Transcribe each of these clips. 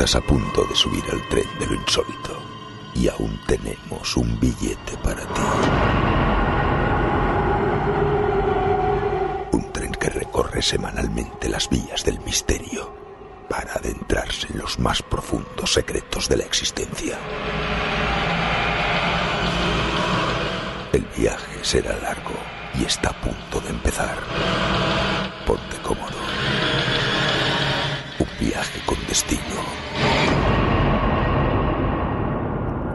Estás a punto de subir al tren de lo insólito y aún tenemos un billete para ti. Un tren que recorre semanalmente las vías del misterio para adentrarse en los más profundos secretos de la existencia. El viaje será largo y está a punto de empezar. Un viaje con destino.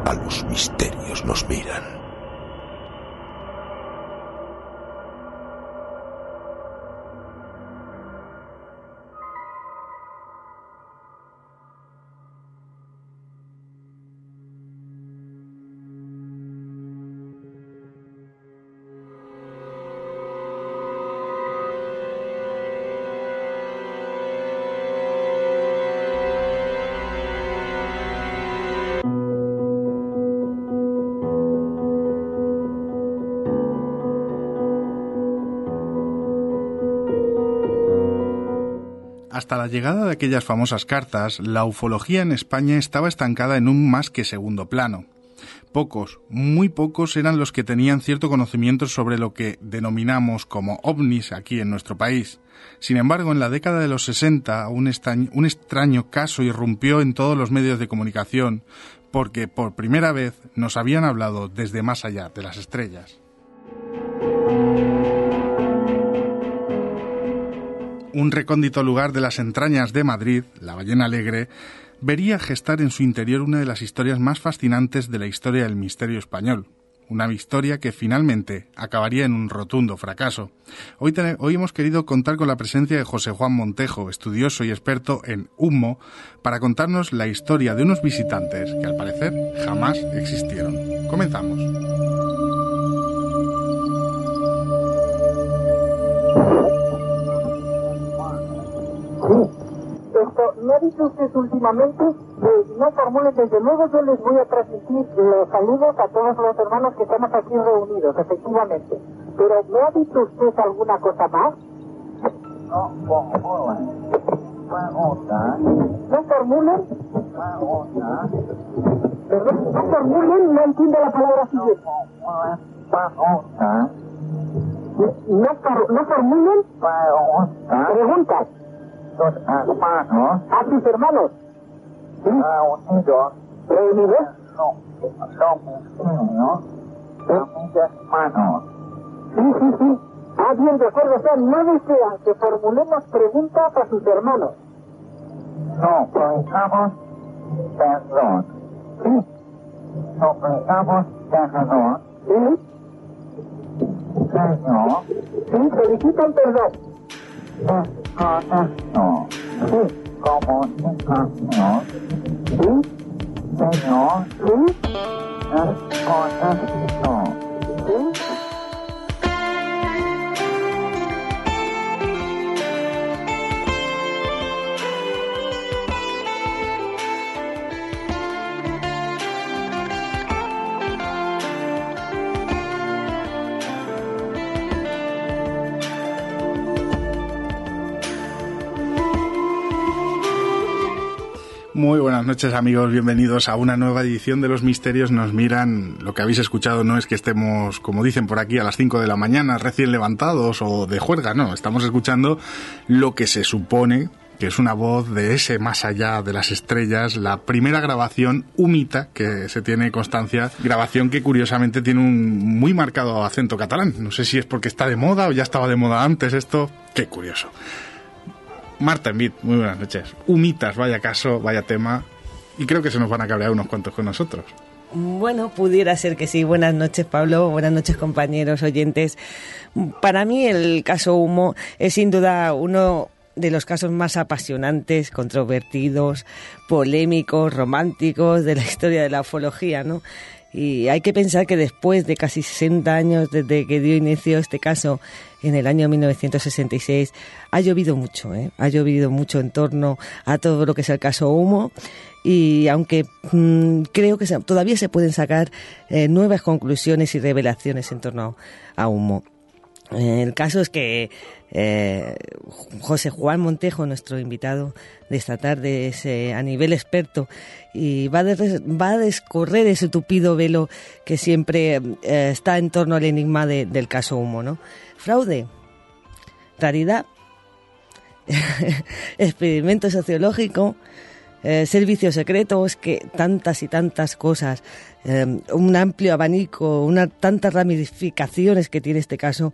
A los misterios nos miran. Llegada de aquellas famosas cartas, la ufología en España estaba estancada en un más que segundo plano. Pocos, muy pocos eran los que tenían cierto conocimiento sobre lo que denominamos como ovnis aquí en nuestro país. Sin embargo, en la década de los 60, un, un extraño caso irrumpió en todos los medios de comunicación porque por primera vez nos habían hablado desde más allá de las estrellas. Un recóndito lugar de las entrañas de Madrid, la Ballena Alegre, vería gestar en su interior una de las historias más fascinantes de la historia del misterio español. Una historia que finalmente acabaría en un rotundo fracaso. Hoy, hoy hemos querido contar con la presencia de José Juan Montejo, estudioso y experto en humo, para contarnos la historia de unos visitantes que al parecer jamás existieron. Comenzamos. Me ha dicho usted últimamente no formulen, desde luego yo les voy a transmitir los saludos a todos los hermanos que estamos aquí reunidos, efectivamente. Pero ¿me ha dicho usted alguna cosa más? No formulen. ¿No formulen? ¿Perdón? ¿No formulen? No entiendo la palabra siguiente. ¿No, no formulen? Preguntas tus hermanos. ¿A tus hermanos? ¿Sí? Reunidos. ¿Reunidos? No, no hermanos. Sí, sí, sí. Ah, bien, de acuerdo. O sea, no desean que formulemos preguntas a sus hermanos. No, predicamos perdón. Sí. No predicamos perdón. Sí. Señor. Sí, solicitan perdón. Sí conexión, Muy buenas noches amigos, bienvenidos a una nueva edición de Los Misterios Nos Miran. Lo que habéis escuchado no es que estemos, como dicen por aquí, a las 5 de la mañana recién levantados o de juerga, no, estamos escuchando lo que se supone que es una voz de ese más allá de las estrellas, la primera grabación humita que se tiene constancia, grabación que curiosamente tiene un muy marcado acento catalán. No sé si es porque está de moda o ya estaba de moda antes esto, qué curioso. Marta Envid, muy buenas noches. Humitas, vaya caso, vaya tema. Y creo que se nos van a cabrear unos cuantos con nosotros. Bueno, pudiera ser que sí. Buenas noches, Pablo. Buenas noches, compañeros oyentes. Para mí, el caso Humo es sin duda uno de los casos más apasionantes, controvertidos, polémicos, románticos de la historia de la ufología, ¿no? Y hay que pensar que después de casi 60 años desde que dio inicio este caso, en el año 1966, ha llovido mucho, ¿eh? ha llovido mucho en torno a todo lo que es el caso Humo y aunque mm, creo que todavía se pueden sacar eh, nuevas conclusiones y revelaciones en torno a Humo. El caso es que eh, José Juan Montejo, nuestro invitado de esta tarde, es eh, a nivel experto y va, a descorrer ese tupido velo que siempre eh, está en torno al enigma del caso Humo. ¿no? Fraude, raridad, experimento sociológico, eh, servicios secretos, que tantas y tantas cosas, un amplio abanico, una, tantas ramificaciones que tiene este caso.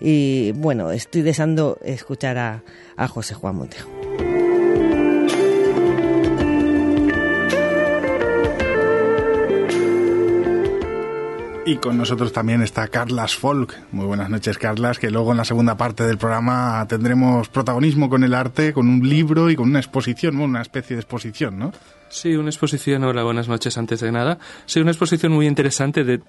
Y bueno, estoy deseando escuchar a, a José Juan Montejo. Y con nosotros también está Carlas Folk. Muy buenas noches, Carlas, que luego en la segunda parte del programa tendremos protagonismo con el arte, con un libro y con una exposición, una especie de exposición, ¿no? Sí, una exposición. Hola, buenas noches antes de nada. Sí, una exposición muy interesante de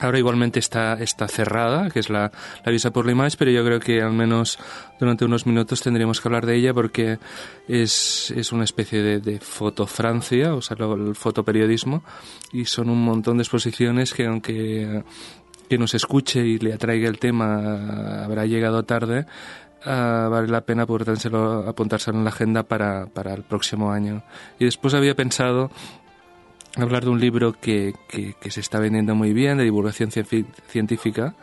Ahora igualmente está, está cerrada, que es la, la visa por Limage, pero yo creo que al menos durante unos minutos tendríamos que hablar de ella porque es, es una especie de, de fotofrancia, o sea, el fotoperiodismo, y son un montón de exposiciones que aunque que nos escuche y le atraiga el tema habrá llegado tarde, uh, vale la pena apuntárselo, apuntárselo en la agenda para, para el próximo año. Y después había pensado hablar de un libro que, que, que, se está vendiendo muy bien, de divulgación científica,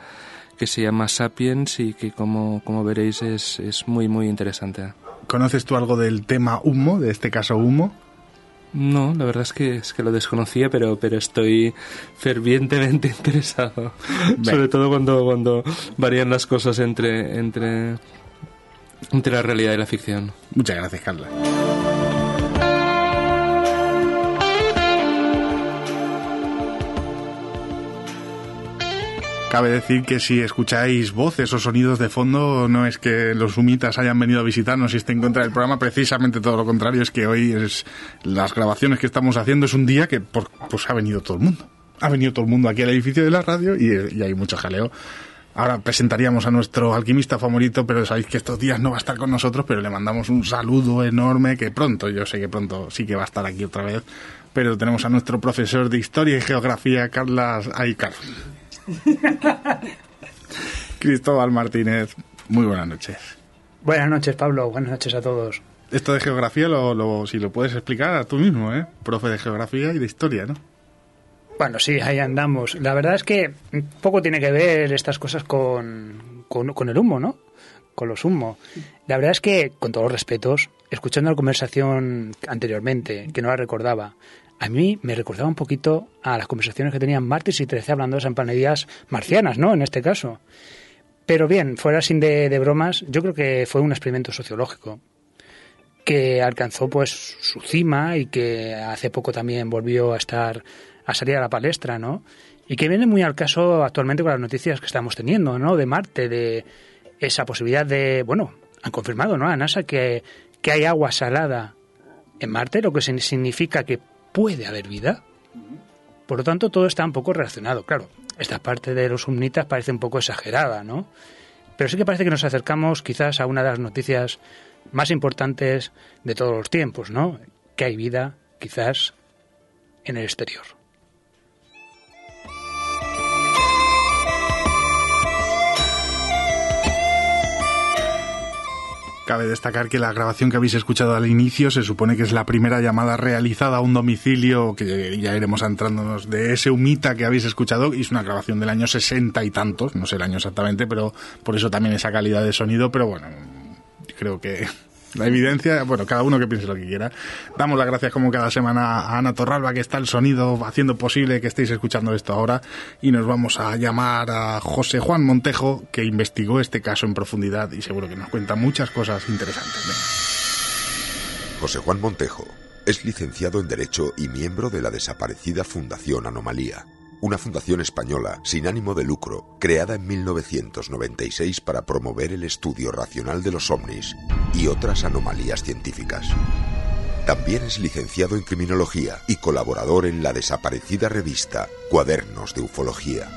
que se llama Sapiens y que como, como veréis es, es muy muy interesante. ¿Conoces tú algo del tema humo, de este caso humo? No, la verdad es que es que lo desconocía, pero pero estoy fervientemente interesado. Bien. Sobre todo cuando cuando varían las cosas entre entre entre la realidad y la ficción. Muchas gracias, Carla. Cabe decir que si escucháis voces o sonidos de fondo, no es que los humitas hayan venido a visitarnos y estén contra del programa, precisamente todo lo contrario, es que hoy es las grabaciones que estamos haciendo es un día que por, pues ha venido todo el mundo. Ha venido todo el mundo aquí al edificio de la radio y, y hay mucho jaleo. Ahora presentaríamos a nuestro alquimista favorito, pero sabéis que estos días no va a estar con nosotros, pero le mandamos un saludo enorme, que pronto, yo sé que pronto sí que va a estar aquí otra vez, pero tenemos a nuestro profesor de Historia y Geografía, Carlas Aycar. Cristóbal Martínez, muy buenas noches. Buenas noches, Pablo. Buenas noches a todos. Esto de geografía, lo, lo, si lo puedes explicar a tú mismo, ¿eh? Profe de geografía y de historia, ¿no? Bueno, sí, ahí andamos. La verdad es que poco tiene que ver estas cosas con, con, con el humo, ¿no? Con los humos. La verdad es que, con todos los respetos, escuchando la conversación anteriormente, que no la recordaba, a mí me recordaba un poquito a las conversaciones que tenían martes y 13 hablando de empanadillas marcianas, ¿no? En este caso. Pero bien, fuera sin de, de, bromas, yo creo que fue un experimento sociológico que alcanzó pues su cima y que hace poco también volvió a estar a salir a la palestra, ¿no? Y que viene muy al caso actualmente con las noticias que estamos teniendo, ¿no? De Marte, de esa posibilidad de, bueno, han confirmado, ¿no? A NASA que, que hay agua salada en Marte, lo que significa que puede haber vida. Por lo tanto, todo está un poco relacionado. Claro, esta parte de los humnitas parece un poco exagerada, ¿no? Pero sí que parece que nos acercamos quizás a una de las noticias más importantes de todos los tiempos, ¿no? Que hay vida, quizás, en el exterior. Cabe destacar que la grabación que habéis escuchado al inicio se supone que es la primera llamada realizada a un domicilio, que ya iremos entrándonos de ese humita que habéis escuchado, y es una grabación del año sesenta y tantos, no sé el año exactamente, pero por eso también esa calidad de sonido, pero bueno, creo que la evidencia, bueno, cada uno que piense lo que quiera. Damos las gracias como cada semana a Ana Torralba, que está el sonido haciendo posible que estéis escuchando esto ahora. Y nos vamos a llamar a José Juan Montejo, que investigó este caso en profundidad y seguro que nos cuenta muchas cosas interesantes. Venga. José Juan Montejo es licenciado en Derecho y miembro de la desaparecida Fundación Anomalía una fundación española sin ánimo de lucro, creada en 1996 para promover el estudio racional de los ovnis y otras anomalías científicas. También es licenciado en Criminología y colaborador en la desaparecida revista Cuadernos de Ufología.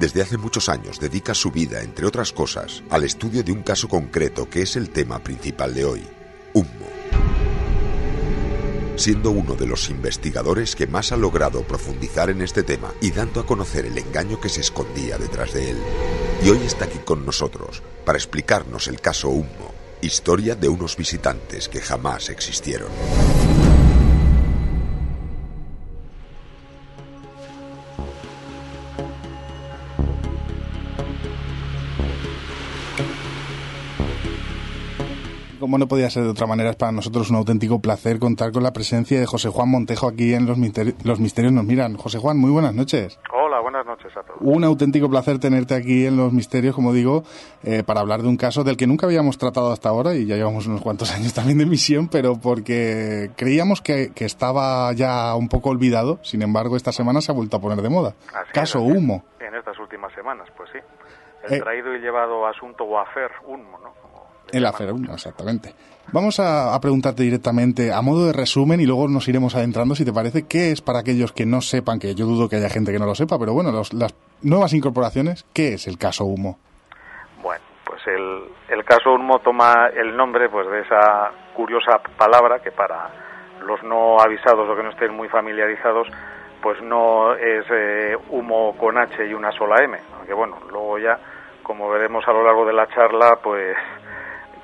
Desde hace muchos años dedica su vida, entre otras cosas, al estudio de un caso concreto que es el tema principal de hoy, Humo. Siendo uno de los investigadores que más ha logrado profundizar en este tema y dando a conocer el engaño que se escondía detrás de él. Y hoy está aquí con nosotros para explicarnos el caso Humo, historia de unos visitantes que jamás existieron. Como no podía ser de otra manera, es para nosotros un auténtico placer contar con la presencia de José Juan Montejo aquí en Los, Los Misterios Nos Miran. José Juan, muy buenas noches. Hola, buenas noches a todos. Un auténtico placer tenerte aquí en Los Misterios, como digo, eh, para hablar de un caso del que nunca habíamos tratado hasta ahora y ya llevamos unos cuantos años también de misión, pero porque creíamos que, estaba ya un poco olvidado, sin embargo, esta semana se ha vuelto a poner de moda. caso Humo. En estas últimas semanas, pues sí. El eh, traído y llevado asunto o afer Humo, ¿no? El afer exactamente. Vamos a, preguntarte directamente, a modo de resumen, y luego nos iremos adentrando, si te parece, ¿qué es para aquellos que no sepan, que yo dudo que haya gente que no lo sepa, pero bueno, las nuevas incorporaciones, ¿qué es el caso Humo? Bueno, pues el, el caso Humo toma el nombre pues de esa curiosa palabra que para los no avisados o que no estén muy familiarizados, pues no es eh, humo con H y una sola M, aunque bueno, luego ya, como veremos a lo largo de la charla, pues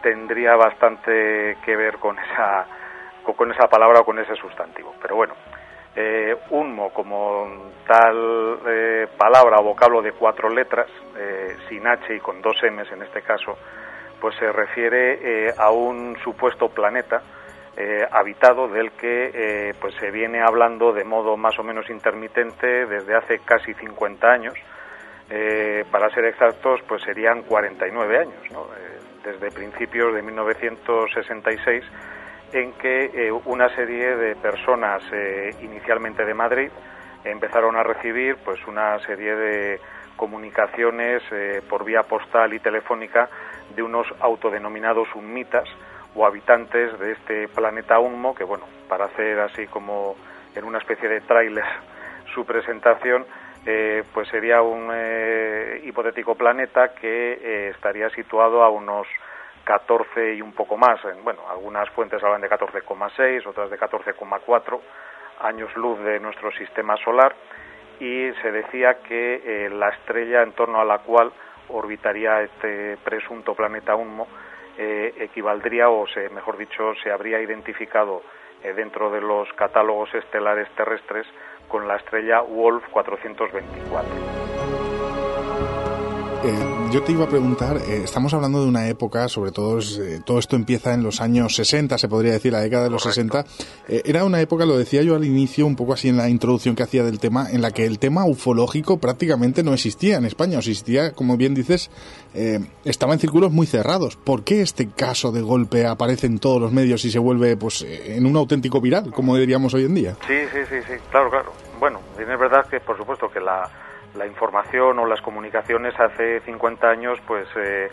tendría bastante que ver con esa, con esa palabra o con ese sustantivo. Pero bueno, eh, unmo como tal eh, palabra o vocablo de cuatro letras, eh, sin H y con dos M's en este caso, pues se refiere a un supuesto planeta habitado del que pues se viene hablando de modo más o menos intermitente desde hace casi 50 años. para ser exactos, pues serían 49 años, ¿no? Desde principios de 1966 en que eh, una serie de personas, eh, inicialmente de Madrid, empezaron a recibir pues una serie de comunicaciones eh, por vía postal y telefónica de unos autodenominados humitas o habitantes de este planeta Unmo, que bueno, para hacer así como en una especie de tráiler su presentación, eh, pues sería un eh, hipotético planeta que eh, estaría situado a unos 14 y un poco más. Bueno, algunas fuentes hablan de 14,6, otras de 14,4 años luz de nuestro sistema solar y se decía que la estrella en torno a la cual orbitaría este presunto planeta Unmo equivaldría o se, mejor dicho se habría identificado dentro de los catálogos estelares terrestres con la estrella Wolf 424. Eh, yo te iba a preguntar, eh, estamos hablando de una época, sobre todo eh, todo esto empieza en los años 60, se podría decir, la década de los 60. era una época, lo decía yo al inicio, un poco así en la introducción que hacía del tema, en la que el tema ufológico prácticamente no existía en España, existía, como bien dices, estaba en círculos muy cerrados. ¿Por qué este caso de golpe aparece en todos los medios y se vuelve pues en un auténtico viral, como diríamos hoy en día? Sí, sí, sí, sí, claro, claro. Bueno, es verdad que por supuesto que la la información o las comunicaciones hace 50 años pues eh,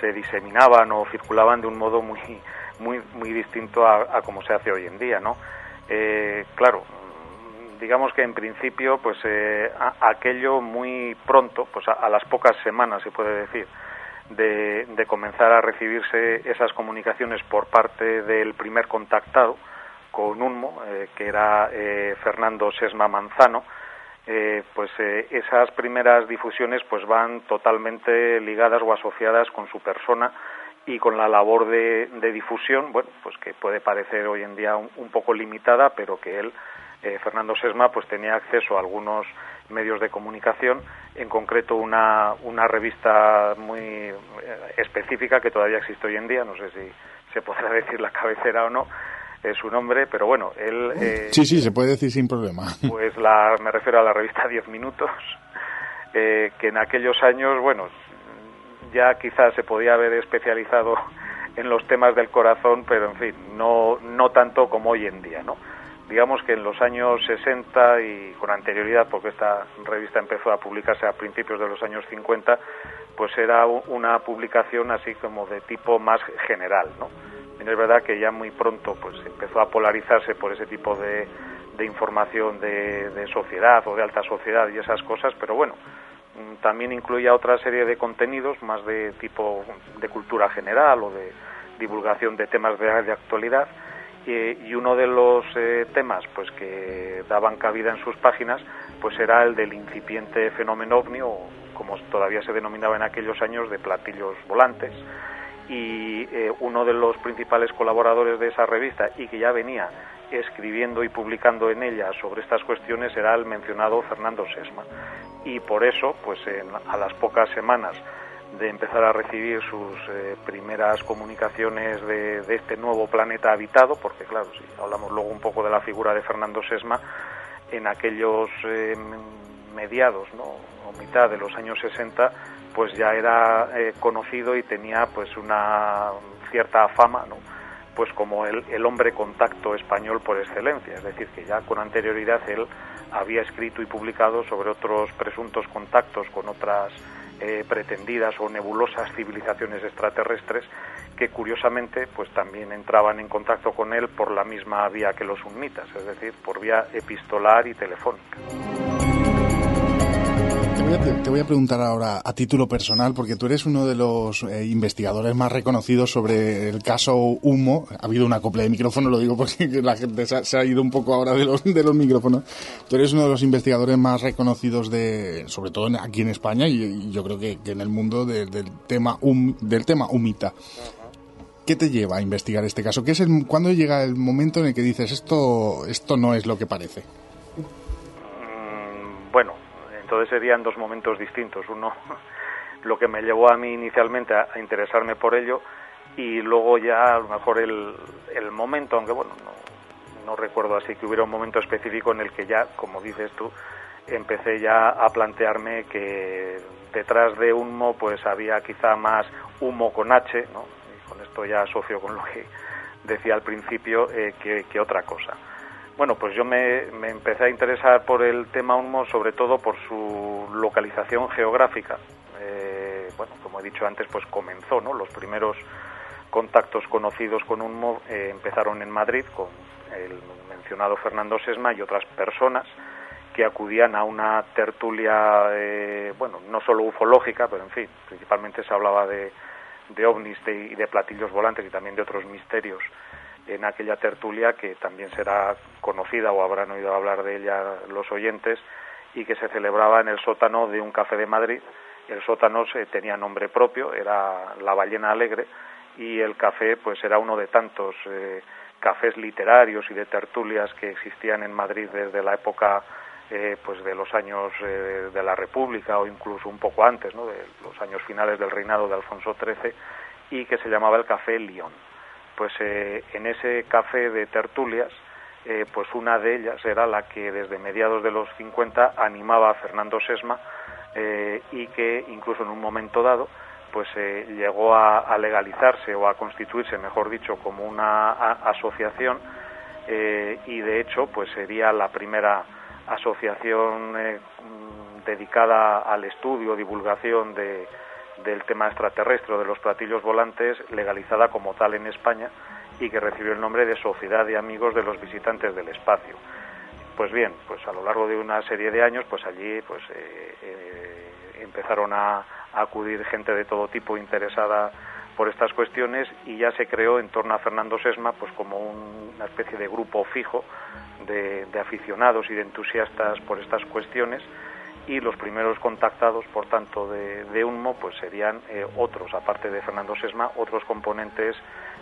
se diseminaban o circulaban de un modo muy muy muy distinto a, como se hace hoy en día no eh, claro digamos que en principio pues eh, aquello muy pronto pues a, las pocas semanas se puede decir de, de, comenzar a recibirse esas comunicaciones por parte del primer contactado con UNMO que era Fernando Sesma Manzano eh, pues eh, esas primeras difusiones pues van totalmente ligadas o asociadas con su persona y con la labor de, difusión, bueno, pues que puede parecer hoy en día un, poco limitada, pero que él, eh, Fernando Sesma, pues tenía acceso a algunos medios de comunicación, en concreto una, una revista muy específica que todavía existe hoy en día, no sé si se podrá decir la cabecera o no, es su nombre, pero bueno, él... Eh, sí, sí, se puede decir sin problema. Pues la, me refiero a la revista Diez Minutos, eh, que en aquellos años, bueno, ya quizás se podía haber especializado en los temas del corazón, pero en fin, no, no tanto como hoy en día, ¿no? Digamos que en los años 60 y con anterioridad, porque esta revista empezó a publicarse a principios de los años 50, pues era una publicación así como de tipo más general, ¿no? Es verdad que ya muy pronto pues empezó a polarizarse por ese tipo de, de información de, sociedad o de alta sociedad y esas cosas, pero bueno, mm, también incluía otra serie de contenidos más de tipo de cultura general o de divulgación de temas de, de actualidad y uno de los temas pues que daban cabida en sus páginas pues era el del incipiente fenómeno ovni o como todavía se denominaba en aquellos años de platillos volantes y uno de los principales colaboradores de esa revista y que ya venía escribiendo y publicando en ella sobre estas cuestiones era el mencionado Fernando Sesma. Y por eso, pues a las pocas semanas de empezar a recibir sus eh, primeras comunicaciones de, este nuevo planeta habitado, porque claro, si hablamos luego un poco de la figura de Fernando Sesma, en aquellos eh, mediados ¿no? o mitad de los años 60, pues ya era eh, conocido y tenía pues una cierta fama, ¿no? pues como el, el, hombre contacto español por excelencia, es decir, que ya con anterioridad él había escrito y publicado sobre otros presuntos contactos con otras eh, pretendidas o nebulosas civilizaciones extraterrestres que curiosamente pues también entraban en contacto con él por la misma vía que los sunnitas, es decir, por vía epistolar y telefónica te, voy a preguntar ahora a título personal, porque tú eres uno de los eh, investigadores más reconocidos sobre el caso Humo. Ha habido una copla de micrófono, lo digo porque la gente se ha, ido un poco ahora de los, de los micrófonos. Tú eres uno de los investigadores más reconocidos, de, sobre todo aquí en España y, yo creo que, en el mundo del tema del tema Humita. ¿Qué te lleva a investigar este caso? ¿Qué es el, ¿Cuándo llega el momento en el que dices esto, esto no es lo que parece? Mm, bueno, entonces serían dos momentos distintos. Uno, lo que me llevó a mí inicialmente a, interesarme por ello y luego ya a lo mejor el, el momento, aunque bueno, no, no recuerdo así que hubiera un momento específico en el que ya, como dices tú, empecé ya a plantearme que detrás de humo pues había quizá más humo con H, ¿no? y con esto ya asocio con lo que decía al principio, eh, que, que otra cosa. Bueno, pues yo me, empecé a interesar por el tema UNMO sobre todo por su localización geográfica. Eh, bueno, como he dicho antes, pues comenzó, ¿no? Los primeros contactos conocidos con UNMO eh, empezaron en Madrid con el mencionado Fernando Sesma y otras personas que acudían a una tertulia, eh, bueno, no solo ufológica, pero en fin, principalmente se hablaba de, de ovnis y de platillos volantes y también de otros misterios en aquella tertulia que también será conocida o habrán oído hablar de ella los oyentes y que se celebraba en el sótano de un café de Madrid. El sótano se, tenía nombre propio, era La Ballena Alegre y el café pues era uno de tantos eh, cafés literarios y de tertulias que existían en Madrid desde la época eh, pues de los años eh, de la República o incluso un poco antes, ¿no? de los años finales del reinado de Alfonso XIII y que se llamaba el Café Lyon pues eh, en ese café de tertulias, eh, pues una de ellas era la que desde mediados de los 50 animaba a Fernando Sesma eh, y que incluso en un momento dado pues llegó a, legalizarse o a constituirse, mejor dicho, como una asociación y de hecho pues sería la primera asociación dedicada al estudio, divulgación de, del tema extraterrestre de los platillos volantes legalizada como tal en España y que recibió el nombre de Sociedad de Amigos de los Visitantes del Espacio. Pues bien, pues a lo largo de una serie de años, pues allí pues eh, eh, empezaron a, acudir gente de todo tipo interesada por estas cuestiones y ya se creó en torno a Fernando Sesma pues como una especie de grupo fijo de, de aficionados y de entusiastas por estas cuestiones y los primeros contactados, por tanto, de, de UNMO, pues serían eh, otros, aparte de Fernando Sesma, otros componentes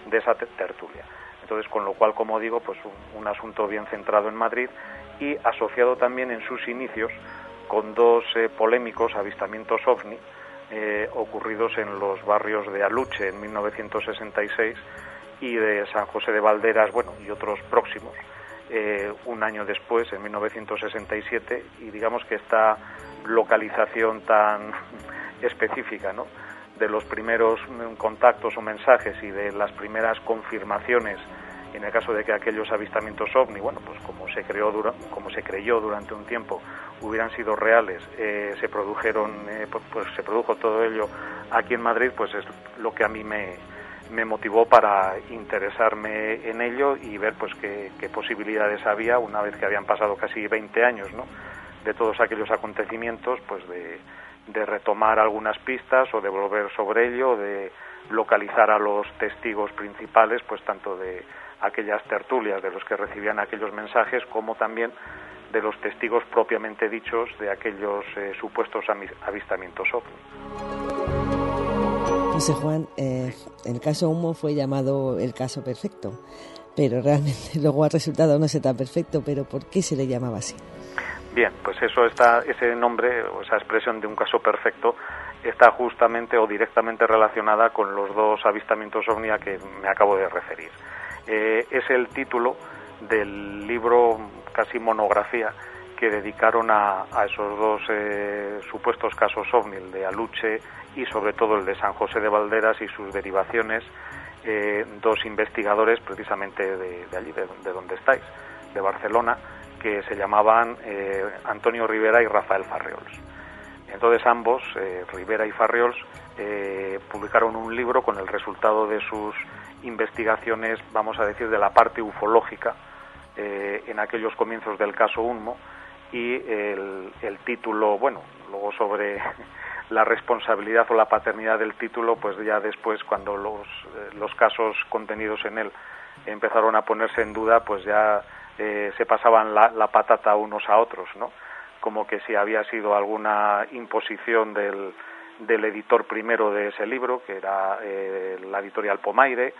de esa tertulia. Entonces, con lo cual, como digo, pues un, asunto bien centrado en Madrid y asociado también en sus inicios con dos eh, polémicos avistamientos ovni eh, ocurridos en los barrios de Aluche en 1966 y de San José de Valderas, bueno, y otros próximos, eh, un año después, en 1967, y digamos que esta localización tan específica ¿no? de los primeros contactos o mensajes y de las primeras confirmaciones en el caso de que aquellos avistamientos ovni, bueno, pues como se creó como se creyó durante un tiempo, hubieran sido reales, eh, se produjeron, eh, pues, pues se produjo todo ello aquí en Madrid, pues es lo que a mí me, me motivó para interesarme en ello y ver pues qué, posibilidades había una vez que habían pasado casi 20 años ¿no? de todos aquellos acontecimientos pues de, de retomar algunas pistas o de volver sobre ello de localizar a los testigos principales pues tanto de, aquellas tertulias de los que recibían aquellos mensajes, como también de los testigos propiamente dichos de aquellos eh, supuestos avistamientos ovni. José Juan, eh, el caso Humo fue llamado el caso perfecto, pero realmente luego ha resultado no ser tan perfecto, pero ¿por qué se le llamaba así? Bien, pues eso está, ese nombre o esa expresión de un caso perfecto está justamente o directamente relacionada con los dos avistamientos ovni a que me acabo de referir. Eh, es el título del libro casi monografía que dedicaron a, esos dos eh, supuestos casos ovni, el de Aluche y sobre todo el de San José de Valderas y sus derivaciones, eh, dos investigadores precisamente de, allí, de, donde estáis, de Barcelona, que se llamaban Antonio Rivera y Rafael Farriols. Entonces ambos, Rivera y Farriols, publicaron un libro con el resultado de sus investigaciones, vamos a decir, de la parte ufológica eh, en aquellos comienzos del caso Unmo y el, título, bueno, luego sobre la responsabilidad o la paternidad del título, pues ya después cuando los, eh, los casos contenidos en él empezaron a ponerse en duda, pues ya eh, se pasaban la, patata unos a otros, ¿no? Como que si había sido alguna imposición del, del editor primero de ese libro, que era la editorial Pomaire,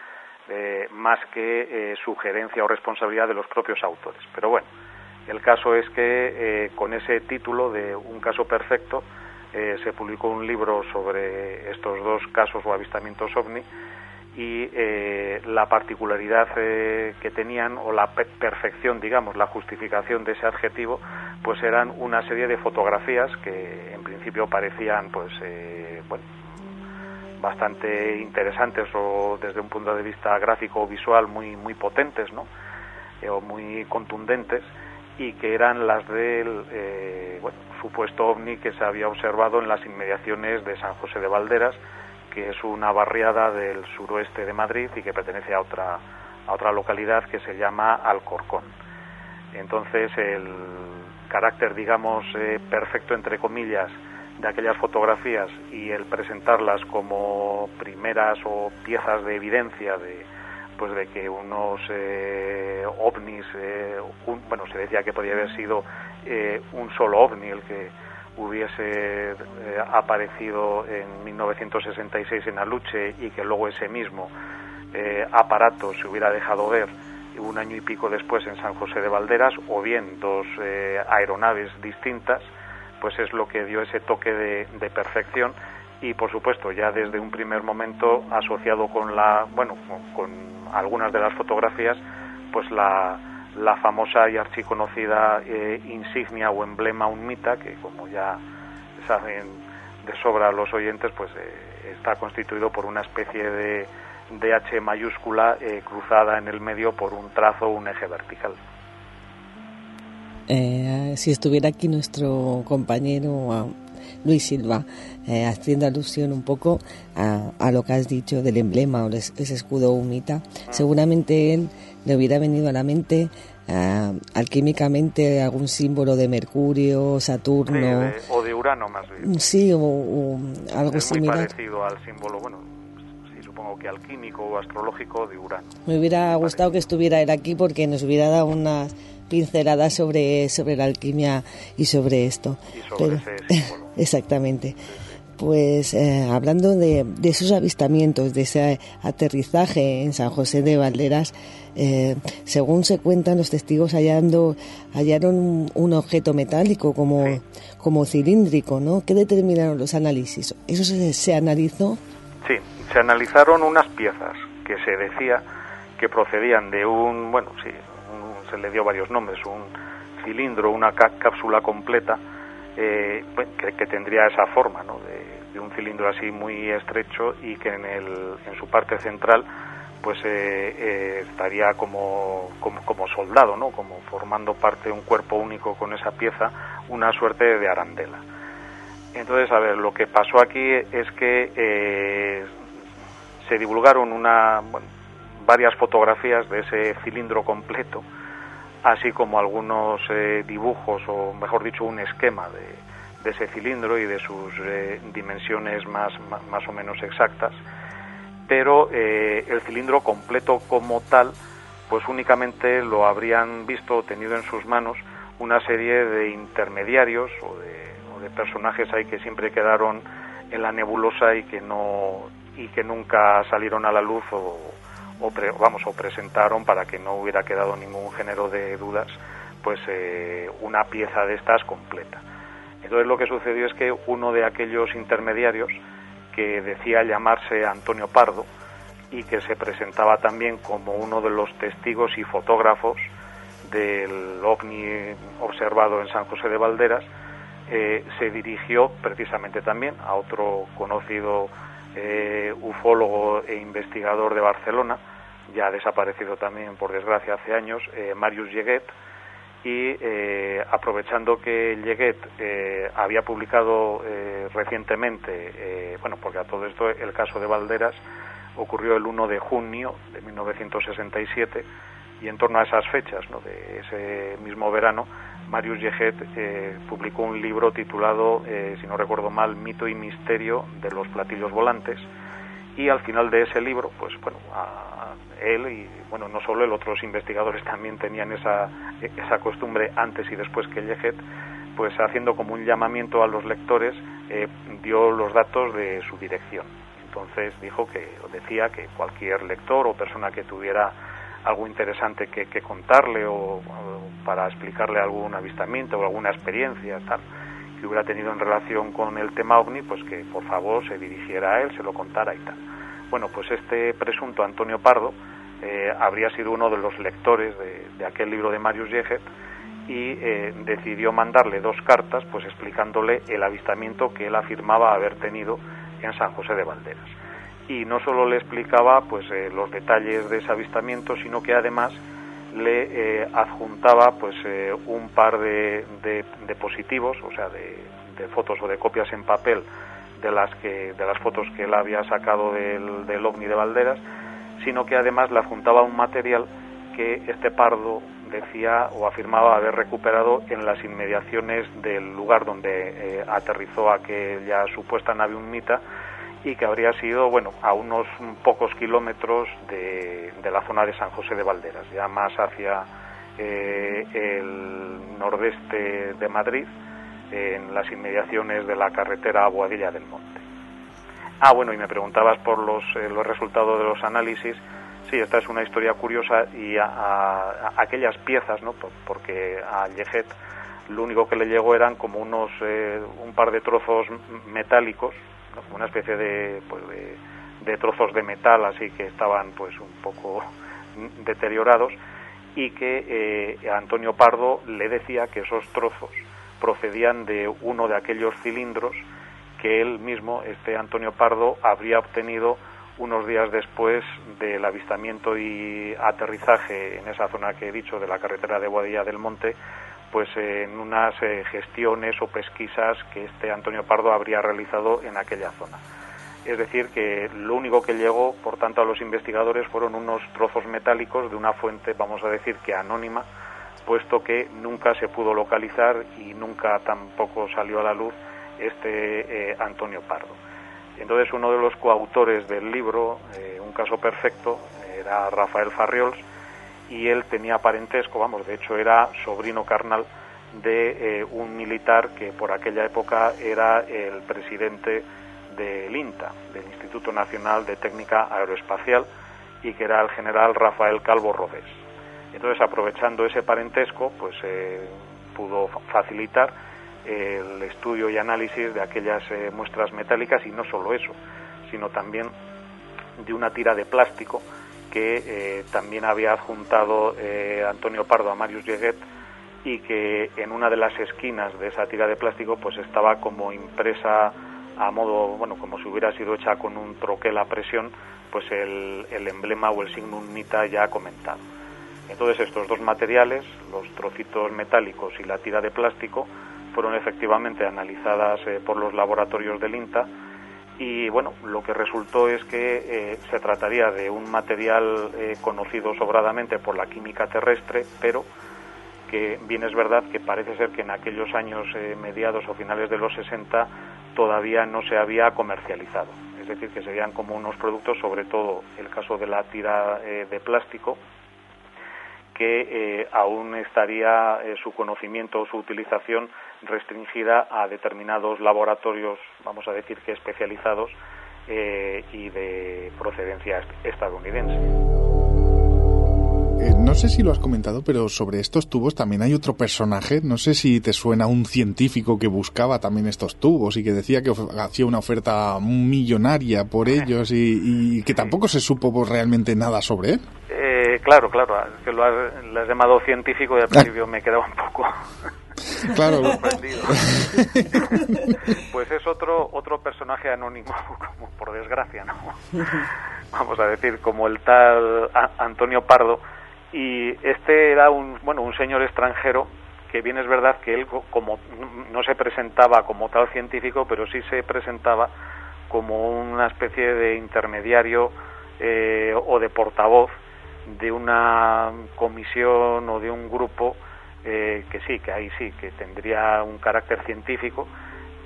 eh, más que eh, sugerencia o responsabilidad de los propios autores. Pero bueno, el caso es que eh, con ese título de Un caso perfecto se publicó un libro sobre estos dos casos o avistamientos ovni y la particularidad que tenían o la perfección, digamos, la justificación de ese adjetivo, pues eran una serie de fotografías que en principio parecían, pues, bueno, bastante interesantes o desde un punto de vista gráfico o visual muy muy potentes no eh, o muy contundentes y que eran las del eh, supuesto ovni que se había observado en las inmediaciones de San José de Valderas que es una barriada del suroeste de Madrid y que pertenece a otra a otra localidad que se llama Alcorcón. Entonces el carácter digamos eh, perfecto entre comillas de aquellas fotografías y el presentarlas como primeras o piezas de evidencia de pues de que unos eh, ovnis eh, bueno se decía que podía haber sido eh, un solo ovni el que hubiese aparecido en 1966 en Aluche y que luego ese mismo aparato se hubiera dejado ver un año y pico después en San José de Valderas o bien dos aeronaves distintas pues es lo que dio ese toque de, perfección y por supuesto ya desde un primer momento asociado con la bueno con, algunas de las fotografías pues la, la famosa y archiconocida eh, insignia o emblema unmita que como ya saben de sobra los oyentes pues eh, está constituido por una especie de, de H mayúscula eh, cruzada en el medio por un trazo un eje vertical. Si estuviera aquí nuestro compañero Luis Silva, eh, haciendo alusión un poco a, lo que has dicho del emblema o ese escudo humita, seguramente él le hubiera venido a la mente uh, alquímicamente algún símbolo de Mercurio, Saturno. o de Urano más bien. Sí, o, algo es similar. Muy parecido al símbolo, bueno, sí, supongo que alquímico o astrológico de Urano. Me hubiera gustado que estuviera él aquí porque nos hubiera dado unas pinceladas sobre, sobre la alquimia y sobre esto. exactamente. Pues eh, hablando de, esos avistamientos, de ese aterrizaje en San José de Valderas, eh, según se cuentan los testigos hallando, hallaron un, objeto metálico como, como cilíndrico, ¿no? ¿Qué determinaron los análisis? ¿Eso se, se analizó? Sí, se analizaron unas piezas que se decía que procedían de un, bueno, sí, se le dio varios nombres, un cilindro, una cápsula completa eh, que, tendría esa forma, ¿no? de, un cilindro así muy estrecho y que en, el, en su parte central pues eh, eh, estaría como, como, soldado, ¿no? como formando parte de un cuerpo único con esa pieza, una suerte de arandela. Entonces, a ver, lo que pasó aquí es que se divulgaron una, varias fotografías de ese cilindro completo así como algunos eh, dibujos, o mejor dicho, un esquema de, ese cilindro y de sus eh, dimensiones más, más, o menos exactas. Pero eh, el cilindro completo como tal, pues únicamente lo habrían visto o tenido en sus manos una serie de intermediarios o de, personajes ahí que siempre quedaron en la nebulosa y que no y que nunca salieron a la luz o, vamos o presentaron para que no hubiera quedado ningún género de dudas pues eh, una pieza de estas completa. Entonces lo que sucedió es que uno de aquellos intermediarios que decía llamarse Antonio Pardo y que se presentaba también como uno de los testigos y fotógrafos del ovni observado en San José de Valderas, eh, se dirigió precisamente también a otro conocido eh, ufólogo e investigador de Barcelona, ya desaparecido también por desgracia hace años, eh, Marius Yeguet, y aprovechando que Yeguet había publicado recientemente, bueno, porque a todo esto el caso de Valderas ocurrió el 1 de junio de 1967 y en torno a esas fechas ¿no? de ese mismo verano, Marius Yeget eh, publicó un libro titulado, eh, si no recuerdo mal, Mito y Misterio de los platillos volantes. Y al final de ese libro, pues bueno, a él y bueno, no solo él, otros investigadores también tenían esa, esa costumbre antes y después que Yeget, pues haciendo como un llamamiento a los lectores, eh, dio los datos de su dirección. Entonces dijo que, decía que cualquier lector o persona que tuviera algo interesante que, contarle o, para explicarle algún avistamiento o alguna experiencia tal que hubiera tenido en relación con el tema ovni, pues que por favor se dirigiera a él, se lo contara y tal. Bueno, pues este presunto Antonio Pardo eh, habría sido uno de los lectores de, aquel libro de Marius Yeget y eh, decidió mandarle dos cartas, pues explicándole el avistamiento que él afirmaba haber tenido en San José de Valderas y no solo le explicaba pues eh, los detalles de ese avistamiento sino que además le eh, adjuntaba pues eh, un par de, de, positivos o sea de, fotos o de copias en papel de las que de las fotos que él había sacado del, del ovni de Valderas sino que además le adjuntaba un material que este pardo decía o afirmaba haber recuperado en las inmediaciones del lugar donde aterrizó aquella supuesta nave unmita y que habría sido, bueno, a unos pocos kilómetros de, la zona de San José de Valderas, ya más hacia eh, el nordeste de Madrid, en las inmediaciones de la carretera a Boadilla del Monte. Ah, bueno, y me preguntabas por los, eh, los resultados de los análisis. Sí, esta es una historia curiosa y a, aquellas piezas, ¿no? Porque a Yejet lo único que le llegó eran como unos eh, un par de trozos metálicos una especie pues, de, de, trozos de metal así que estaban pues un poco deteriorados y que eh, Antonio Pardo le decía que esos trozos procedían de uno de aquellos cilindros que él mismo, este Antonio Pardo, habría obtenido unos días después del avistamiento y aterrizaje en esa zona que he dicho de la carretera de Boadilla del Monte pues en unas eh, gestiones o pesquisas que este Antonio Pardo habría realizado en aquella zona. Es decir, que lo único que llegó, por tanto, a los investigadores fueron unos trozos metálicos de una fuente, vamos a decir que anónima, puesto que nunca se pudo localizar y nunca tampoco salió a la luz este eh, Antonio Pardo. Entonces, uno de los coautores del libro, eh, Un caso perfecto, era Rafael Farriols, y él tenía parentesco, vamos, de hecho era sobrino carnal de eh, un militar que por aquella época era el presidente del INTA, del Instituto Nacional de Técnica Aeroespacial, y que era el general Rafael Calvo Rodés. Entonces, aprovechando ese parentesco, pues eh, pudo facilitar el estudio y análisis de aquellas eh, muestras metálicas y no solo eso, sino también de una tira de plástico que eh, también había adjuntado eh, Antonio Pardo a Marius Yeguet y que en una de las esquinas de esa tira de plástico pues estaba como impresa a modo, bueno, como si hubiera sido hecha con un troquel a presión, pues el, el emblema o el signo unita ya comentado. Entonces estos dos materiales, los trocitos metálicos y la tira de plástico, fueron efectivamente analizadas eh, por los laboratorios del INTA y bueno, lo que resultó es que eh, se trataría de un material eh, conocido sobradamente por la química terrestre, pero que bien es verdad que parece ser que en aquellos años eh, mediados o finales de los 60 todavía no se había comercializado. Es decir, que serían como unos productos, sobre todo el caso de la tira de plástico, que aún estaría su conocimiento o su utilización restringida a determinados laboratorios, vamos a decir que especializados y de procedencia estadounidense. Eh, no sé si lo has comentado, pero sobre estos tubos también hay otro personaje. No sé si te suena un científico que buscaba también estos tubos y que decía que hacía una oferta millonaria por ellos y, que tampoco se supo realmente nada sobre él. Eh, claro, claro, que lo has, llamado científico y al principio me quedaba un poco claro. pues es otro otro personaje anónimo, como por desgracia, ¿no? Vamos a decir, como el tal Antonio Pardo y este era un bueno un señor extranjero que bien es verdad que él como no se presentaba como tal científico pero sí se presentaba como una especie de intermediario eh, o de portavoz de una comisión o de un grupo eh, que sí que ahí sí que tendría un carácter científico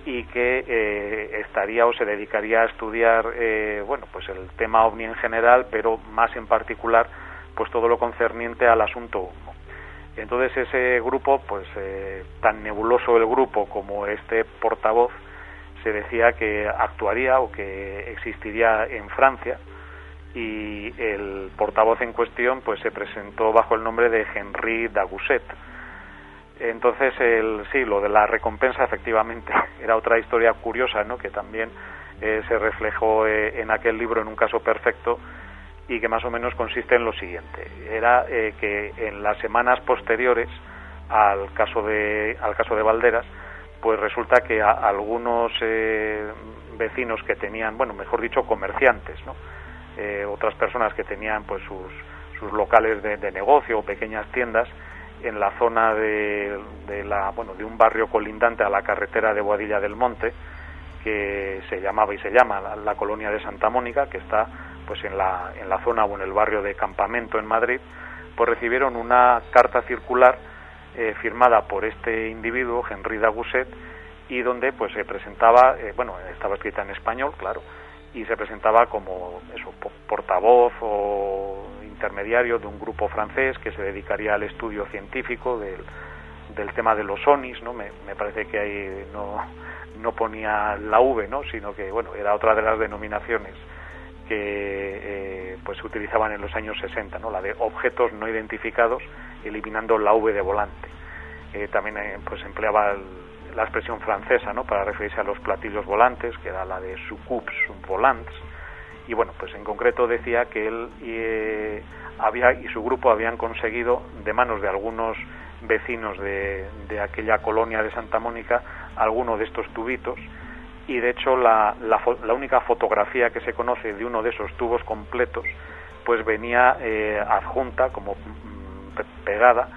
y que eh, estaría o se dedicaría a estudiar bueno pues el tema ovni en general pero más en particular pues todo lo concerniente al asunto humo. Entonces ese grupo, pues eh, tan nebuloso el grupo como este portavoz, se decía que actuaría o que existiría en Francia y el portavoz en cuestión pues se presentó bajo el nombre de Henri Dagousset. Entonces el sí, lo de la recompensa efectivamente era otra historia curiosa, ¿no? que también eh, se reflejó eh, en aquel libro en un caso perfecto y que más o menos consiste en lo siguiente. Era eh, que en las semanas posteriores al caso de, al caso de Valderas, pues resulta que algunos eh, vecinos que tenían, bueno, mejor dicho, comerciantes, ¿no? Otras personas que tenían pues sus, sus locales de, negocio o pequeñas tiendas en la zona de, de, la, bueno, de un barrio colindante a la carretera de Boadilla del Monte, que se llamaba y se llama la colonia de Santa Mónica, que está pues en la, en la zona o en el barrio de Campamento en Madrid, pues recibieron una carta circular eh, firmada por este individuo, Henry Daguset, y donde pues se presentaba, eh, bueno, estaba escrita en español, claro, y se presentaba como eso, portavoz o intermediario de un grupo francés que se dedicaría al estudio científico del, del tema de los ONIs, ¿no? Me, me parece que ahí no, no ponía la V, ¿no? Sino que, bueno, era otra de las denominaciones que eh, pues se utilizaban en los años 60, ¿no? la de objetos no identificados, eliminando la V de volante. Eh, también eh, pues empleaba la expresión francesa ¿no? para referirse a los platillos volantes, que era la de soucoupes volants, y bueno, pues en concreto decía que él y, había, y su grupo habían conseguido, de manos de algunos vecinos de, de aquella colonia de Santa Mónica, alguno de estos tubitos, y de hecho la, la, única fotografía que se conoce de uno de esos tubos completos pues venía eh, adjunta como mm, pegada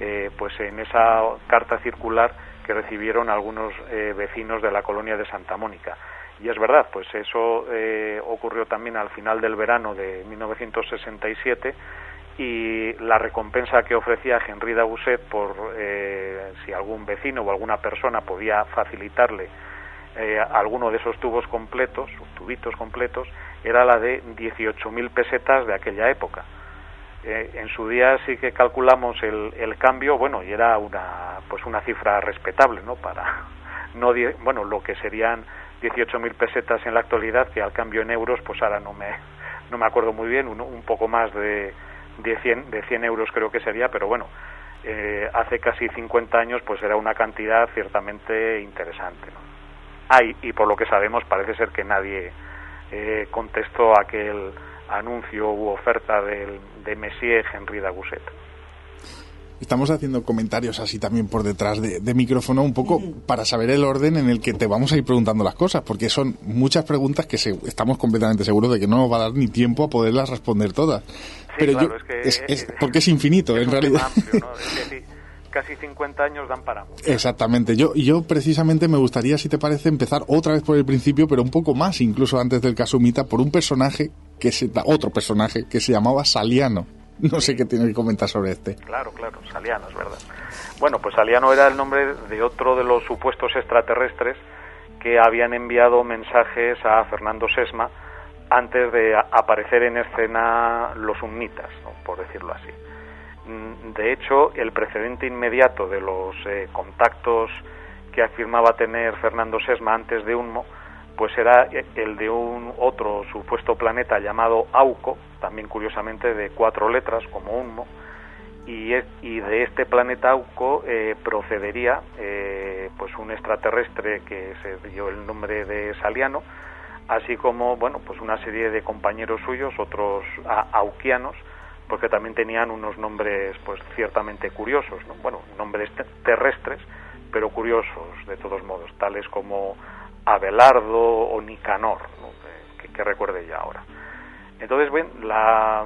eh, pues en esa carta circular que recibieron algunos eh, vecinos de la colonia de Santa Mónica y es verdad pues eso ocurrió también al final del verano de 1967 y la recompensa que ofrecía Henry Daguset por si algún vecino o alguna persona podía facilitarle eh, alguno de esos tubos completos, tubitos completos, era la de 18.000 pesetas de aquella época. Eh, en su día sí que calculamos el, el, cambio, bueno, y era una, pues una cifra respetable, ¿no? Para, no bueno, lo que serían 18.000 pesetas en la actualidad, que al cambio en euros, pues ahora no me, no me acuerdo muy bien, un, un poco más de, de, 100, de 100 euros creo que sería, pero bueno, eh, hace casi 50 años pues era una cantidad ciertamente interesante, ¿no? hay y por lo que sabemos parece ser que nadie eh, contestó aquel anuncio u oferta del, de Messier Henri Daguset. Estamos haciendo comentarios así también por detrás de, micrófono, un poco para saber el orden en el que te vamos a ir preguntando las cosas, porque son muchas preguntas que estamos completamente seguros de que no nos va a dar ni tiempo a poderlas responder todas. Pero yo, es, porque es infinito, en realidad. casi 50 años dan para mucho. Exactamente. Yo, yo precisamente me gustaría, si te parece, empezar otra vez por el principio, pero un poco más, incluso antes del caso Mita, por un personaje que se, otro personaje que se llamaba Saliano. No sé qué tiene que comentar sobre este. Claro, claro, Saliano, es verdad. Bueno, pues Saliano era el nombre de otro de los supuestos extraterrestres que habían enviado mensajes a Fernando Sesma antes de aparecer en escena los sunnitas, por decirlo así. Mm, de hecho, el precedente inmediato de los eh, contactos que afirmaba tener Fernando Sesma antes de Unmo, pues era el de un otro supuesto planeta llamado Auco, también curiosamente de cuatro letras como Unmo, y, y de este planeta Auco eh, procedería eh, pues un extraterrestre que se dio el nombre de Saliano, así como bueno pues una serie de compañeros suyos, otros auquianos, porque también tenían unos nombres pues ciertamente curiosos, ¿no? bueno nombres terrestres, pero curiosos de todos modos, tales como Abelardo o Nicanor, que, que recuerde ya ahora. Entonces, bueno, la,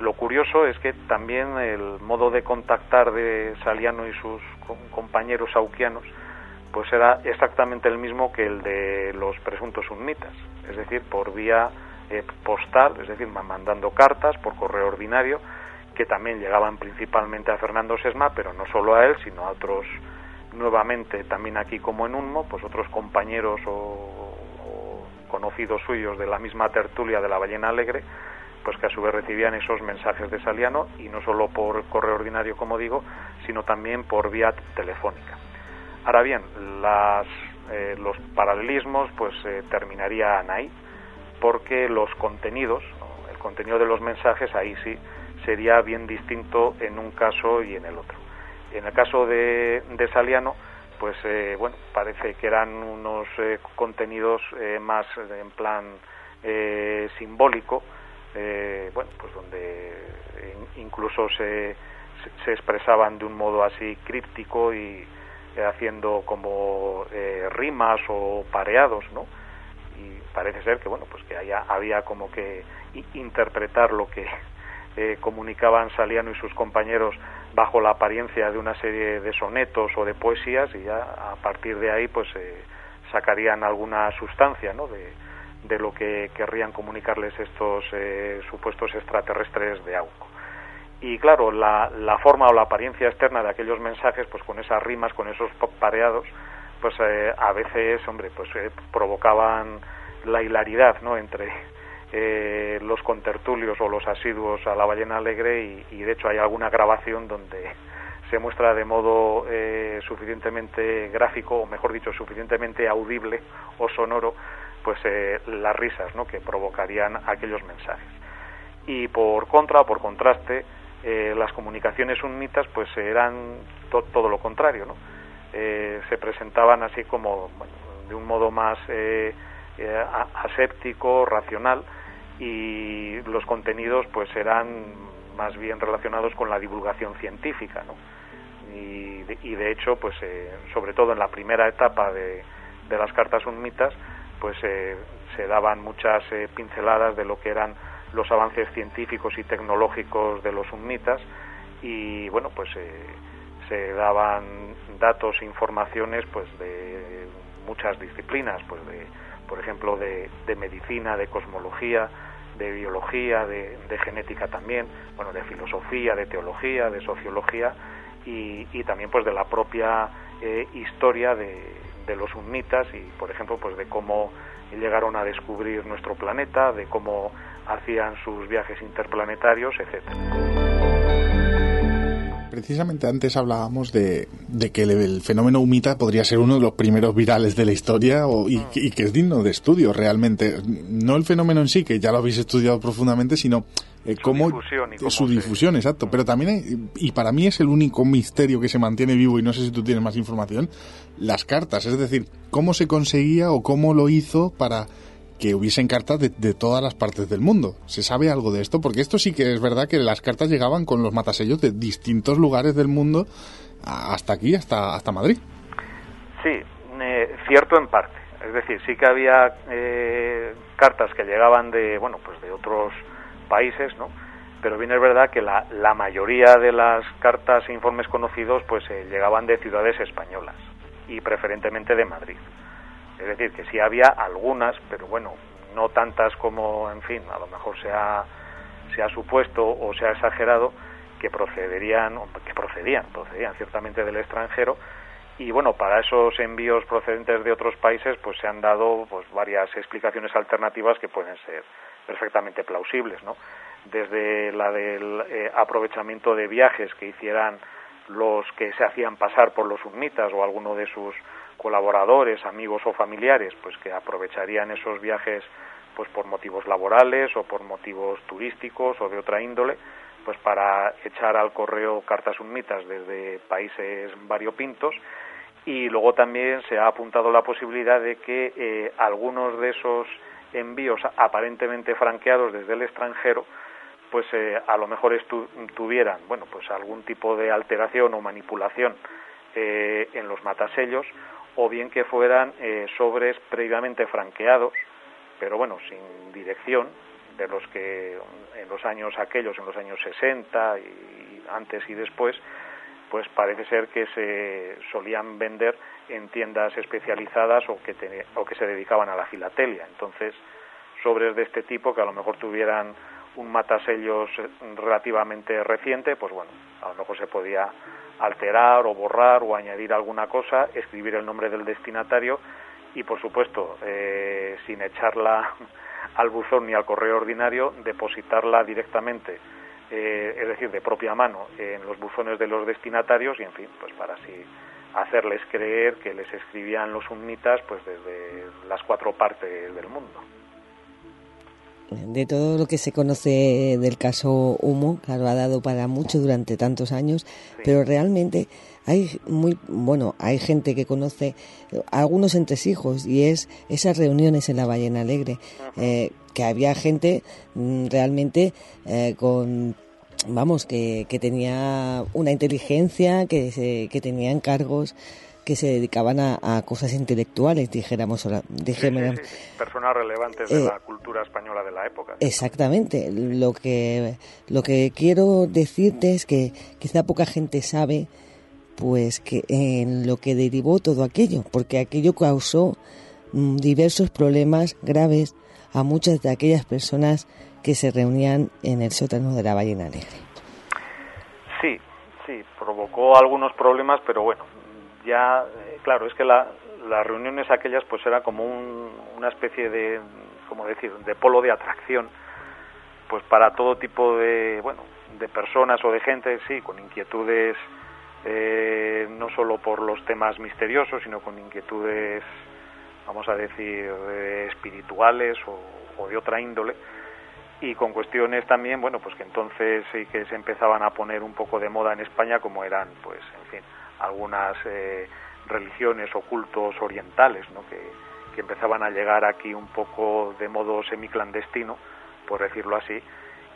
lo curioso es que también el modo de contactar de Saliano y sus compañeros auquianos pues era exactamente el mismo que el de los presuntos sunnitas, es decir, por vía eh, postal, es decir, mandando cartas por correo ordinario, que también llegaban principalmente a Fernando Sesma, pero no solo a él, sino a otros nuevamente, también aquí como en Unmo, pues otros compañeros o conocidos suyos de la misma tertulia de la Ballena Alegre, pues que a su vez recibían esos mensajes de Saliano y no solo por correo ordinario, como digo, sino también por vía telefónica. Ahora bien, eh, los paralelismos pues eh, terminarían ahí, porque los contenidos, el contenido de los mensajes ahí sí sería bien distinto en un caso y en el otro. En el caso de, Saliano, pues eh, bueno, parece que eran unos contenidos más en plan simbólico, eh, bueno, pues donde incluso se, se, expresaban de un modo así críptico y eh, haciendo como eh, rimas o pareados, ¿no? Y parece ser que, bueno, pues que haya, había como que interpretar lo que comunicaban Saliano y sus compañeros bajo la apariencia de una serie de sonetos o de poesías y ya a partir de ahí pues sacarían alguna sustancia, ¿no? De, de lo que querrían comunicarles estos eh, supuestos extraterrestres de Auco. Y claro, la, la, forma o la apariencia externa de aquellos mensajes, pues con esas rimas, con esos pareados, pues eh, a veces, hombre, pues eh, provocaban la hilaridad, ¿no? Entre los contertulios o los asiduos a la ballena alegre y, de hecho hay alguna grabación donde se muestra de modo suficientemente gráfico o mejor dicho suficientemente audible o sonoro pues eh, las risas ¿no? que provocarían aquellos mensajes. Y por contra, por contraste, eh, las comunicaciones sunitas pues eran todo lo contrario, ¿no? Eh, se presentaban así como de un modo más aséptico, racional y los contenidos pues eran más bien relacionados con la divulgación científica, ¿no? Y de, y de hecho pues sobre todo en la primera etapa de, de las cartas sunitas pues eh, se daban muchas eh, pinceladas de lo que eran los avances científicos y tecnológicos de los sunnitas y bueno pues eh, se daban datos e informaciones pues de muchas disciplinas pues de por ejemplo de, medicina de cosmología de biología de, genética también bueno de filosofía de teología de sociología y, también pues de la propia historia de, de los sunnitas y, por ejemplo, pues de cómo llegaron a descubrir nuestro planeta, de cómo hacían sus viajes interplanetarios, etcétera precisamente antes hablábamos de, que el, fenómeno humita podría ser uno de los primeros virales de la historia y, que es digno de estudio realmente. No el fenómeno en sí, que ya lo habéis estudiado profundamente, sino eh, su cómo, difusión, y su difusión, exacto. Pero también, y para mí es el único misterio que se mantiene vivo, y no sé si tú tienes más información, las cartas. Es decir, cómo se conseguía o cómo lo hizo para que hubiesen cartas de, todas las partes del mundo. ¿Se sabe algo de esto? Porque esto sí que es verdad que las cartas llegaban con los matasellos de distintos lugares del mundo hasta aquí, hasta, hasta Madrid. Sí, eh, cierto en parte. Es decir, sí que había eh, cartas que llegaban de, bueno, pues de otros países, ¿no? Pero bien es verdad que la, la mayoría de las cartas e informes conocidos pues eh, llegaban de ciudades españolas y preferentemente de Madrid. Es decir, que sí había algunas, pero bueno, no tantas como, en fin, a lo mejor se ha, se ha supuesto o se ha exagerado que procederían, que procedían, procedían ciertamente del extranjero y bueno, para esos envíos procedentes de otros países, pues se han dado pues varias explicaciones alternativas que pueden ser perfectamente plausibles, ¿no? Desde la del eh, aprovechamiento de viajes que hicieran los que se hacían pasar por los sunnitas o alguno de sus colaboradores, amigos o familiares, pues que aprovecharían esos viajes pues por motivos laborales o por motivos turísticos o de otra índole, pues para echar al correo cartas sunnitas desde países variopintos. Y luego también se ha apuntado la posibilidad de que eh, algunos de esos envíos aparentemente franqueados desde el extranjero pues eh, a lo mejor tuvieran bueno pues algún tipo de alteración o manipulación eh, en los matasellos o bien que fueran sobres previamente franqueados pero bueno sin dirección de los que en los años aquellos en los años 60 y antes y después pues parece ser que se solían vender en tiendas especializadas o que, o que se dedicaban a la filatelia. Entonces, sobres de este tipo que a lo mejor tuvieran un matasellos relativamente reciente, pues bueno, a lo mejor se podía alterar o borrar o añadir alguna cosa, escribir el nombre del destinatario y, por supuesto, eh, sin echarla al buzón ni al correo ordinario, depositarla directamente eh, es decir, de propia mano en los buzones de los destinatarios y, en fin, pues para así hacerles creer que les escribían los sunnitas pues desde las cuatro partes del mundo. De todo lo que se conoce del caso Humo, claro, ha dado para mucho durante tantos años, pero realmente hay muy bueno, hay gente que conoce algunos entresijos y es esas reuniones en la Ballena Alegre, eh, que había gente mm, realmente eh, con vamos, que, que, tenía una inteligencia, que, se, que tenía encargos que se dedicaban a, cosas intelectuales, dijéramos. dijéramos Personas relevantes de eh, la cultura española de la época. Exactamente. Lo que, lo que quiero decirte es que quizá poca gente sabe pues que en lo que derivó todo aquello, porque aquello causó mm, diversos problemas graves a muchas de aquellas personas que se reunían en el sótano de la Ballena Alegre. Sí, sí, provocó algunos problemas, pero bueno, ya, eh, claro, es que la, las reuniones aquellas pues era como una especie de, como decir, de polo de atracción, pues para todo tipo de, bueno, de personas o de gente, sí, con inquietudes eh, no solo por los temas misteriosos, sino con inquietudes, vamos a decir, espirituales o, de otra índole, y con cuestiones también, bueno, pues que entonces sí que se empezaban a poner un poco de moda en España, como eran, pues, en fin, algunas eh, religiones o cultos orientales. Que, empezaban a llegar aquí un poco de modo semiclandestino, por decirlo así,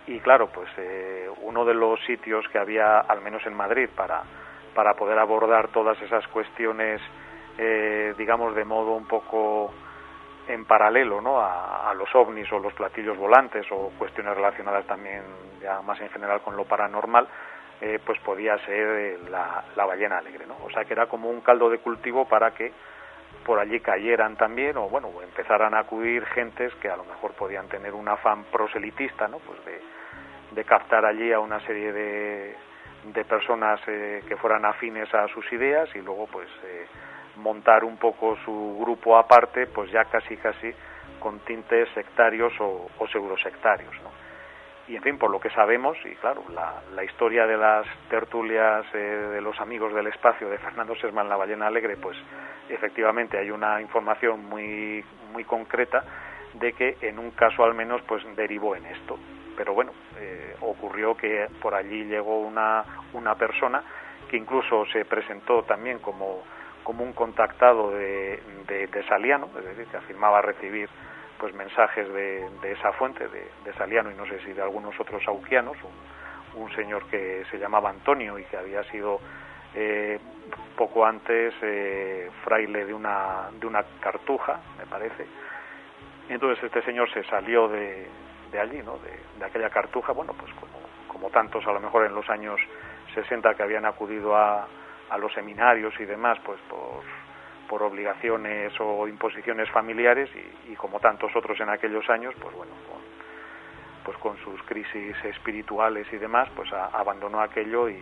y claro, pues eh, uno de los sitios que había, al menos en Madrid, para, para poder abordar todas esas cuestiones, eh, digamos, de modo un poco en paralelo. A, los ovnis o los platillos volantes o cuestiones relacionadas también ya más en general con lo paranormal, eh, pues podía ser la, la, ballena alegre, ¿no? O sea que era como un caldo de cultivo para que por allí cayeran también o bueno empezaran a acudir gentes que a lo mejor podían tener un afán proselitista, ¿no? Pues de, de captar allí a una serie de, de personas eh, que fueran afines a sus ideas y luego pues eh, montar un poco su grupo aparte, pues ya casi casi con tintes sectarios o, o pseudosectarios. Y en fin, por lo que sabemos, y claro, la, la historia de las tertulias eh, de los amigos del espacio de Fernando Sesman, la ballena alegre, pues efectivamente hay una información muy, muy concreta de que en un caso al menos pues derivó en esto. Pero bueno, eh, ocurrió que por allí llegó una, una persona que incluso se presentó también como como un contactado de, de, Saliano, es decir, que afirmaba recibir pues mensajes de, de esa fuente, de, Saliano y no sé si de algunos otros auquianos, un, señor que se llamaba Antonio y que había sido eh, poco antes eh, fraile de una, de una cartuja, me parece. entonces este señor se salió de, de allí, ¿no? de, de aquella cartuja, bueno, pues como, como tantos a lo mejor en los años 60 que habían acudido a, a los seminarios y demás, pues por, por obligaciones o imposiciones familiares y, como tantos otros en aquellos años, pues bueno, con, pues con sus crisis espirituales y demás, pues abandonó aquello y,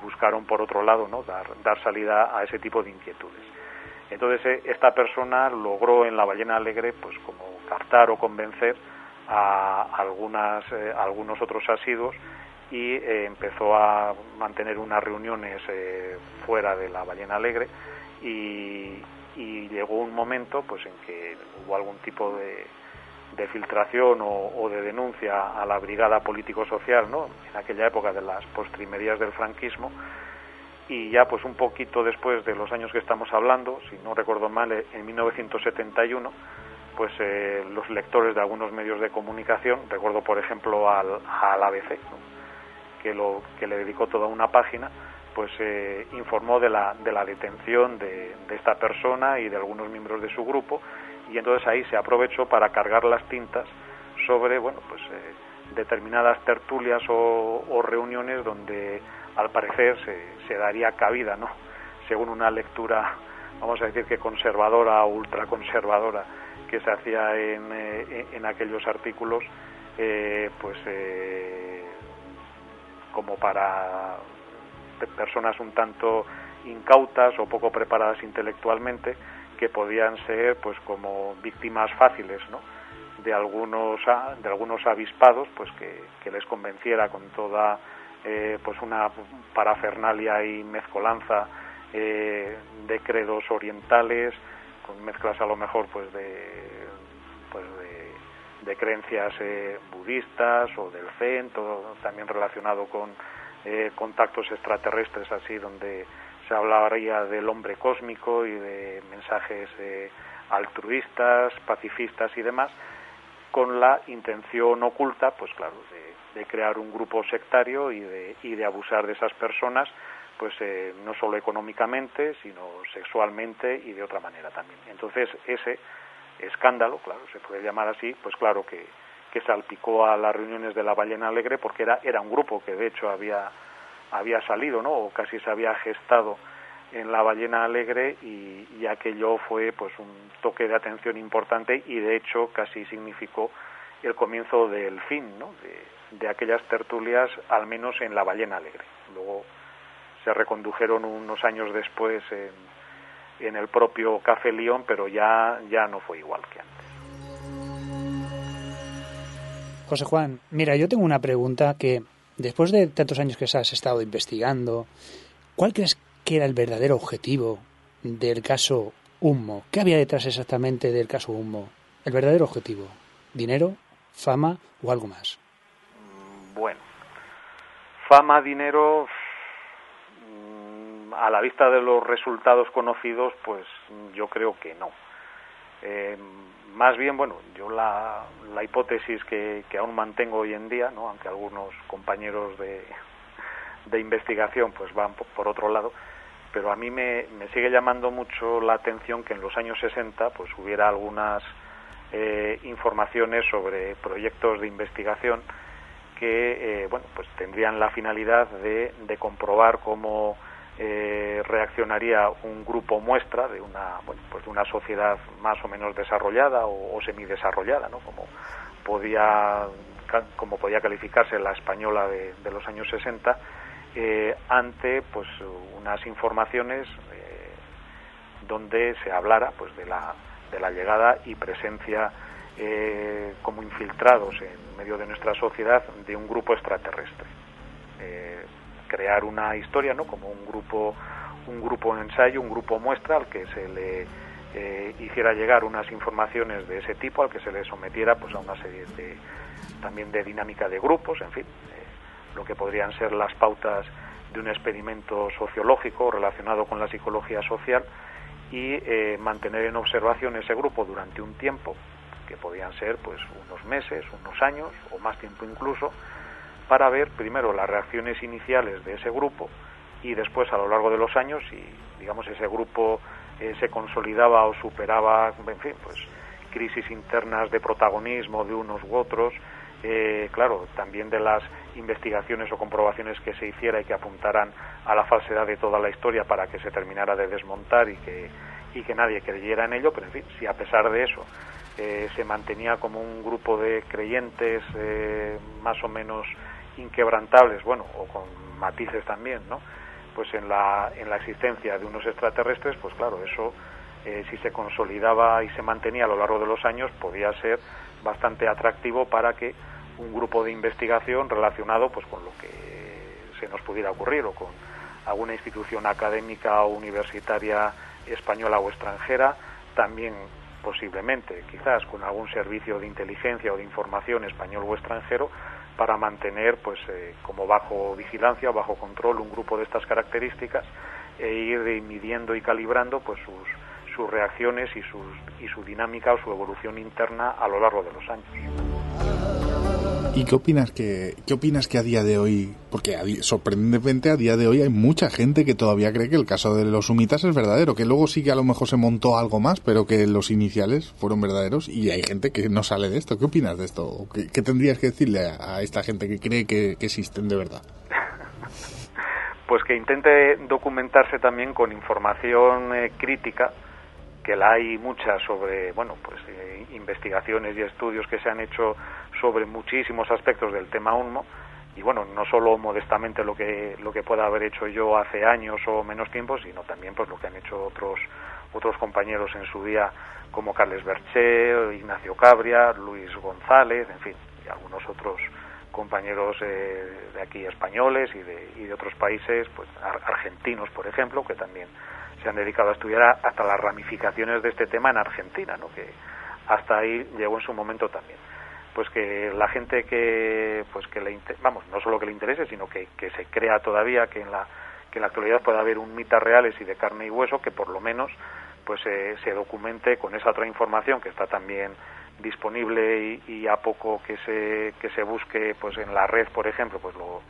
buscaron por otro lado ¿no? dar, dar salida a ese tipo de inquietudes. Entonces eh, esta persona logró en la ballena alegre pues como captar o convencer a algunas, eh, algunos otros asiduos y eh, empezó a mantener unas reuniones fuera de la ballena alegre y, llegó un momento pues en que hubo algún tipo de, filtración o, de denuncia a la brigada político-social, ¿no? En aquella época de las postrimerías del franquismo y ya pues un poquito después de los años que estamos hablando, si no recuerdo mal, en 1971, pues eh, los lectores de algunos medios de comunicación, recuerdo por ejemplo al ABC, que, lo, que le dedicó toda una página, pues eh, informó de la, de la detención de, esta persona y de algunos miembros de su grupo y entonces ahí se aprovechó para cargar las tintas sobre bueno pues eh, determinadas tertulias o, reuniones donde al parecer se, se, daría cabida no según una lectura vamos a decir que conservadora o ultraconservadora que se hacía en, eh, en aquellos artículos eh, pues como para personas un tanto incautas o poco preparadas intelectualmente que podían ser pues como víctimas fáciles ¿no? de algunos de algunos avispados pues que, les convenciera con toda eh, pues una parafernalia y mezcolanza eh, de credos orientales con mezclas a lo mejor pues de pues de, creencias eh, budistas o del zen todo también relacionado con contactos extraterrestres así donde se hablaría del hombre cósmico y de mensajes eh, altruistas, pacifistas y demás, con la intención oculta, pues claro, de, crear un grupo sectario y de, y de abusar de esas personas, pues eh, no solo económicamente, sino sexualmente y de otra manera también. Entonces, ese escándalo, claro, se puede llamar así, pues claro que, que salpicó a las reuniones de la Ballena Alegre porque era, era un grupo que de hecho había había salido, ¿no? O casi se había gestado en la ballena alegre y, aquello fue pues un toque de atención importante y de hecho casi significó el comienzo del fin ¿no? de, de, aquellas tertulias al menos en la ballena alegre luego se recondujeron unos años después en, en el propio Café León pero ya ya no fue igual que antes José Juan mira yo tengo una pregunta que Después de tantos años que has estado investigando, ¿cuál crees que era el verdadero objetivo del caso Humo? ¿Qué había detrás exactamente del caso Humo? El verdadero objetivo. ¿Dinero, fama o algo más? Bueno, fama, dinero, mm, a la vista de los resultados conocidos, pues yo creo que no. Eh, más bien, bueno, yo la, la hipótesis que, que, aún mantengo hoy en día, ¿no? aunque algunos compañeros de, de investigación pues van por, otro lado, pero a mí me, me, sigue llamando mucho la atención que en los años 60 pues hubiera algunas eh, informaciones sobre proyectos de investigación que eh, bueno pues tendrían la finalidad de, de comprobar cómo eh, reaccionaría un grupo muestra de una pues de una sociedad más o menos desarrollada o, semidesarrollada no como podía como podía calificarse la española de, los años 60 eh, ante pues unas informaciones eh, donde se hablara pues de la de la llegada y presencia eh, como infiltrados en medio de nuestra sociedad de un grupo extraterrestre crear una historia, ¿no? Como un grupo, un grupo en ensayo, un grupo muestra al que se le eh, hiciera llegar unas informaciones de ese tipo, al que se le sometiera, pues, a una serie de también de dinámica de grupos, en fin, eh, lo que podrían ser las pautas de un experimento sociológico relacionado con la psicología social y eh, mantener en observación ese grupo durante un tiempo que podían ser pues unos meses, unos años o más tiempo incluso para ver primero las reacciones iniciales de ese grupo y después a lo largo de los años si digamos ese grupo eh, se consolidaba o superaba en fin pues crisis internas de protagonismo de unos u otros eh, claro también de las investigaciones o comprobaciones que se hiciera y que apuntaran a la falsedad de toda la historia para que se terminara de desmontar y que y que nadie creyera en ello pero en fin si a pesar de eso eh, se mantenía como un grupo de creyentes más o menos inquebrantables, bueno, o con matices también, ¿no? Pues en la, en la existencia de unos extraterrestres, pues claro, eso eh, si se consolidaba y se mantenía a lo largo de los años, podía ser bastante atractivo para que un grupo de investigación relacionado pues con lo que se nos pudiera ocurrir o con alguna institución académica o universitaria española o extranjera, también posiblemente, quizás con algún servicio de inteligencia o de información español o extranjero, para mantener, pues, eh, como bajo vigilancia o bajo control un grupo de estas características e ir midiendo y calibrando, pues, sus, sus reacciones y, sus, y su dinámica o su evolución interna a lo largo de los años. ¿Y qué opinas que qué opinas que a día de hoy, porque sorprendentemente a día de hoy hay mucha gente que todavía cree que el caso de los humitas es verdadero, que luego sí que a lo mejor se montó algo más, pero que los iniciales fueron verdaderos y hay gente que no sale de esto. ¿Qué opinas de esto? ¿Qué, tendrías que decirle a, esta gente que cree que, existen de verdad? Pues que intente documentarse también con información eh, crítica que la hay muchas sobre, bueno, pues eh, investigaciones y estudios que se han hecho sobre muchísimos aspectos del tema UNMO y bueno, no solo modestamente lo que lo que pueda haber hecho yo hace años o menos tiempo, sino también pues lo que han hecho otros otros compañeros en su día como Carles Berché, Ignacio Cabria, Luis González, en fin, y algunos otros compañeros eh, de aquí españoles y de, y de otros países, pues argentinos, por ejemplo, que también se han dedicado a estudiar hasta las ramificaciones de este tema en Argentina, ¿no? que hasta ahí llegó en su momento también. Pues que la gente que, pues que le, vamos, no solo que le interese, sino que, que se crea todavía que en la que en la actualidad pueda haber un mitas reales y de carne y hueso que por lo menos pues eh, se documente con esa otra información que está también disponible y, a poco que se que se busque pues en la red por ejemplo pues lo,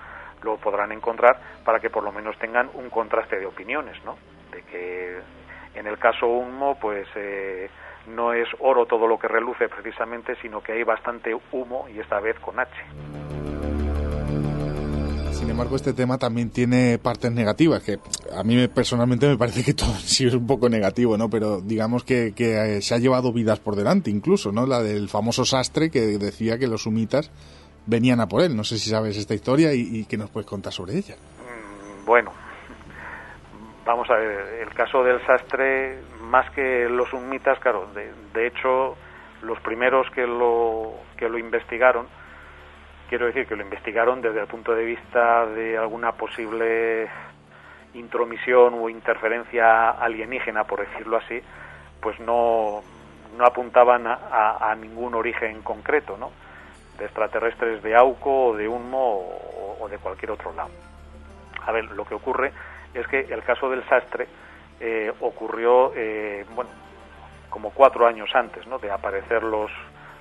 lo podrán encontrar para que por lo menos tengan un contraste de opiniones no de que en el caso UNMO pues eh, no es oro todo lo que reluce precisamente, sino que hay bastante humo y esta vez con H. Sin embargo, este tema también tiene partes negativas, que a mí personalmente me parece que todo sí es un poco negativo, ¿no? Pero digamos que, eh, se ha llevado vidas por delante, incluso, ¿no? La del famoso sastre que decía que los humitas venían a por él. No sé si sabes esta historia y, y qué nos puedes contar sobre ella. Mm, bueno, vamos a ver, el caso del sastre, más que los humitas, claro, de, hecho, los primeros que lo, que lo investigaron, quiero decir que lo investigaron desde el punto de vista de alguna posible intromisión o interferencia alienígena, por decirlo así, pues no, no apuntaban a, ningún origen concreto, ¿no? De extraterrestres de Auco o de Unmo o de cualquier otro lado. A ver, lo que ocurre es que el caso del sastre eh, ocurrió, eh, bueno, como cuatro años antes ¿no? de aparecer los,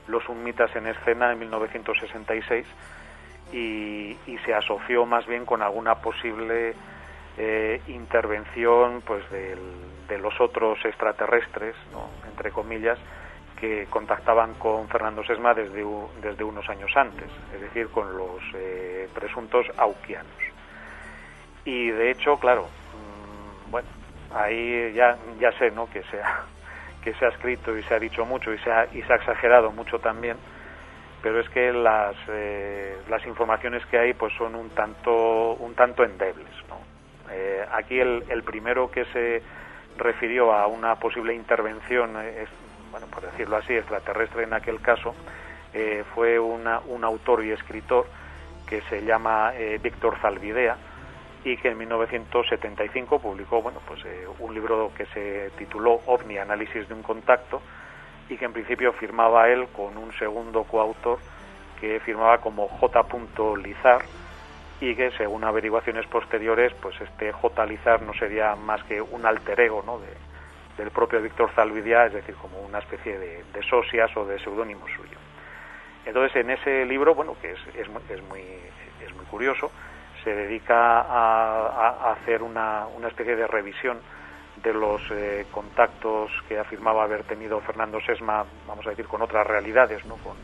los unmitas en escena en 1966 y, se asoció más bien con alguna posible eh, intervención pues de los otros extraterrestres, ¿no? entre comillas, que contactaban con Fernando Sesma desde, desde unos años antes, es decir, con los presuntos auquianos. Y de hecho, claro, mm, bueno, ahí ya, ya sé, ¿no? Que se, ha, que se ha escrito y se ha dicho mucho y se ha, y se ha exagerado mucho también, pero es que las, eh, las informaciones que hay pues son un tanto, un tanto endebles, ¿no? Eh, aquí el, el primero que se refirió a una posible intervención, eh, bueno, por decirlo así, extraterrestre en aquel caso, fue una, un autor y escritor que se llama Víctor Zalvidea, y que en 1975 publicó bueno, pues, eh, un libro que se tituló OVNI, Análisis de un Contacto, y que en principio firmaba él con un segundo coautor que firmaba como J. Lizar, y que según averiguaciones posteriores, pues este J. Lizar no sería más que un alter ego ¿no? de, del propio Víctor Zalvidia, es decir, como una especie de, de socias o de seudónimo suyo. Entonces, en ese libro, bueno, que es, es, es, muy, es muy curioso, se dedica a, hacer una, una, especie de revisión de los eh, contactos que afirmaba haber tenido Fernando Sesma, vamos a decir, con otras realidades, ¿no? con,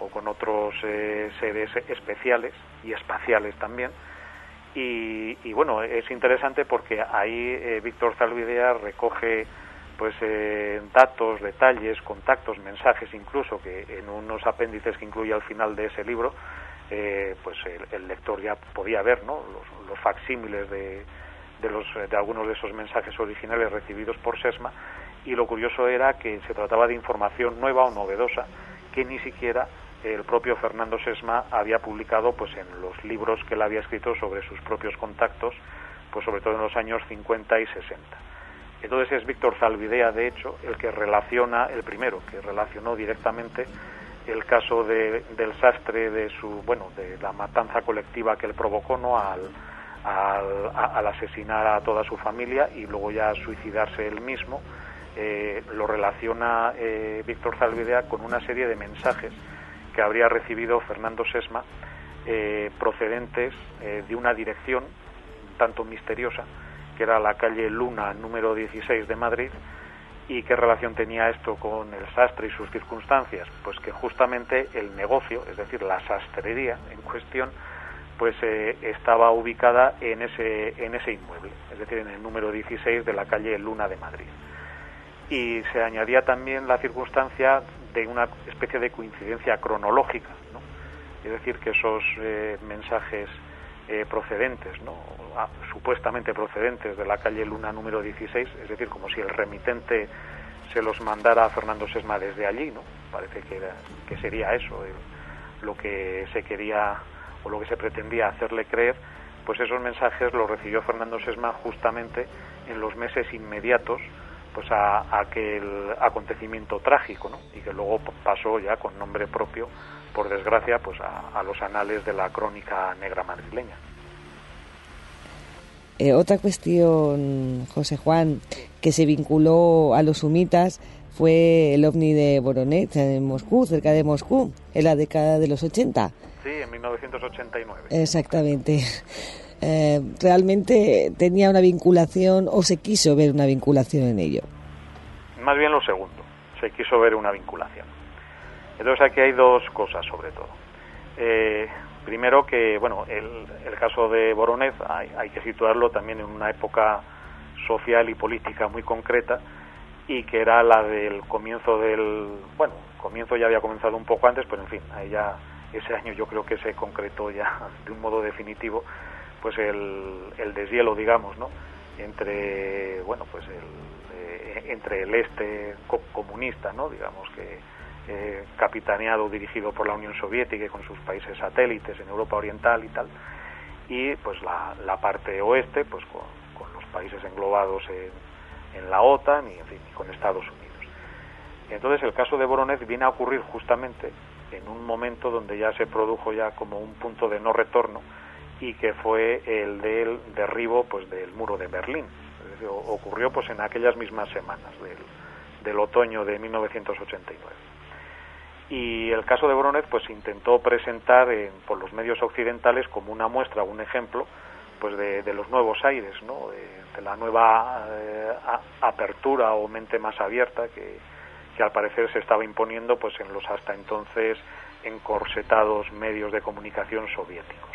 o con otros eh, seres especiales y espaciales también. Y, y, bueno, es interesante porque ahí eh, Víctor Zalvidea recoge pues datos, detalles, contactos, mensajes incluso que en unos apéndices que incluye al final de ese libro pues el, lector ya podía ver ¿no? los, los facsímiles de, de, los, de algunos de esos mensajes originales recibidos por SESMA y lo curioso era que se trataba de información nueva o novedosa que ni siquiera el propio Fernando Sesma había publicado pues en los libros que él había escrito sobre sus propios contactos, pues sobre todo en los años 50 y 60. Entonces es Víctor Zalvidea, de hecho, el que relaciona, el primero que relacionó directamente el caso de, del sastre de su, bueno, de la matanza colectiva que él provocó, ¿no? Al, al, asesinar a toda su familia y luego ya suicidarse él mismo, eh, lo relaciona eh, Víctor Zalvidea con una serie de mensajes que habría recibido Fernando Sesma eh, procedentes de una dirección tanto misteriosa que era la calle Luna número 16 de Madrid y qué relación tenía esto con el sastre y sus circunstancias pues que justamente el negocio es decir la sastrería en cuestión pues eh, estaba ubicada en ese, en ese inmueble, es decir, en el número 16 de la calle Luna de Madrid. Y se añadía también la circunstancia de una especie de coincidencia cronológica, ¿no? es decir, que esos eh, mensajes eh, procedentes, ¿no? Ah, supuestamente procedentes de la calle Luna número 16, es decir, como si el remitente se los mandara a Fernando Sesma desde allí, ¿no? Parece que, que sería eso lo que se quería o lo que se pretendía hacerle creer, pues esos mensajes los recibió Fernando Sesma justamente en los meses inmediatos pues a, aquel acontecimiento trágico, ¿no? Y que luego pasó ya con nombre propio, por desgracia, pues a, los anales de la crónica negra madrileña. Eh, otra cuestión, José Juan, que se vinculó a los sumitas fue el ovni de Voronet en Moscú, cerca de Moscú, en la década de los 80. Sí, en 1989. Exactamente. Eh, realmente tenía una vinculación o se quiso ver una vinculación en ello. Más bien lo segundo, se quiso ver una vinculación. Entonces aquí hay dos cosas sobre todo. Eh, primero que, bueno, el, caso de Voronez hay, hay, que situarlo también en una época social y política muy concreta y que era la del comienzo del, bueno, comienzo ya había comenzado un poco antes, pero en fin, ahí ya ese año yo creo que se concretó ya de un modo definitivo pues el, el deshielo digamos no entre bueno pues el, eh, entre el este comunista no digamos que eh, capitaneado dirigido por la Unión Soviética y con sus países satélites en Europa Oriental y tal y pues la, parte oeste pues con, los países englobados en, la OTAN y en fin con Estados Unidos entonces el caso de Voronezh viene a ocurrir justamente en un momento donde ya se produjo ya como un punto de no retorno y que fue el del derribo pues del muro de Berlín. ocurrió pues en aquellas mismas semanas del, del otoño de 1989. Y el caso de Voronezh pues intentó presentar por los medios occidentales como una muestra, un ejemplo pues de, los nuevos aires, ¿no? de, la nueva eh, apertura o mente más abierta que, que al parecer se estaba imponiendo pues en los hasta entonces encorsetados medios de comunicación soviéticos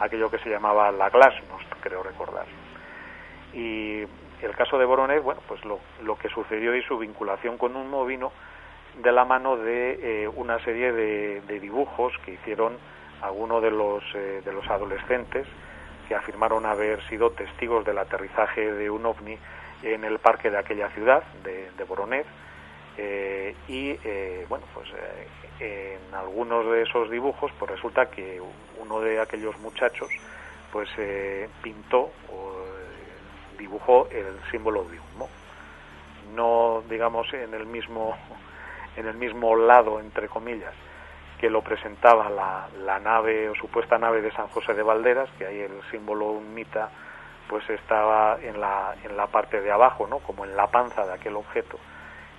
aquello que se llamaba la glasnost creo recordar y el caso de Voronezh bueno pues lo, lo que sucedió y su vinculación con un movino de la mano de eh, una serie de, de, dibujos que hicieron algunos de los eh, de los adolescentes que afirmaron haber sido testigos del aterrizaje de un ovni en el parque de aquella ciudad de, de eh, y eh, bueno, pues en algunos de esos dibujos, pues resulta que uno de aquellos muchachos, pues pintó o dibujó el símbolo de humo. No, digamos, en el mismo, en el mismo lado, entre comillas, que lo presentaba la, la nave o supuesta nave de San José de Valderas, que ahí el símbolo unmita pues estaba en la, en la parte de abajo, ¿no? como en la panza de aquel objeto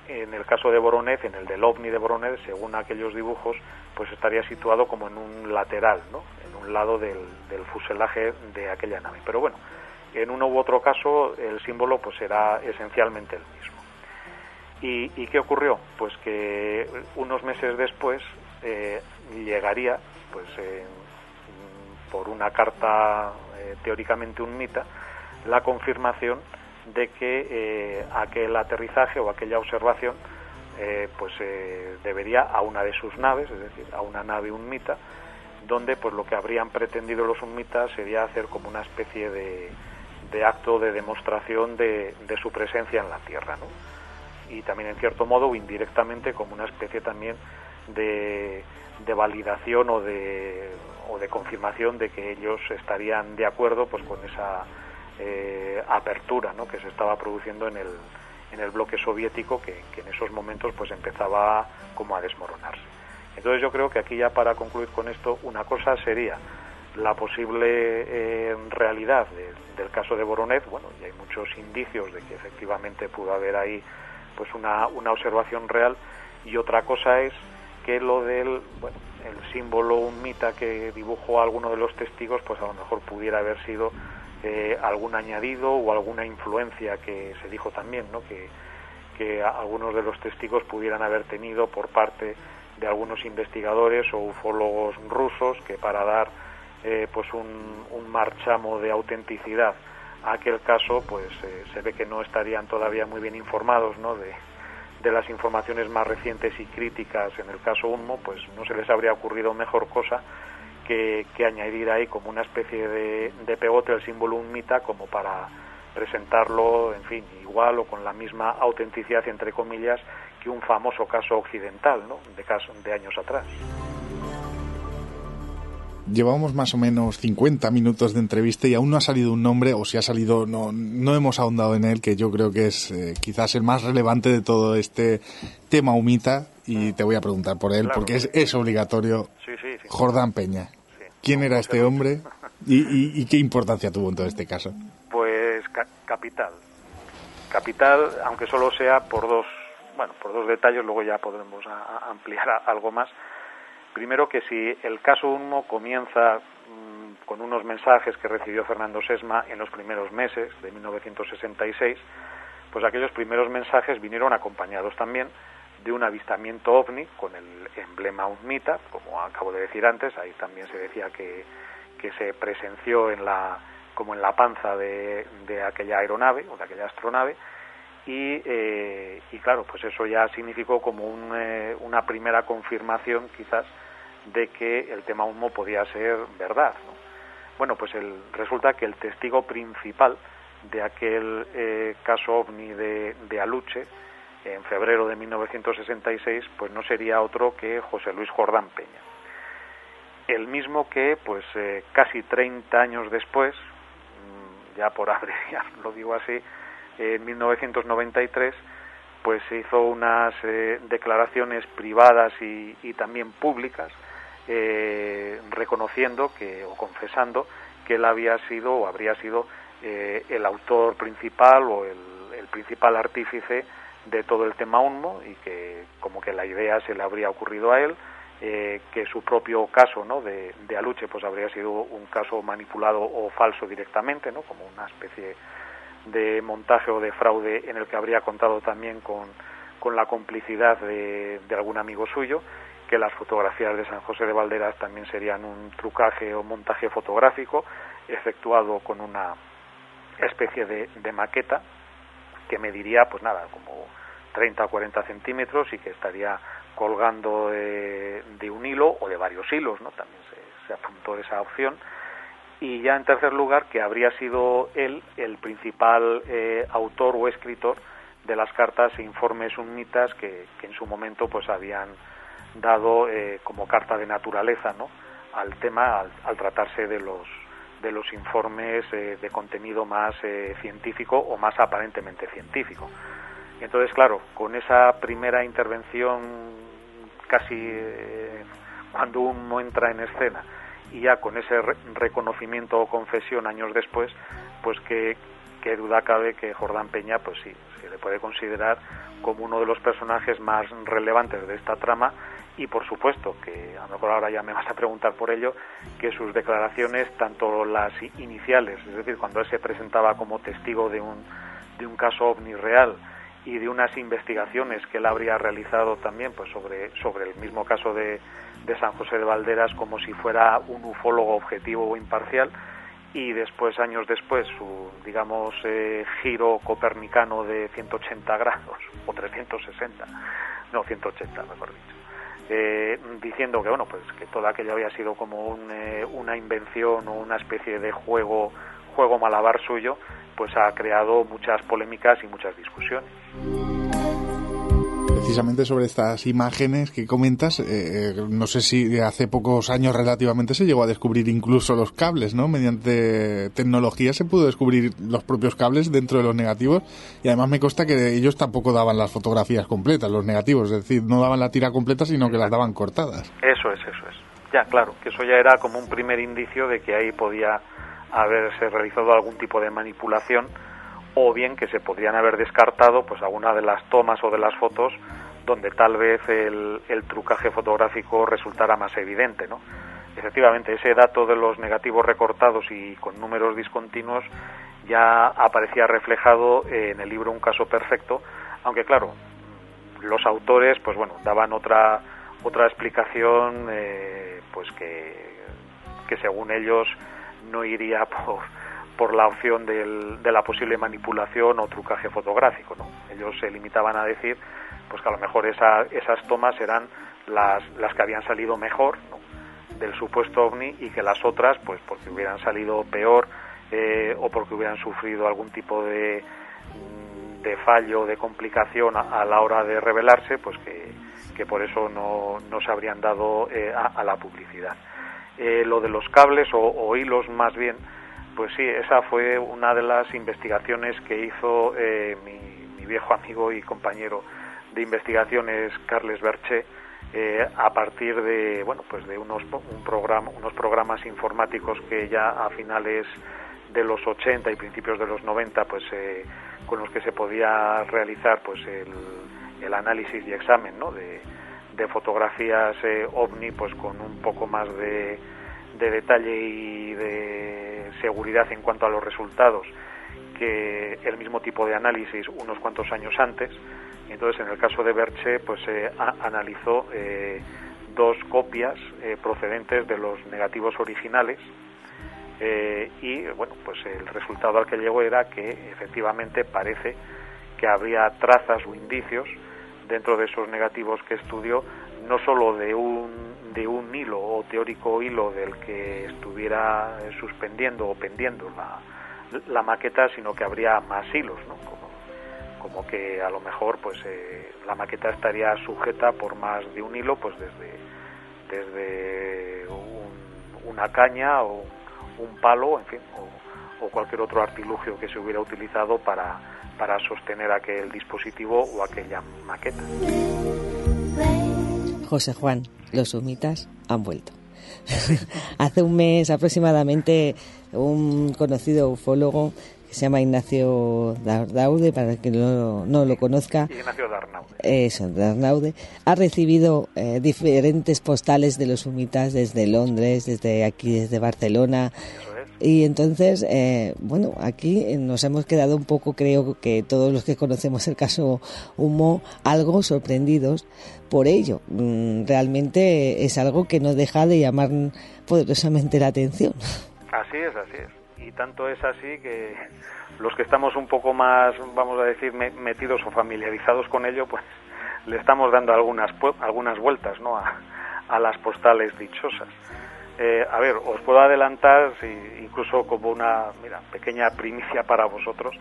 en el caso de Voronezh, en el del ovni de Voronezh, según aquellos dibujos, pues estaría situado como en un lateral, ¿no? En un lado del, fuselaje de aquella nave. Pero bueno, en uno u otro caso el símbolo pues será esencialmente el mismo. ¿Y, qué ocurrió? Pues que unos meses después eh, llegaría, pues por una carta eh, teóricamente un mita, la confirmación de que eh, aquel aterrizaje o aquella observación eh, pues eh, debería a una de sus naves, es decir, a una nave unmita, donde pues lo que habrían pretendido los humitas sería hacer como una especie de, de acto de demostración de, su presencia en la Tierra. Y también en cierto modo o indirectamente como una especie también de, de validación o de, o de confirmación de que ellos estarían de acuerdo pues con esa eh, apertura ¿no? que se estaba produciendo en el, en el bloque soviético que, en esos momentos pues empezaba como a desmoronarse. Entonces yo creo que aquí ya para concluir con esto una cosa sería la posible eh, realidad de, del caso de Voronev, bueno, y hay muchos indicios de que efectivamente pudo haber ahí pues una, una observación real y otra cosa es que lo del bueno, el símbolo un mita que dibujó alguno de los testigos pues a lo mejor pudiera haber sido eh, algún añadido o alguna influencia que se dijo también, ¿no? Que, que algunos de los testigos pudieran haber tenido por parte de algunos investigadores o ufólogos rusos que para dar eh, pues un, marchamo de autenticidad aquel caso pues eh, se ve que no estarían todavía muy bien informados ¿no? de, las informaciones más recientes y críticas en el caso UNMO pues no se les habría ocurrido mejor cosa que, añadir ahí como una especie de, de pegote el símbolo UNMITA como para presentarlo, en fin, igual o con la misma autenticidad, entre comillas, que un famoso caso occidental, ¿no? De, caso, de años atrás. Llevamos más o menos 50 minutos de entrevista y aún no ha salido un nombre, o si ha salido, no, no hemos ahondado en él, que yo creo que es eh, quizás el más relevante de todo este tema humita, y te voy a preguntar por él, claro, porque es, es obligatorio. Sí, sí, sí. Jordán Peña. ¿Quién era este hombre y, y, y, qué importancia tuvo en todo este caso? Pues ca capital. Capital, aunque solo sea por dos, bueno, por dos detalles, luego ya podremos a, a ampliar a, algo más. Primero que si el caso UNMO comienza mmm, con unos mensajes que recibió Fernando Sesma en los primeros meses de 1966, pues aquellos primeros mensajes vinieron acompañados también de un avistamiento ovni con el emblema UNMITA, como acabo de decir antes, ahí también se decía que, que se presenció en la, como en la panza de, de aquella aeronave o de aquella astronave, y, eh, y claro, pues eso ya significó como un, eh, una primera confirmación quizás de que el tema humo podía ser verdad. ¿no? Bueno, pues el, resulta que el testigo principal de aquel eh, caso ovni de, Aluche, en febrero de 1966, pues no sería otro que José Luis Jordán Peña. El mismo que, pues eh, casi 30 años después, mm, ya por abreviar, lo digo así, en 1993, pues se hizo unas eh, declaraciones privadas y también públicas eh, reconociendo que o confesando que él había sido o habría sido eh, el autor principal o el, principal artífice de todo el tema UNMO y que como que la idea se le habría ocurrido a él eh, que su propio caso ¿no? de, de, Aluche pues habría sido un caso manipulado o falso directamente ¿no? como una especie de montaje o de fraude en el que habría contado también con, con la complicidad de algún amigo suyo que las fotografías de San José de Valderas también serían un trucaje o montaje fotográfico efectuado con una especie de, de maqueta que mediría, pues nada, como 30 o 40 centímetros y que estaría colgando de, de un hilo o de varios hilos, ¿no? También se, se apuntó esa opción. Y ya en tercer lugar, que habría sido él el principal eh, autor o escritor de las cartas e informes unitas que, que en su momento pues habían dado eh, como carta de naturaleza ¿no? al tema al, tratarse de los de los informes eh, de contenido más eh, científico o más aparentemente científico. Entonces, claro, con esa primera intervención casi cuando uno entra en escena y ya con ese re reconocimiento o confesión años después, pues que, que duda cabe que Jordán Peña, pues sí, se le puede considerar como uno de los personajes más relevantes de esta trama y por supuesto que a lo mejor ahora ya me vas a preguntar por ello que sus declaraciones tanto las iniciales es decir cuando él se presentaba como testigo de un de un caso ovni real y de unas investigaciones que él habría realizado también pues sobre sobre el mismo caso de, de San José de Valderas como si fuera un ufólogo objetivo o imparcial y después años después su digamos eh, giro copernicano de 180 grados o 360 no 180 mejor dicho eh, diciendo que bueno pues que todo aquello había sido como eh, una invención o una especie de juego juego malabar suyo pues ha creado muchas polémicas y muchas discusiones precisamente sobre estas imágenes que comentas, eh, eh, no sé si hace pocos años relativamente se llegó a descubrir incluso los cables, ¿no? Mediante tecnología se pudo descubrir los propios cables dentro de los negativos y además me consta que ellos tampoco daban las fotografías completas, los negativos, es decir, no daban la tira completa, sino que las daban cortadas. Eso es, eso es. Ya, claro, que eso ya era como un primer indicio de que ahí podía haberse realizado algún tipo de manipulación o bien que se podrían haber descartado pues alguna de las tomas o de las fotos donde tal vez el, el trucaje fotográfico resultara más evidente, ¿no? Efectivamente, ese dato de los negativos recortados y con números discontinuos ya aparecía reflejado en el libro Un caso perfecto, aunque claro, los autores, pues bueno, daban otra otra explicación, eh, pues que, que según ellos no iría por por la opción del, de la posible manipulación o trucaje fotográfico. ¿no? Ellos se limitaban a decir pues que a lo mejor esa, esas tomas eran las, las que habían salido mejor del supuesto ovni y que las otras, pues porque hubieran salido peor eh, o porque hubieran sufrido algún tipo de, de fallo, de complicación a, la hora de revelarse, pues que, por eso no, se habrían dado eh, a, la publicidad. Eh, lo de los cables o hilos más bien, pues sí, esa fue una de las investigaciones que hizo eh, mi, viejo amigo y compañero de investigaciones, Carles Berche, eh, a partir de bueno pues de unos un programa, unos programas informáticos que ya a finales de los 80 y principios de los 90 pues eh, con los que se podía realizar pues el, el análisis y examen ¿no? de, de fotografías ovni pues con un poco más de de detalle y de seguridad en cuanto a los resultados que el mismo tipo de análisis unos cuantos años antes. Entonces, en el caso de Berche, pues se analizó eh, dos copias eh, procedentes de los negativos originales eh, y, bueno, pues el resultado al que llegó era que efectivamente parece que habría trazas o indicios dentro de esos negativos que estudió no solo de un de un hilo o teórico hilo del que estuviera suspendiendo o pendiendo la, la maqueta, sino que habría más hilos, ¿no? Como, como que a lo mejor pues eh, la maqueta estaría sujeta por más de un hilo, pues desde, desde una caña o un palo, en fin, o, o cualquier otro artilugio que se hubiera utilizado para, para sostener aquel dispositivo o aquella maqueta. José Juan, los sumitas han vuelto. Hace un mes aproximadamente un conocido ufólogo que se llama Ignacio Darnaude, para que no, no lo conozca. Ignacio Darnaude. Eso, Darnaude. Ha recibido eh, diferentes postales de los sumitas desde Londres, desde aquí, desde Barcelona. Y entonces, eh, bueno, aquí nos hemos quedado un poco, creo que todos los que conocemos el caso Humo, algo sorprendidos por ello. Mm, realmente es algo que no deja de llamar poderosamente la atención. Así es, así es. Y tanto es así que los que estamos un poco más, vamos a decir, metidos o familiarizados con ello, pues le estamos dando algunas, algunas vueltas ¿no? a, a las postales dichosas. Eh, a ver, os puedo adelantar, incluso como una mira, pequeña primicia para vosotros,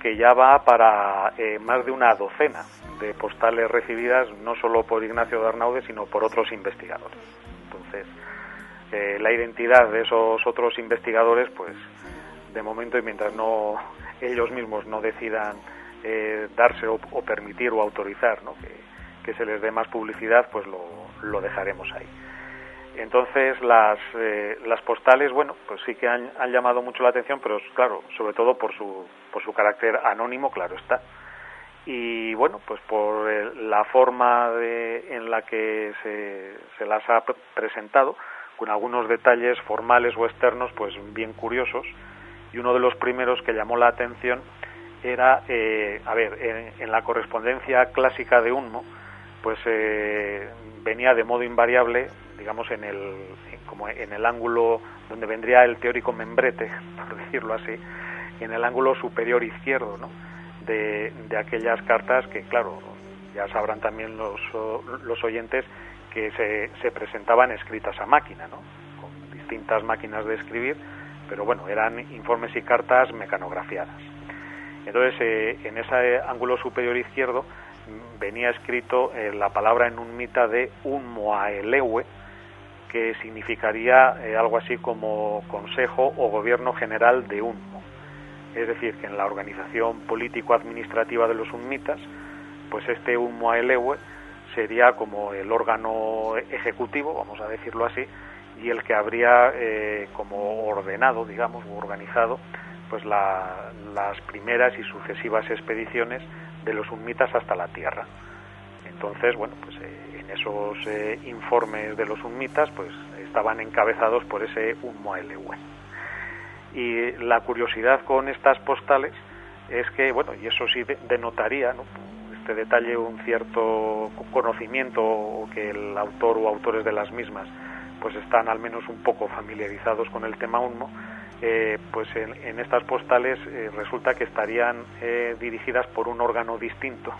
que ya va para eh, más de una docena de postales recibidas, no solo por Ignacio Darnaude, sino por otros investigadores. Entonces, eh, la identidad de esos otros investigadores, pues, de momento y mientras no ellos mismos no decidan darse o, permitir o autorizar ¿no? que, se les dé más publicidad, pues lo dejaremos ahí. Entonces las, eh, las postales, bueno, pues sí que han, llamado mucho la atención, pero claro, sobre todo por su, por su carácter anónimo, claro está. Y bueno, pues por la forma de, en la que se, se las ha presentado, con algunos detalles formales o externos, pues bien curiosos. Y uno de los primeros que llamó la atención era, eh, a ver, en, en, la correspondencia clásica de Unmo, pues eh, venía de modo invariable digamos, en el, como en el ángulo donde vendría el teórico membrete, por decirlo así, en el ángulo superior izquierdo, ¿no? De, de aquellas cartas que, claro, ya sabrán también los, los oyentes que se, se presentaban escritas a máquina, ¿no? con distintas máquinas de escribir, pero bueno, eran informes y cartas mecanografiadas. Entonces, eh, en ese ángulo superior izquierdo mm, venía escrito eh, la palabra en un mita de un moaelewe, que significaría eh, algo así como Consejo o Gobierno General de Unmo. Es decir, que en la organización político-administrativa de los unmitas, pues este Unmo Aelewe sería como el órgano ejecutivo, vamos a decirlo así, y el que habría eh, como ordenado, digamos, o organizado, pues las primeras y sucesivas expediciones de los unmitas hasta la Tierra. Entonces, bueno, pues eh, esos eh, informes de los unmitas, pues estaban encabezados por ese Unmoelewe. Y la curiosidad con estas postales es que, bueno, y eso sí denotaría, ¿no? este detalle, un cierto conocimiento que el autor o autores de las mismas pues están al menos un poco familiarizados con el tema UNMO, eh, pues en, estas postales eh, resulta que estarían dirigidas por un órgano distinto,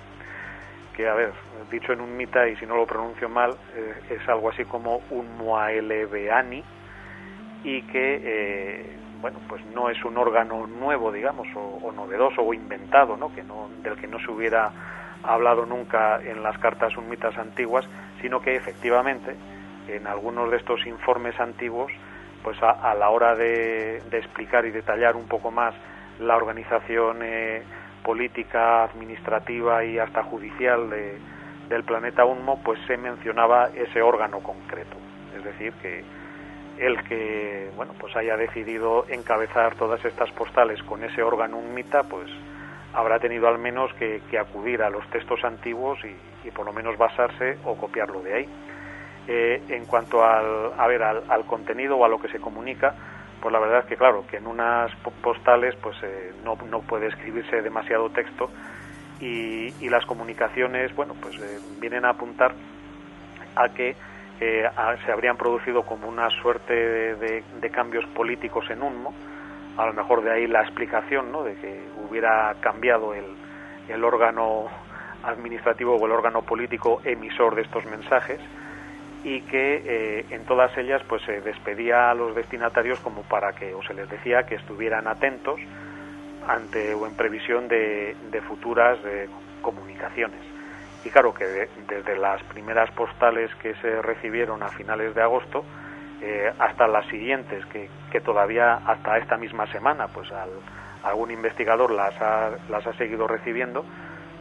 que, a ver, dicho en un mita y si no lo pronuncio mal, es algo así como un Moaelebeani y que, bueno, pues no es un órgano nuevo, digamos, o, novedoso o inventado, ¿no? Que no, del que no se hubiera hablado nunca en las cartas unmitas antiguas, sino que efectivamente en algunos de estos informes antiguos, pues a, la hora de, explicar y detallar un poco más la organización eh, política, administrativa y hasta judicial del planeta Unmo, pues se mencionaba ese órgano concreto. Es decir, que el que bueno pues haya decidido encabezar todas estas postales con ese órgano unmita, pues habrá tenido al menos que, acudir a los textos antiguos y, por lo menos basarse o copiarlo de ahí. Eh, en cuanto al, a ver, al, contenido o a lo que se comunica, pues la verdad es que claro, que en unas postales pues eh, no, no, puede escribirse demasiado texto y, las comunicaciones, bueno, pues eh, vienen a apuntar a que se habrían producido como una suerte de, cambios políticos en Unmo, a lo mejor de ahí la explicación, ¿no?, de que hubiera cambiado el, el órgano administrativo o el órgano político emisor de estos mensajes, y que eh, en todas ellas pues se despedía a los destinatarios como para que o se les decía que estuvieran atentos ante o en previsión de, futuras eh, comunicaciones y claro que desde las primeras postales que se recibieron a finales de agosto eh, hasta las siguientes que, que, todavía hasta esta misma semana pues algún investigador las ha, las ha seguido recibiendo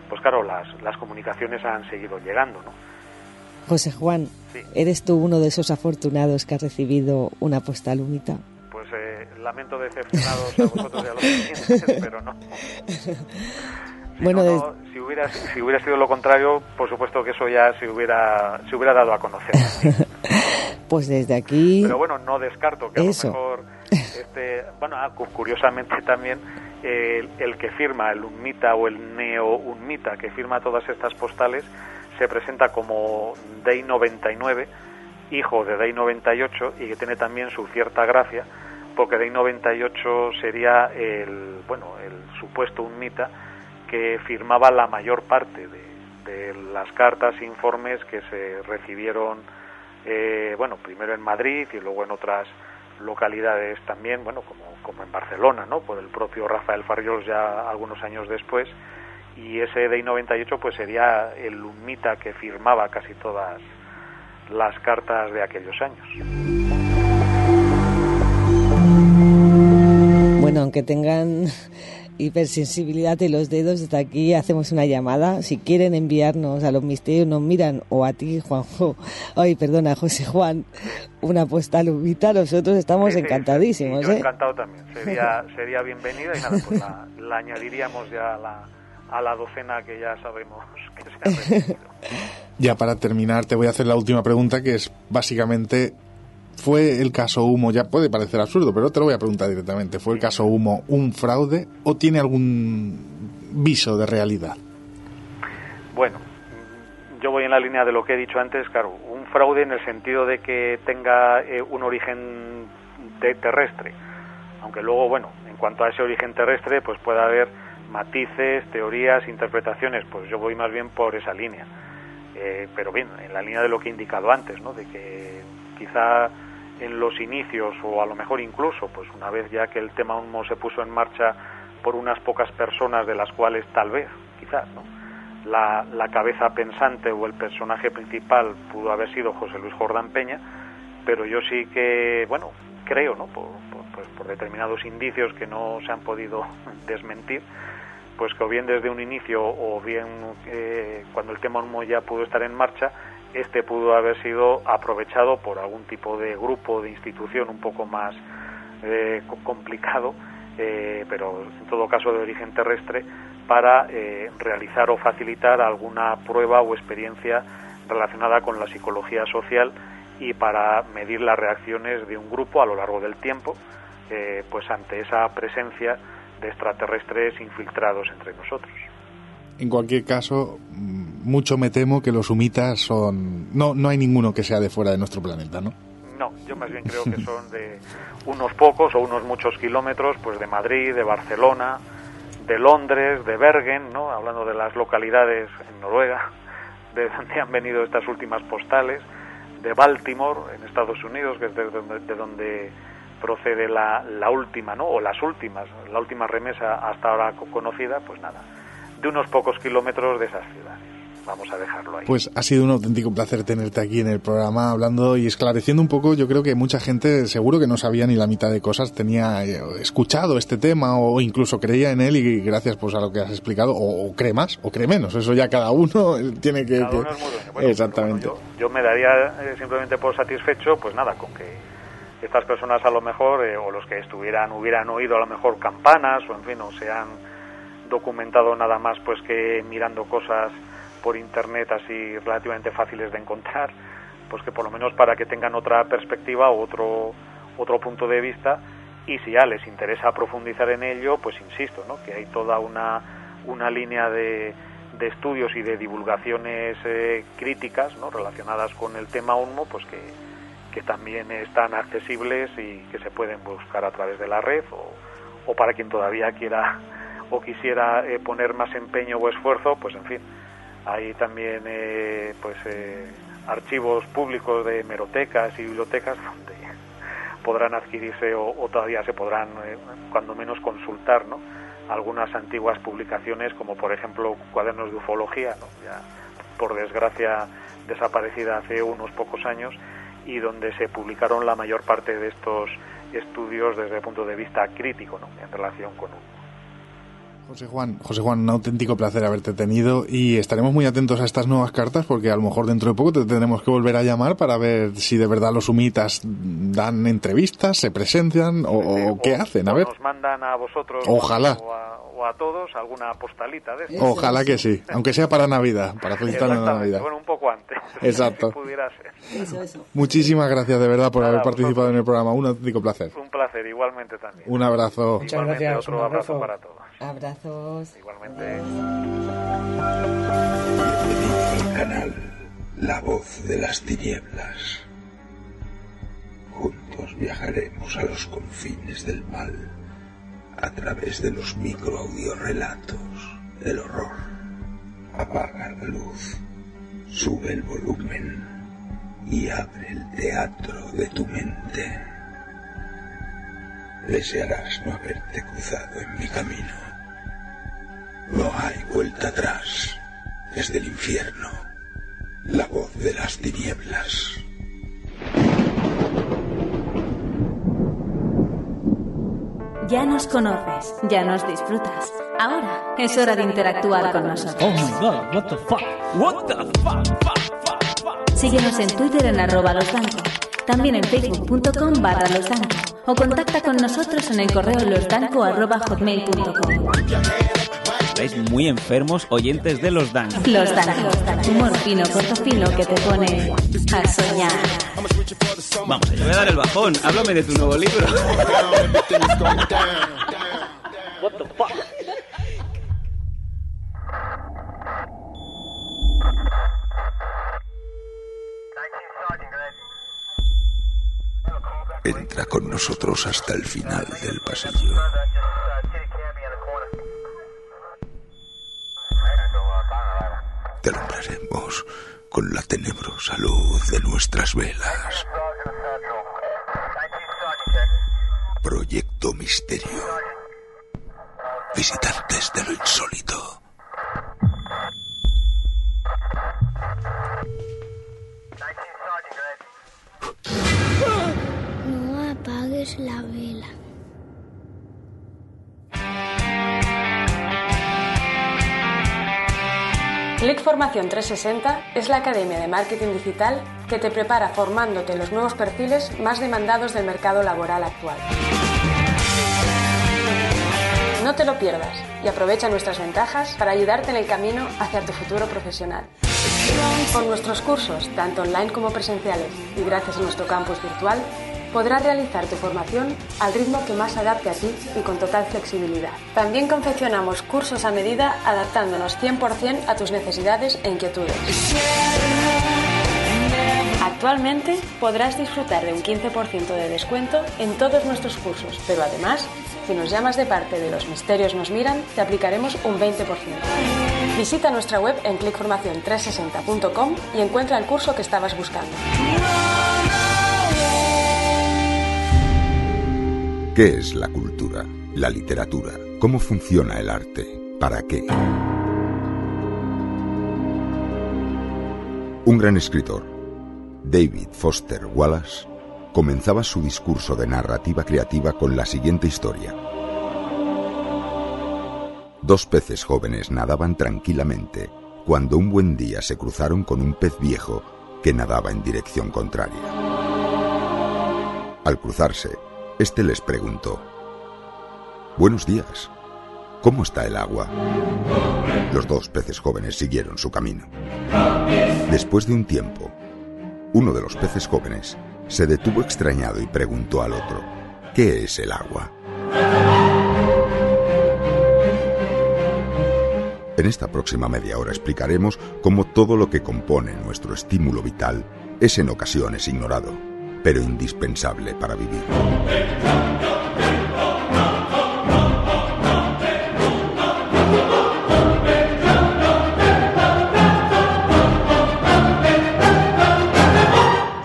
pues claro las, las comunicaciones han seguido llegando ¿no? José Juan, ¿eres tú uno de esos afortunados que ha recibido una postal humita? Pues eh, lamento decepcionados a vosotros y a los clientes, pero no. Si, bueno, si, hubiera, si hubiera sido lo contrario, por supuesto que eso ya se hubiera, se hubiera dado a conocer. pues desde aquí... Pero bueno, no descarto que a lo mejor, este, bueno, ah, curiosamente también, el, el, que firma el unmita o el neo-unmita que firma todas estas postales se presenta como Day 99, hijo de Day 98 y que tiene también su cierta gracia, porque Day 98 sería el, bueno, el supuesto unmita que firmaba la mayor parte de, las cartas e informes que se recibieron, eh, bueno, primero en Madrid y luego en otras localidades también, bueno, como, como en Barcelona, ¿no? Por el propio Rafael Farrios ya algunos años después y ese DEI 98 pues sería el lumita que firmaba casi todas las cartas de aquellos años. Bueno, aunque tengan hipersensibilidad de los dedos, desde aquí hacemos una llamada. Si quieren enviarnos a los misterios, nos miran, o a ti, Juanjo, ay, perdona, José Juan, una postal humita, nosotros estamos encantadísimos. yo ¿eh? encantado también, sería, sería bienvenida y nada, pues la, la añadiríamos ya a la a la docena que ya sabemos que se ha recibido. ya para terminar, te voy a hacer la última pregunta, que es básicamente, ¿fue el caso Humo, ya puede parecer absurdo, pero te lo voy a preguntar directamente, ¿fue el caso Humo un fraude o tiene algún viso de realidad? Bueno, yo voy en la línea de lo que he dicho antes, claro, un fraude en el sentido de que tenga eh, un origen terrestre, aunque luego, bueno, en cuanto a ese origen terrestre, pues puede haber matices, teorías, interpretaciones, pues yo voy más bien por esa línea. Eh, pero bien, en la línea de lo que he indicado antes, ¿no? de que quizá en los inicios o a lo mejor incluso, pues una vez ya que el tema UNMO se puso en marcha por unas pocas personas de las cuales tal vez, quizás, ¿no? la, cabeza pensante o el personaje principal pudo haber sido José Luis Jordán Peña, pero yo sí que, bueno, creo, ¿no? Por, pues por determinados indicios que no se han podido desmentir, pues que o bien desde un inicio o bien eh, cuando el tema UNMO ya pudo estar en marcha, este pudo haber sido aprovechado por algún tipo de grupo, de institución un poco más eh, complicado, eh, pero en todo caso de origen terrestre, para realizar o facilitar alguna prueba o experiencia relacionada con la psicología social y para medir las reacciones de un grupo a lo largo del tiempo, pues ante esa presencia de extraterrestres infiltrados entre nosotros. En cualquier caso, mucho me temo que los humitas son... No, no hay ninguno que sea de fuera de nuestro planeta, ¿no? No, yo más bien creo que son de unos pocos o unos muchos kilómetros, pues de Madrid, de Barcelona, de Londres, de Bergen, ¿no? Hablando de las localidades en Noruega, de donde han venido estas últimas postales, de Baltimore, en Estados Unidos, que es de donde, de donde procede la, la última, ¿no? O las últimas, la última remesa hasta ahora conocida, pues nada, de unos pocos kilómetros de esas ciudades. Vamos a dejarlo ahí. Pues ha sido un auténtico placer tenerte aquí en el programa hablando y esclareciendo un poco. Yo creo que mucha gente seguro que no sabía ni la mitad de cosas, tenía eh, escuchado este tema o incluso creía en él y gracias pues a lo que has explicado, o, o cree más o cree menos. Eso ya cada uno tiene que... Cada uno es muy bueno. Bueno, Exactamente. bueno, yo, yo me daría eh, simplemente por satisfecho, pues nada, con que estas personas a lo mejor, eh, o los que estuvieran, hubieran oído a lo mejor campanas, o en fin, o se han documentado nada más pues que mirando cosas por internet así relativamente fáciles de encontrar, pues que por lo menos para que tengan otra perspectiva otro, otro punto de vista y si ya les interesa profundizar en ello, pues insisto, ¿no? que hay toda una, una línea de, de estudios y de divulgaciones eh, críticas ¿no? relacionadas con el tema UNMO, pues que, que también están accesibles y que se pueden buscar a través de la red o, para quien todavía quiera o quisiera eh, poner más empeño o esfuerzo, pues en fin, hay también eh, pues eh, archivos públicos de merotecas y bibliotecas donde podrán adquirirse o, todavía se podrán eh, cuando menos consultar ¿no? algunas antiguas publicaciones como por ejemplo cuadernos de ufología ya por desgracia desaparecida hace unos pocos años y donde se publicaron la mayor parte de estos estudios desde el punto de vista crítico ¿no? en relación con José Juan, José Juan, un auténtico placer haberte tenido y estaremos muy atentos a estas nuevas cartas porque a lo mejor dentro de poco te tendremos que volver a llamar para ver si de verdad los humitas dan entrevistas, se presencian o, o qué hacen, a ver. nos mandan a vosotros Ojalá. o a, a todos alguna postalita de estas. Ojalá que sí, aunque sea para Navidad, para felicitar la Navidad. bueno, un poco antes. Exacto. Si pudiera ser. Eso, eso. Muchísimas gracias de verdad por Nada, haber participado vosotros. en el programa, un auténtico placer. Un placer, igualmente también. Un abrazo. Muchas Igualmente, gracias, Otro un abrazo abrazo. para todos. Abrazos. Igualmente. Al canal La Voz de las Tinieblas. Juntos viajaremos a los confines del mal a través de los microaudiorelatos del horror. Apaga la luz, sube el volumen y abre el teatro de tu mente. Desearás no haberte cruzado en mi camino. No hay vuelta atrás. Desde el infierno, la voz de las tinieblas. Ya nos conoces, ya nos disfrutas. Ahora es hora de interactuar con nosotros. Oh my god, what the fuck? What the fuck? fuck, fuck, fuck? Síguenos en Twitter en arroba losdanco, también en facebook.com barra losdanco o contacta con nosotros en el correo losdanco arroba hotmail.com. Estáis muy enfermos oyentes de los Dan. Los Danco, humor fino, corto fino que te pone a soñar. Vamos, te voy a dar el bajón. Háblame de tu nuevo libro. What the fuck? Entra con nosotros hasta el final del pasillo. Te alumbraremos con la tenebrosa luz de nuestras velas. Proyecto Misterio. Visitantes de lo insólito. No apagues la vela. Click Formación 360 es la academia de marketing digital que te prepara formándote los nuevos perfiles más demandados del mercado laboral actual. No te lo pierdas y aprovecha nuestras ventajas para ayudarte en el camino hacia tu futuro profesional. Con nuestros cursos, tanto online como presenciales, y gracias a nuestro campus virtual, podrás realizar tu formación al ritmo que más adapte a ti y con total flexibilidad. También confeccionamos cursos a medida adaptándonos 100% a tus necesidades e inquietudes. Actualmente podrás disfrutar de un 15% de descuento en todos nuestros cursos, pero además, si nos llamas de parte de Los Misterios Nos Miran, te aplicaremos un 20%. Visita nuestra web en clickformacion360.com y encuentra el curso que estabas buscando. ¿Qué es la cultura? La literatura. ¿Cómo funciona el arte? ¿Para qué? Un gran escritor, David Foster Wallace, comenzaba su discurso de narrativa creativa con la siguiente historia. Dos peces jóvenes nadaban tranquilamente cuando un buen día se cruzaron con un pez viejo que nadaba en dirección contraria. Al cruzarse, este les preguntó, Buenos días, ¿cómo está el agua? Los dos peces jóvenes siguieron su camino. Después de un tiempo, uno de los peces jóvenes se detuvo extrañado y preguntó al otro, ¿qué es el agua? En esta próxima media hora explicaremos cómo todo lo que compone nuestro estímulo vital es en ocasiones ignorado, pero indispensable para vivir.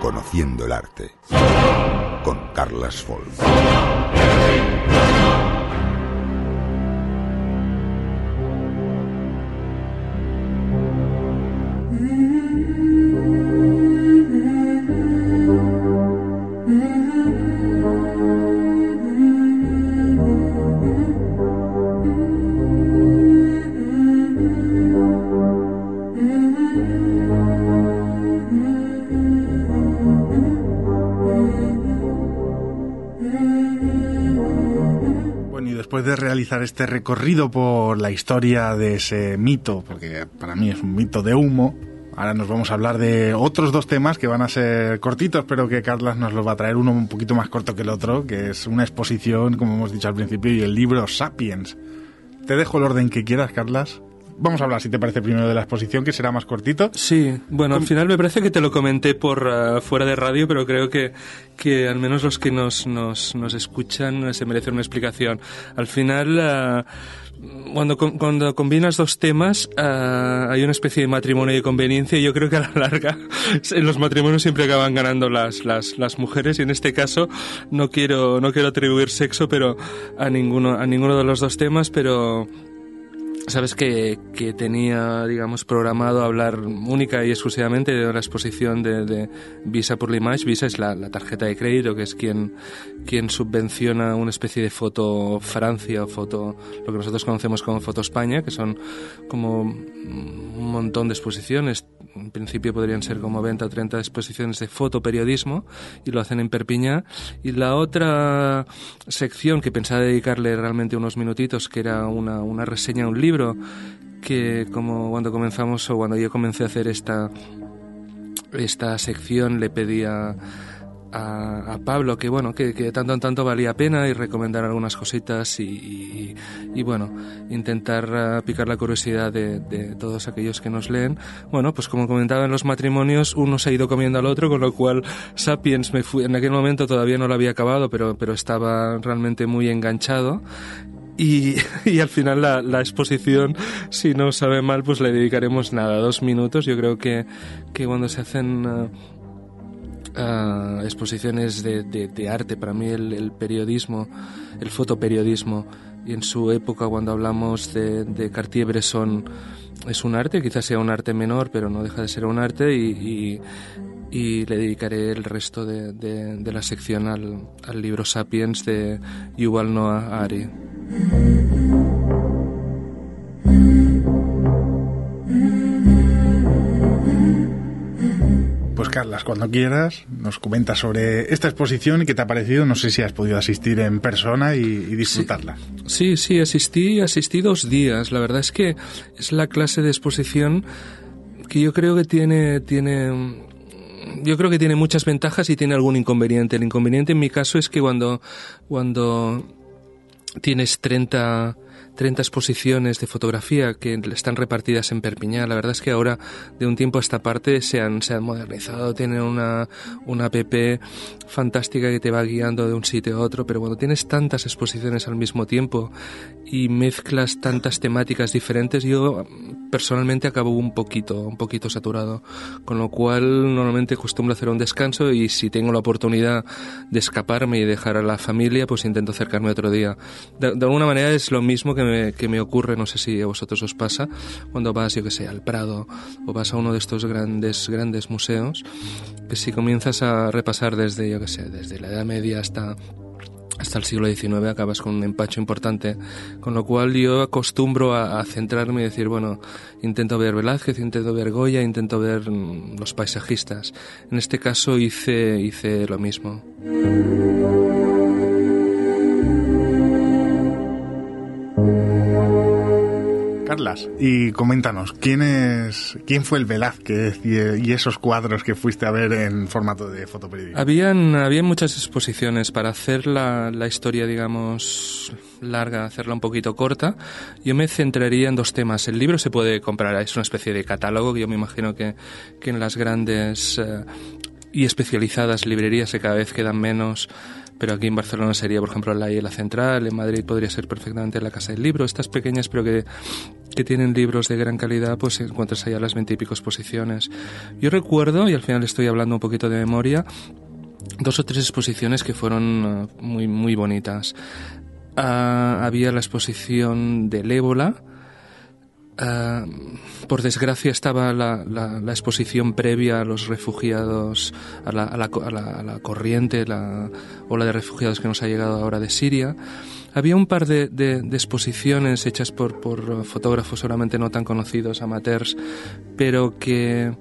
Conociendo el arte con Carlas Folk. Realizar este recorrido por la historia de ese mito, porque para mí es un mito de humo, ahora nos vamos a hablar de otros dos temas que van a ser cortitos, pero que Carlas nos los va a traer uno un poquito más corto que el otro, que es una exposición, como hemos dicho al principio, y el libro Sapiens. Te dejo el orden que quieras, Carlas. Vamos a hablar, si te parece, primero de la exposición, que será más cortito. Sí, bueno, al final me parece que te lo comenté por uh, fuera de radio, pero creo que, que al menos los que nos, nos, nos escuchan se merecen una explicación. Al final, uh, cuando, cuando combinas dos temas, uh, hay una especie de matrimonio de conveniencia y yo creo que a la larga en los matrimonios siempre acaban ganando las, las, las mujeres y en este caso no quiero, no quiero atribuir sexo pero a ninguno, a ninguno de los dos temas, pero Sabes que, que, tenía, digamos, programado hablar única y exclusivamente de la exposición de, de Visa por l'Image. Visa es la, la, tarjeta de crédito, que es quien, quien subvenciona una especie de foto Francia o foto, lo que nosotros conocemos como Foto España, que son como un montón de exposiciones. En principio podrían ser como 20 o 30 exposiciones de fotoperiodismo y lo hacen en Perpiñá. Y la otra sección que pensaba dedicarle realmente unos minutitos, que era una, una reseña a un libro, que como cuando comenzamos o cuando yo comencé a hacer esta esta sección le pedía a, Pablo que bueno que, tanto en tanto valía pena y recomendar algunas cositas y, bueno intentar uh, picar la curiosidad de, todos aquellos que nos leen bueno pues como comentaba en los matrimonios uno se ha ido comiendo al otro con lo cual Sapiens me fui, en aquel momento todavía no lo había acabado pero pero estaba realmente muy enganchado Y, y, al final la, exposición, si no sabe mal, pues le dedicaremos nada, dos minutos. Yo creo que, que cuando se hacen uh, uh, exposiciones de, arte, para mí el, periodismo, el fotoperiodismo, y en su época cuando hablamos de, Cartier-Bresson, es un arte, quizás sea un arte menor, pero no deja de ser un arte y, le dedicaré el resto de la sección al, al, libro Sapiens de Yuval Noah Ari. Carlas, cuando quieras, nos comentas sobre esta exposición y qué te ha parecido. No sé si has podido asistir en persona y, y disfrutarla. Sí, sí, sí, asistí, asistí dos días. La verdad es que es la clase de exposición que yo creo que tiene, tiene yo creo que tiene muchas ventajas y tiene algún inconveniente. El inconveniente en mi caso es que cuando, cuando tienes 30, 30 exposiciones de fotografía que están repartidas en Perpiñán. La verdad es que ahora, de un tiempo a esta parte, se han, se han modernizado, tienen una, una app fantástica que te va guiando de un sitio a otro, pero cuando tienes tantas exposiciones al mismo tiempo y mezclas tantas temáticas diferentes, yo personalmente acabo un poquito, un poquito saturado, con lo cual normalmente acostumbro hacer un descanso y si tengo la oportunidad de escaparme y dejar a la familia, pues intento acercarme otro día. De, de alguna manera es lo mismo que me, que me ocurre, no sé si a vosotros os pasa, cuando vas, yo que sé, al Prado o vas a uno de estos grandes, grandes museos, que si comienzas a repasar desde, yo que sé, desde la Edad Media hasta hasta el siglo XIX acabas con un empacho importante, con lo cual yo acostumbro a, a, centrarme y decir, bueno, intento ver Velázquez, intento ver Goya, intento ver mm, los paisajistas. En este caso hice, hice lo mismo. Y coméntanos, ¿quién, es, quién fue el Velázquez y, esos cuadros que fuiste a ver en formato de fotoperiodismo? Habían, habían muchas exposiciones para hacer la, la historia, digamos, larga, hacerla un poquito corta. Yo me centraría en dos temas. El libro se puede comprar, es una especie de catálogo que yo me imagino que, que en las grandes eh, y especializadas librerías que cada vez quedan menos pero aquí en Barcelona sería, por ejemplo, la la Central, en Madrid podría ser perfectamente la Casa del Libro. Estas pequeñas, pero que, que tienen libros de gran calidad, pues encuentras allá las veintipico exposiciones. Yo recuerdo, y al final estoy hablando un poquito de memoria, dos o tres exposiciones que fueron uh, muy, muy bonitas. Uh, había la exposición del ébola, Uh, por desgracia estaba la, exposición previa a los refugiados, a la, a la, a corriente, la ola de refugiados que nos ha llegado ahora de Siria. Había un par de, exposiciones hechas por, por fotógrafos solamente no tan conocidos, amateurs, pero que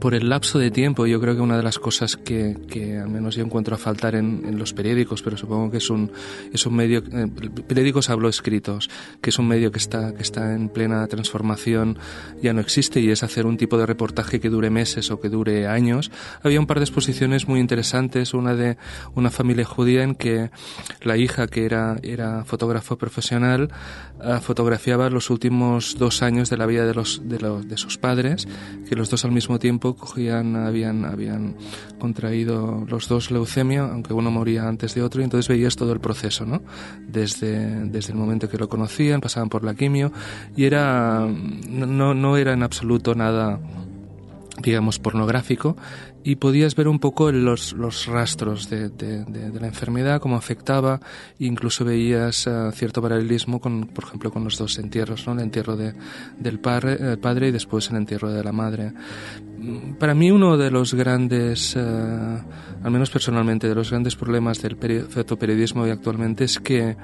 por el lapso de tiempo, yo creo que una de las cosas que, que al menos yo encuentro a faltar en, en, los periódicos, pero supongo que es un, es un medio, eh, periódicos hablo escritos, que es un medio que está, que está en plena transformación, ya no existe y es hacer un tipo de reportaje que dure meses o que dure años. Había un par de exposiciones muy interesantes, una de una familia judía en que la hija, que era, era fotógrafo profesional, fotografiaba los últimos dos años de la vida de, los, de, los, de sus padres, que los dos al mismo tiempo cogían, habían, habían contraído los dos leucemia, aunque uno moría antes de otro, y entonces veías todo el proceso, ¿no? Desde, desde el momento que lo conocían, pasaban por la quimio, y era, no, no era en absoluto nada digamos, pornográfico y podías ver un poco los, los rastros de, de, la enfermedad, cómo afectaba, incluso veías uh, cierto paralelismo con, por ejemplo, con los dos entierros, ¿no? El entierro de, del padre, eh, padre y después el entierro de la madre. Para mí uno de los grandes, uh, al menos personalmente, de los grandes problemas del fotoperiodismo hoy actualmente es que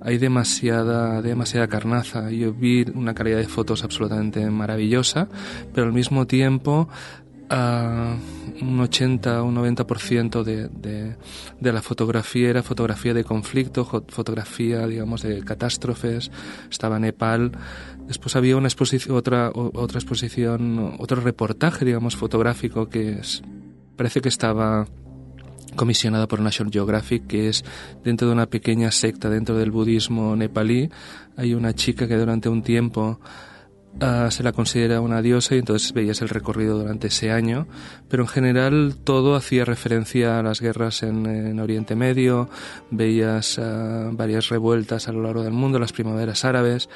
hay demasiada, demasiada carnaza. Yo vi una calidad de fotos absolutamente maravillosa, pero al mismo tiempo uh, un 80 o un 90% de, de, de la fotografía era fotografía de conflicto, fotografía, digamos, de catástrofes. Estaba Nepal. Después había una exposición, otra, otra exposición, otro reportaje, digamos, fotográfico que es, parece que estaba comisionada por National Geographic, que es dentro de una pequeña secta dentro del budismo nepalí. Hay una chica que durante un tiempo Ah, se la considera una diosa y entonces veías el recorrido durante ese año, pero en general todo hacía referencia a las guerras en, Oriente Medio, veías ah, varias revueltas a lo largo del mundo, las primaveras árabes.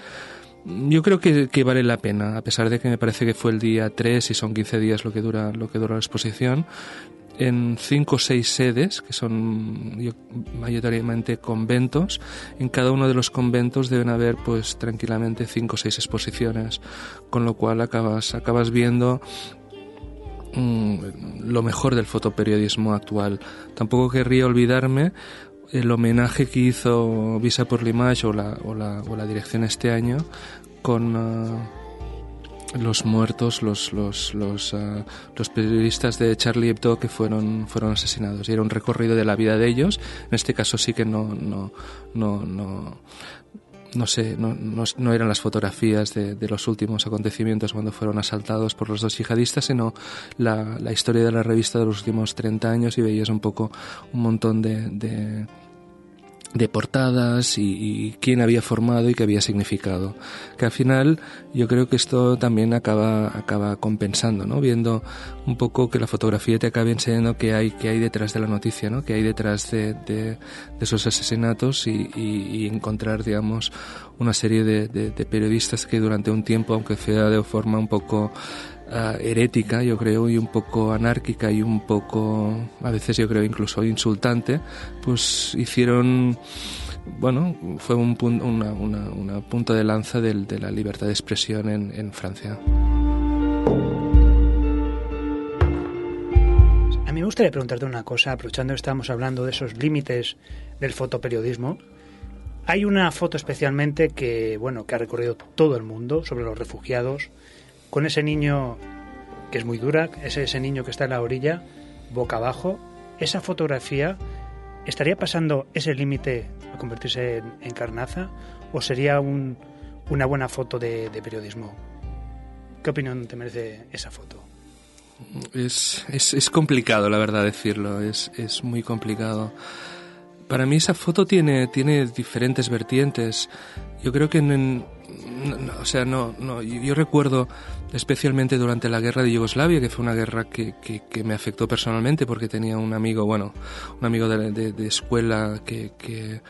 Yo creo que, que, vale la pena, a pesar de que me parece que fue el día 3 y son 15 días lo que dura, lo que dura la exposición en cinco o seis sedes, que son mayoritariamente conventos. En cada uno de los conventos deben haber, pues, tranquilamente cinco o seis exposiciones, con lo cual acabas, acabas viendo mm, lo mejor del fotoperiodismo actual. Tampoco querría olvidarme el homenaje que hizo Visa por l'Image o la, o, la, o la dirección este año con... Ah, los muertos, los, los, los, ah, los, periodistas de Charlie Hebdo que fueron, fueron asesinados. Y era un recorrido de la vida de ellos. En este caso sí que no, no, no, no, no sé, no, no, eran las fotografías de, de, los últimos acontecimientos cuando fueron asaltados por los dos yihadistas, sino la, la historia de la revista de los últimos 30 años y veías un poco un montón de, de de portadas y, quién había formado y qué había significado. Que al final yo creo que esto también acaba, acaba compensando, ¿no? Viendo un poco que la fotografía te acabe enseñando qué hay, qué hay detrás de la noticia, ¿no? Qué hay detrás de, de, esos asesinatos y, y, encontrar, digamos, una serie de, de, periodistas que durante un tiempo, aunque sea de forma un poco uh, herética, yo creo, y un poco anárquica y un poco, a veces yo creo incluso insultante, pues hicieron bueno, fue un, una, una, una, punto de lanza del, de la libertad de expresión en, en, Francia. A mí me gustaría preguntarte una cosa, aprovechando que estamos hablando de esos límites del fotoperiodismo. Hay una foto especialmente que, bueno, que ha recorrido todo el mundo sobre los refugiados, con ese niño que es muy dura, ese, ese niño que está en la orilla, boca abajo, esa fotografía estaría pasando ese límite a convertirse en, carnaza o sería un, una buena foto de, periodismo? ¿Qué opinión te merece esa foto? Es, es, es complicado, la verdad, decirlo. Es, es muy complicado. Para mí esa foto tiene, tiene diferentes vertientes. Yo creo que en, o sea, no, no, yo recuerdo especialmente durante la guerra de Yugoslavia, que fue una guerra que, que, me afectó personalmente porque tenía un amigo, bueno, un amigo de, de, escuela que, que,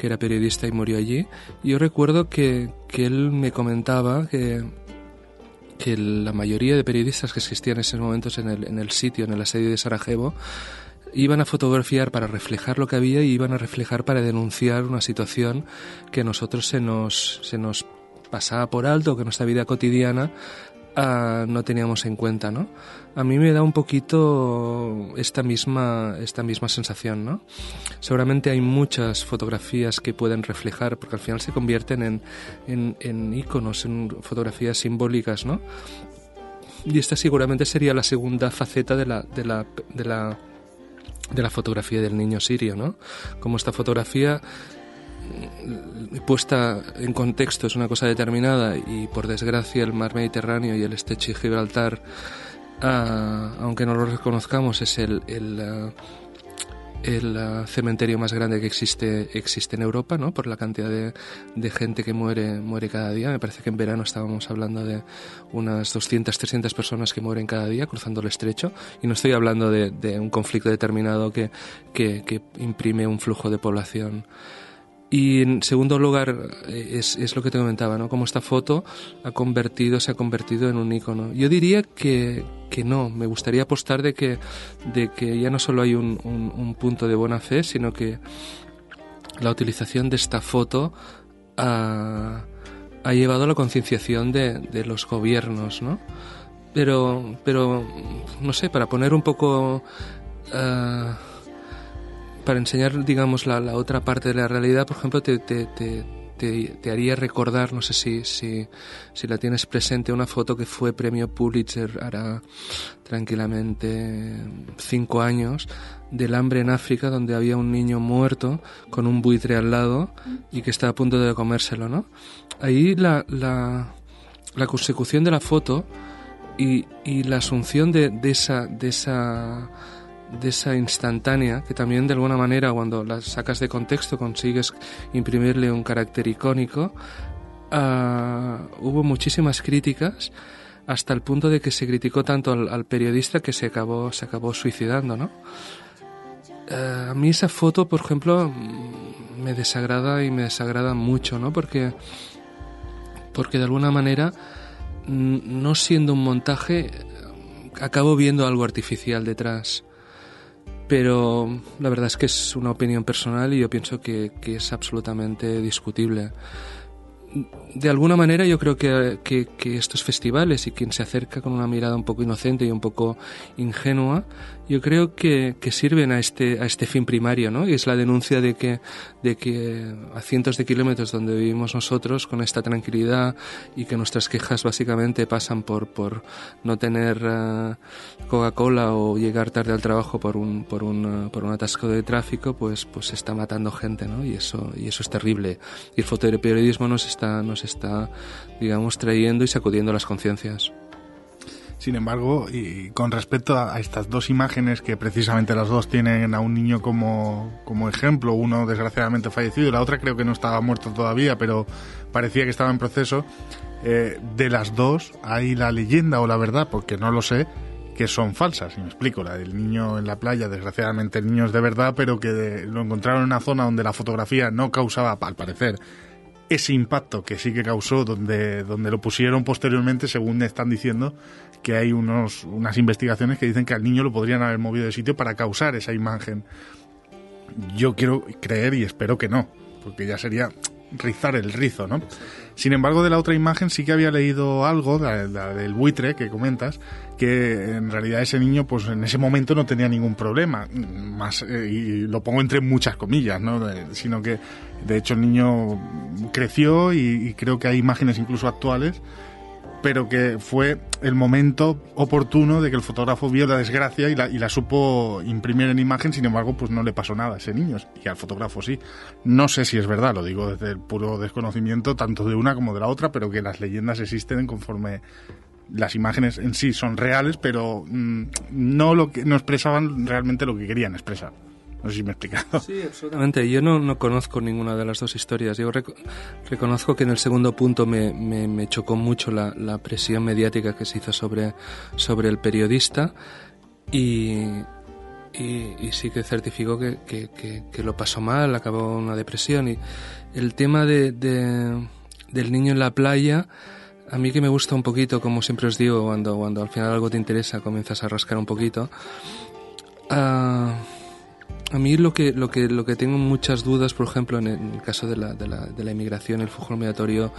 era periodista y murió allí. Yo recuerdo que, que él me comentaba que, que la mayoría de periodistas que existían en esos momentos en el, en el sitio, en el asedio de Sarajevo, iban a fotografiar para reflejar lo que había y iban a reflejar para denunciar una situación que a nosotros se nos, se nos pasaba por alto, que nuestra vida cotidiana ah, no teníamos en cuenta, ¿no? A mí me da un poquito esta misma, esta misma sensación, ¿no? Seguramente hay muchas fotografías que pueden reflejar, porque al final se convierten en, en, en en fotografías simbólicas, ¿no? Y esta seguramente sería la segunda faceta de la, de la, de la, de la fotografía del niño sirio, ¿no? Como esta fotografía puesta en contexto es una cosa determinada y por desgracia el mar Mediterráneo y el estrecho de Gibraltar, ah, aunque no lo reconozcamos, es el, el, ah, el ah, cementerio más grande que existe, existe en Europa, ¿no? Por la cantidad de, gente que muere, muere cada día. Me parece que en verano estábamos hablando de unas 200, 300 personas que mueren cada día cruzando el estrecho. Y no estoy hablando de, un conflicto determinado que, que imprime un flujo de población y en segundo lugar, eh, es, es, lo que te comentaba, ¿no? Cómo esta foto ha convertido, se ha convertido en un icono. Yo diría que, que no, me gustaría apostar de que, de que ya no solo hay un, un, punto de buena fe, sino que la utilización de esta foto ha, ha llevado a la concienciación de, de, los gobiernos, ¿no? Pero, pero, no sé, para poner un poco... Uh, para enseñar, digamos, la, la, otra parte de la realidad, por ejemplo, te, te, te, te, haría recordar, no sé si, si, si la tienes presente, una foto que fue premio Pulitzer hará tranquilamente cinco años, del hambre en África, donde había un niño muerto con un buitre al lado y que estaba a punto de comérselo, ¿no? Ahí la, la, la consecución de la foto y, y la asunción de, de esa, de esa de esa instantánea que también de alguna manera cuando la sacas de contexto consigues imprimirle un carácter icónico ah, hubo muchísimas críticas hasta el punto de que se criticó tanto al, periodista que se acabó, se acabó suicidando, ¿no? Eh, a mí esa foto, por ejemplo, mm, me desagrada y me desagrada mucho, ¿no? Porque, porque de alguna manera, mm, no siendo un montaje, acabo viendo algo artificial detrás. Pero la verdad es que es una opinión personal y yo pienso que, que es absolutamente discutible de alguna manera yo creo que, que, estos festivales y quien se acerca con una mirada un poco inocente y un poco ingenua yo creo que, sirven a este, a este fin primario, ¿no? Y es la denuncia de que, de que a cientos de kilómetros donde vivimos nosotros, con esta tranquilidad y que nuestras quejas básicamente pasan por, por no tener eh, Coca-Cola o llegar tarde al trabajo por un, por un, por un atasco de tráfico, pues, pues se está matando gente, ¿no? Y eso, y eso es terrible. El fotoperiodismo nos está, nos está, digamos, trayendo y sacudiendo las conciencias. Sin embargo, y con respecto a, estas dos imágenes que precisamente las dos tienen a un niño como, como ejemplo, uno desgraciadamente fallecido y la otra creo que no estaba muerto todavía, pero parecía que estaba en proceso, eh, de las dos hay la leyenda o la verdad, porque no lo sé, que son falsas. Y me explico, la del niño en la playa, desgraciadamente el niño es de verdad, pero que lo encontraron en una zona donde la fotografía no causaba, al parecer, ese impacto que sí que causó, donde, donde lo pusieron posteriormente, según están diciendo, que hay unos, unas investigaciones que dicen que al niño lo podrían haber movido de sitio para causar esa imagen. Yo quiero creer y espero que no, porque ya sería rizar el rizo, ¿no? Sin embargo, de la otra imagen sí que había leído algo, la, del buitre que comentas, que en realidad ese niño, pues en ese momento no tenía ningún problema, más eh, y lo pongo entre muchas comillas, ¿no? sino que de hecho el niño creció y creo que hay imágenes incluso actuales pero que fue el momento oportuno de que el fotógrafo vio la desgracia y la, y la, supo imprimir en imagen, sin embargo, pues no le pasó nada a ese niño, y al fotógrafo sí. No sé si es verdad, lo digo desde el puro desconocimiento, tanto de una como de la otra, pero que las leyendas existen conforme las imágenes en sí son reales, pero mm, no, lo que, no expresaban realmente lo que querían expresar. No sé si me he explicado. Sí, absolutamente. Yo no, no conozco ninguna de las dos historias. Yo reconozco que en el segundo punto me, me, chocó mucho la, la, presión mediática que se hizo sobre, sobre el periodista y, y, sí que certificó que, que, que, lo pasó mal, acabó una depresión. Y el tema de, de, del niño en la playa, a mí que me gusta un poquito, como siempre os digo, cuando, cuando al final algo te interesa, comienzas a rascar un poquito. Uh, a mí lo que, lo que, lo que tengo muchas dudas, por ejemplo, en el, caso de la, de, la, de la inmigración, el flujo migratorio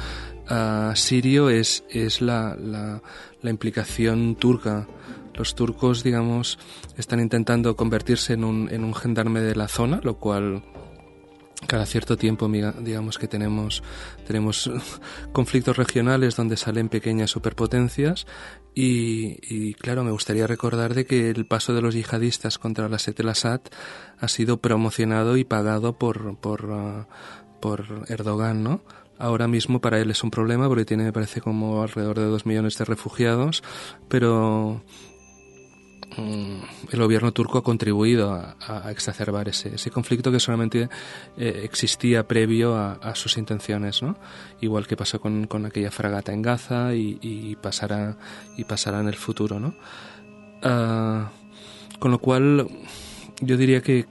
uh, sirio, es, es la, la, la, implicación turca. Los turcos, digamos, están intentando convertirse en un, en un gendarme de la zona, lo cual cada cierto tiempo digamos que tenemos tenemos conflictos regionales donde salen pequeñas superpotencias y, claro, me gustaría recordar de que el paso de los yihadistas contra la Set Assad ha sido promocionado y pagado por, por, uh, por Erdogan, ¿no? Ahora mismo para él es un problema porque tiene, me parece, como alrededor de dos millones de refugiados, pero el gobierno turco ha contribuido a, exacerbar ese, conflicto que solamente eh, existía previo a, sus intenciones, ¿no? Igual que pasó con, aquella fragata en Gaza y, pasará, y pasará en el futuro, ¿no? Ah, con lo cual yo diría que,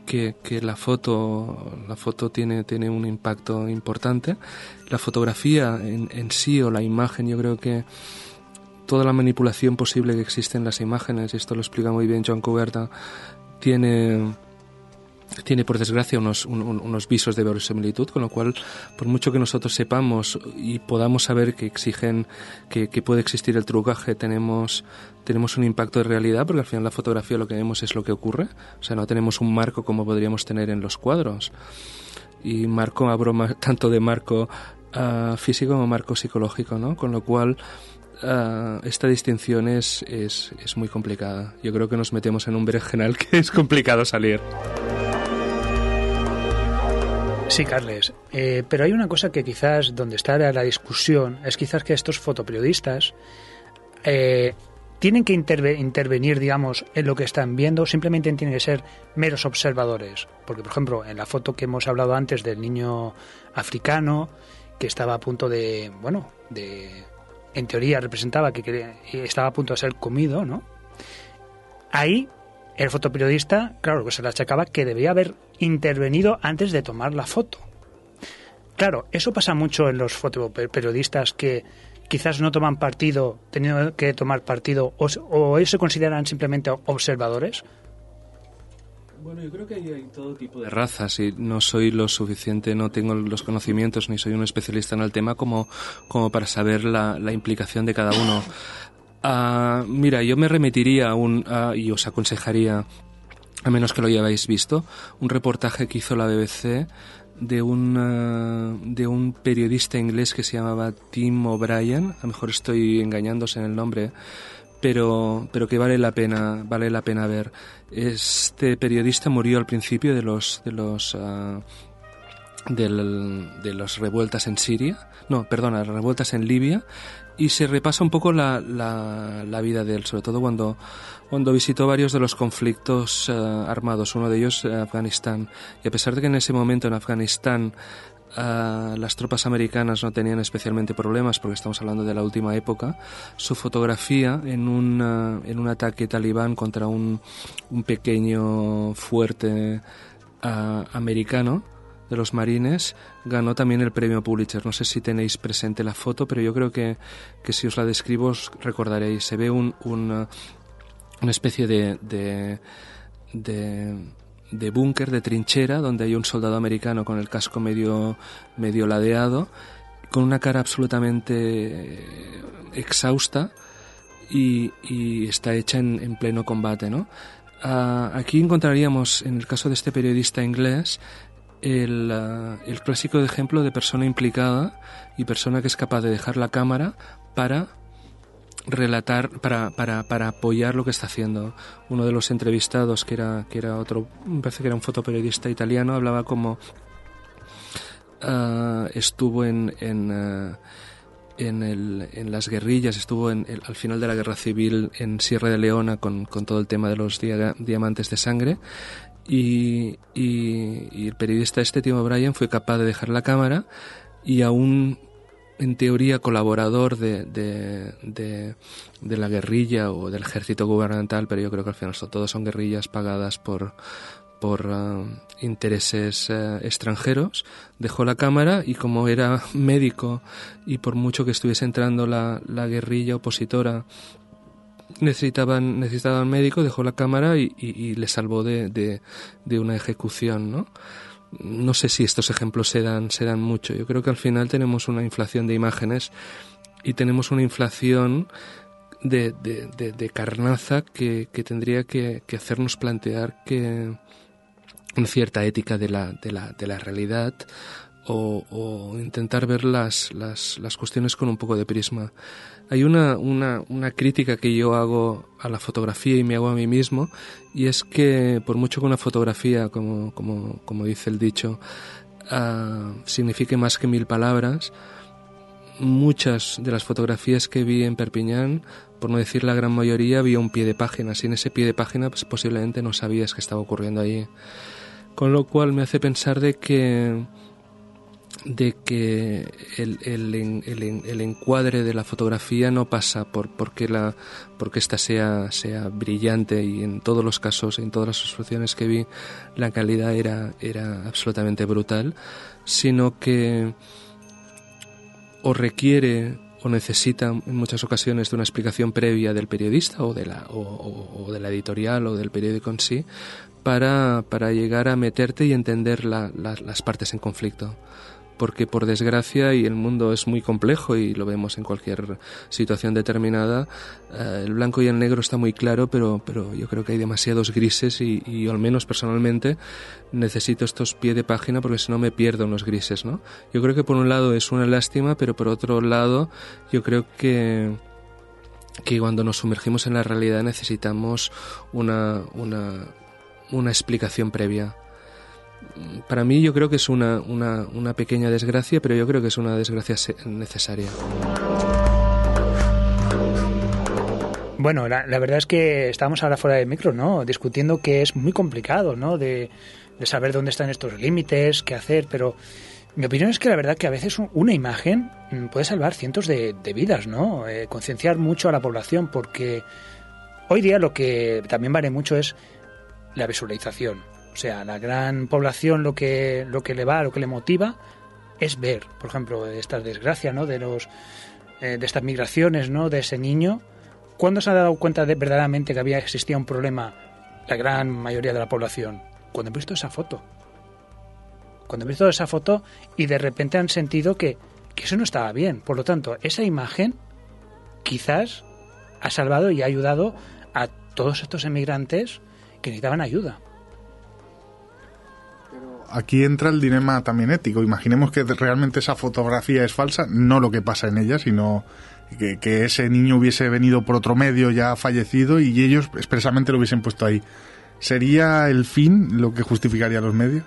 la foto la foto tiene tiene un impacto importante la fotografía en sí o la imagen yo creo que toda la manipulación posible que existe en las imágenes, esto lo explica muy bien John Cuberta, tiene tiene por desgracia unos, unos visos de verosimilitud, con lo cual, por mucho que nosotros sepamos y podamos saber que exigen que, puede existir el trucaje, tenemos, tenemos un impacto de realidad, porque al final la fotografía lo que vemos es lo que ocurre, o sea, no tenemos un marco como podríamos tener en los cuadros. Y marco, abro tanto de marco ah, físico como marco psicológico, ¿no? Con lo cual, Ah, esta distinción es, es, es, muy complicada. Yo creo que nos metemos en un berenjenal que es complicado salir. Sí, Carles. Eh, pero hay una cosa que quizás donde está la discusión es quizás que estos fotoperiodistas eh, tienen que intervenir, digamos, en lo que están viendo, simplemente tienen que ser meros observadores. Porque, por ejemplo, en la foto que hemos hablado antes del niño africano, que estaba a punto de, bueno, de, en teoría representaba que estaba a punto de ser comido, ¿no? Ahí el fotoperiodista, claro, que se le achacaba que debía haber intervenido antes de tomar la foto. Claro, eso pasa mucho en los fotoperiodistas que quizás no toman partido, teniendo que tomar partido, o, o ellos se consideran simplemente observadores. Bueno, yo creo que hay, todo tipo de razas y no soy lo suficiente, no tengo los conocimientos ni soy un especialista en el tema como, como para saber la, la implicación de cada uno. Ah, mira, yo me remitiría a un, a- y os aconsejaría, a menos que lo hayáis visto, un reportaje que hizo la BBC de un, ah, de un periodista inglés que se llamaba Tim O'Brien, a lo mejor estoy engañándose en el nombre, pero, pero que vale la pena, vale la pena ver. Este periodista murió al principio de los, de los, ah, del- de las revueltas en Siria, no, perdona, revueltas en Libia, y se repasa un poco la, la, la vida de él, sobre todo cuando, cuando visitó varios de los conflictos eh, armados, uno de ellos eh, Afganistán. Y a pesar de que en ese momento en Afganistán ah, las tropas americanas no tenían especialmente problemas, porque estamos hablando de la última época, su fotografía en un, ah, en un ataque talibán contra un, un pequeño fuerte ah, americano, de los marines ganó también el premio Pulitzer. No sé si tenéis presente la foto, pero yo creo que, que si os la describo os recordaréis. Se ve un, un, uh, una especie de, de, de, de búnker, de trinchera, donde hay un soldado americano con el casco medio, medio ladeado, con una cara absolutamente exhausta y, y está hecha en, en pleno combate, ¿no? Ah, aquí encontraríamos, en el caso de este periodista inglés, el, ah, el clásico ejemplo de persona implicada y persona que es capaz de dejar la cámara para relatar, para, para, para apoyar lo que está haciendo. Uno de los entrevistados, que era, que era otro, me parece que era un fotoperiodista italiano, hablaba como ah, estuvo en, en, ah, en, el- en las guerrillas, estuvo en, el- al final de la guerra civil en Sierra de Leona con, con todo el tema de los dia- diamantes de sangre. Y, y- y el periodista este, Tim O'Brien, fue capaz de dejar la cámara y aún en teoría colaborador de, de, de- la guerrilla o del ejército gubernamental, pero yo creo que al final son- todos son guerrillas pagadas por, por ah, intereses eh, extranjeros, dejó la cámara y como era médico y por mucho que estuviese entrando la, la guerrilla opositora necesitaban necesitaban médico, dejó la cámara y, y- y le salvó de, de, de una ejecución, ¿no? No sé si estos ejemplos se dan, mucho. Yo creo que al final tenemos una inflación de imágenes y tenemos una inflación de, carnaza que, tendría que, hacernos plantear que una cierta ética de la, de la, la realidad o, o intentar ver las, las, las cuestiones con un poco de prisma. Hay una, una, una crítica que yo hago a la fotografía y me hago a mí mismo, y es que por mucho que una fotografía, como, como, como dice el dicho, ah, signifique más que mil palabras, muchas de las fotografías que vi en Perpiñán, por no decir la gran mayoría, vi un pie de página. Si en ese pie de página pues, posiblemente no sabías que estaba ocurriendo allí. Con lo cual me hace pensar de que de que el, el, el el encuadre de la fotografía no pasa por porque la porque esta sea sea brillante y en todos los casos en todas las exposiciones que vi la calidad era era absolutamente brutal sino que o requiere o necesita en muchas ocasiones de una explicación previa del periodista o de la, o, de la editorial o del periódico en sí para, para llegar a meterte y entender la- las partes en conflicto. Porque por desgracia, y el mundo es muy complejo y lo vemos en cualquier situación determinada, eh, el blanco y el negro está muy claro, pero, pero yo creo que hay demasiados grises y, y al menos personalmente necesito estos pie de página porque si no me pierdo en los grises, ¿no? Yo creo que por un lado es una lástima, pero por otro lado yo creo que que cuando nos sumergimos en la realidad necesitamos una, una, una explicación previa. Para mí yo creo que es una, una, una pequeña desgracia, pero yo creo que es una desgracia necesaria. Bueno, la, la verdad es que estábamos ahora fuera de micro, ¿no? Discutiendo que es muy complicado, ¿no? De, de saber dónde están estos límites, qué hacer, pero Mi opinión es que la verdad que a veces una imagen mm, puede salvar cientos de, vidas, ¿no? Eh, concienciar mucho a la población, porque hoy día lo que también vale mucho es la visualización. O sea, la gran población lo que, lo que le va, lo que le motiva es ver, por ejemplo, esta desgracia, ¿no? De los eh, de estas migraciones, ¿no? De ese niño. ¿Cuándo se ha dado cuenta de verdaderamente que había existía un problema la gran mayoría de la población? Cuando han visto esa foto. Cuando han visto esa foto y de repente han sentido que, que eso no estaba bien. Por lo tanto, esa imagen quizás ha salvado y ha ayudado a todos estos emigrantes que necesitaban ayuda aquí entra el dilema también ético. Imaginemos que realmente esa fotografía es falsa, no lo que pasa en ella, sino que, ese niño hubiese venido por otro medio ya fallecido y ellos expresamente lo hubiesen puesto ahí. ¿Sería el fin lo que justificaría los medios?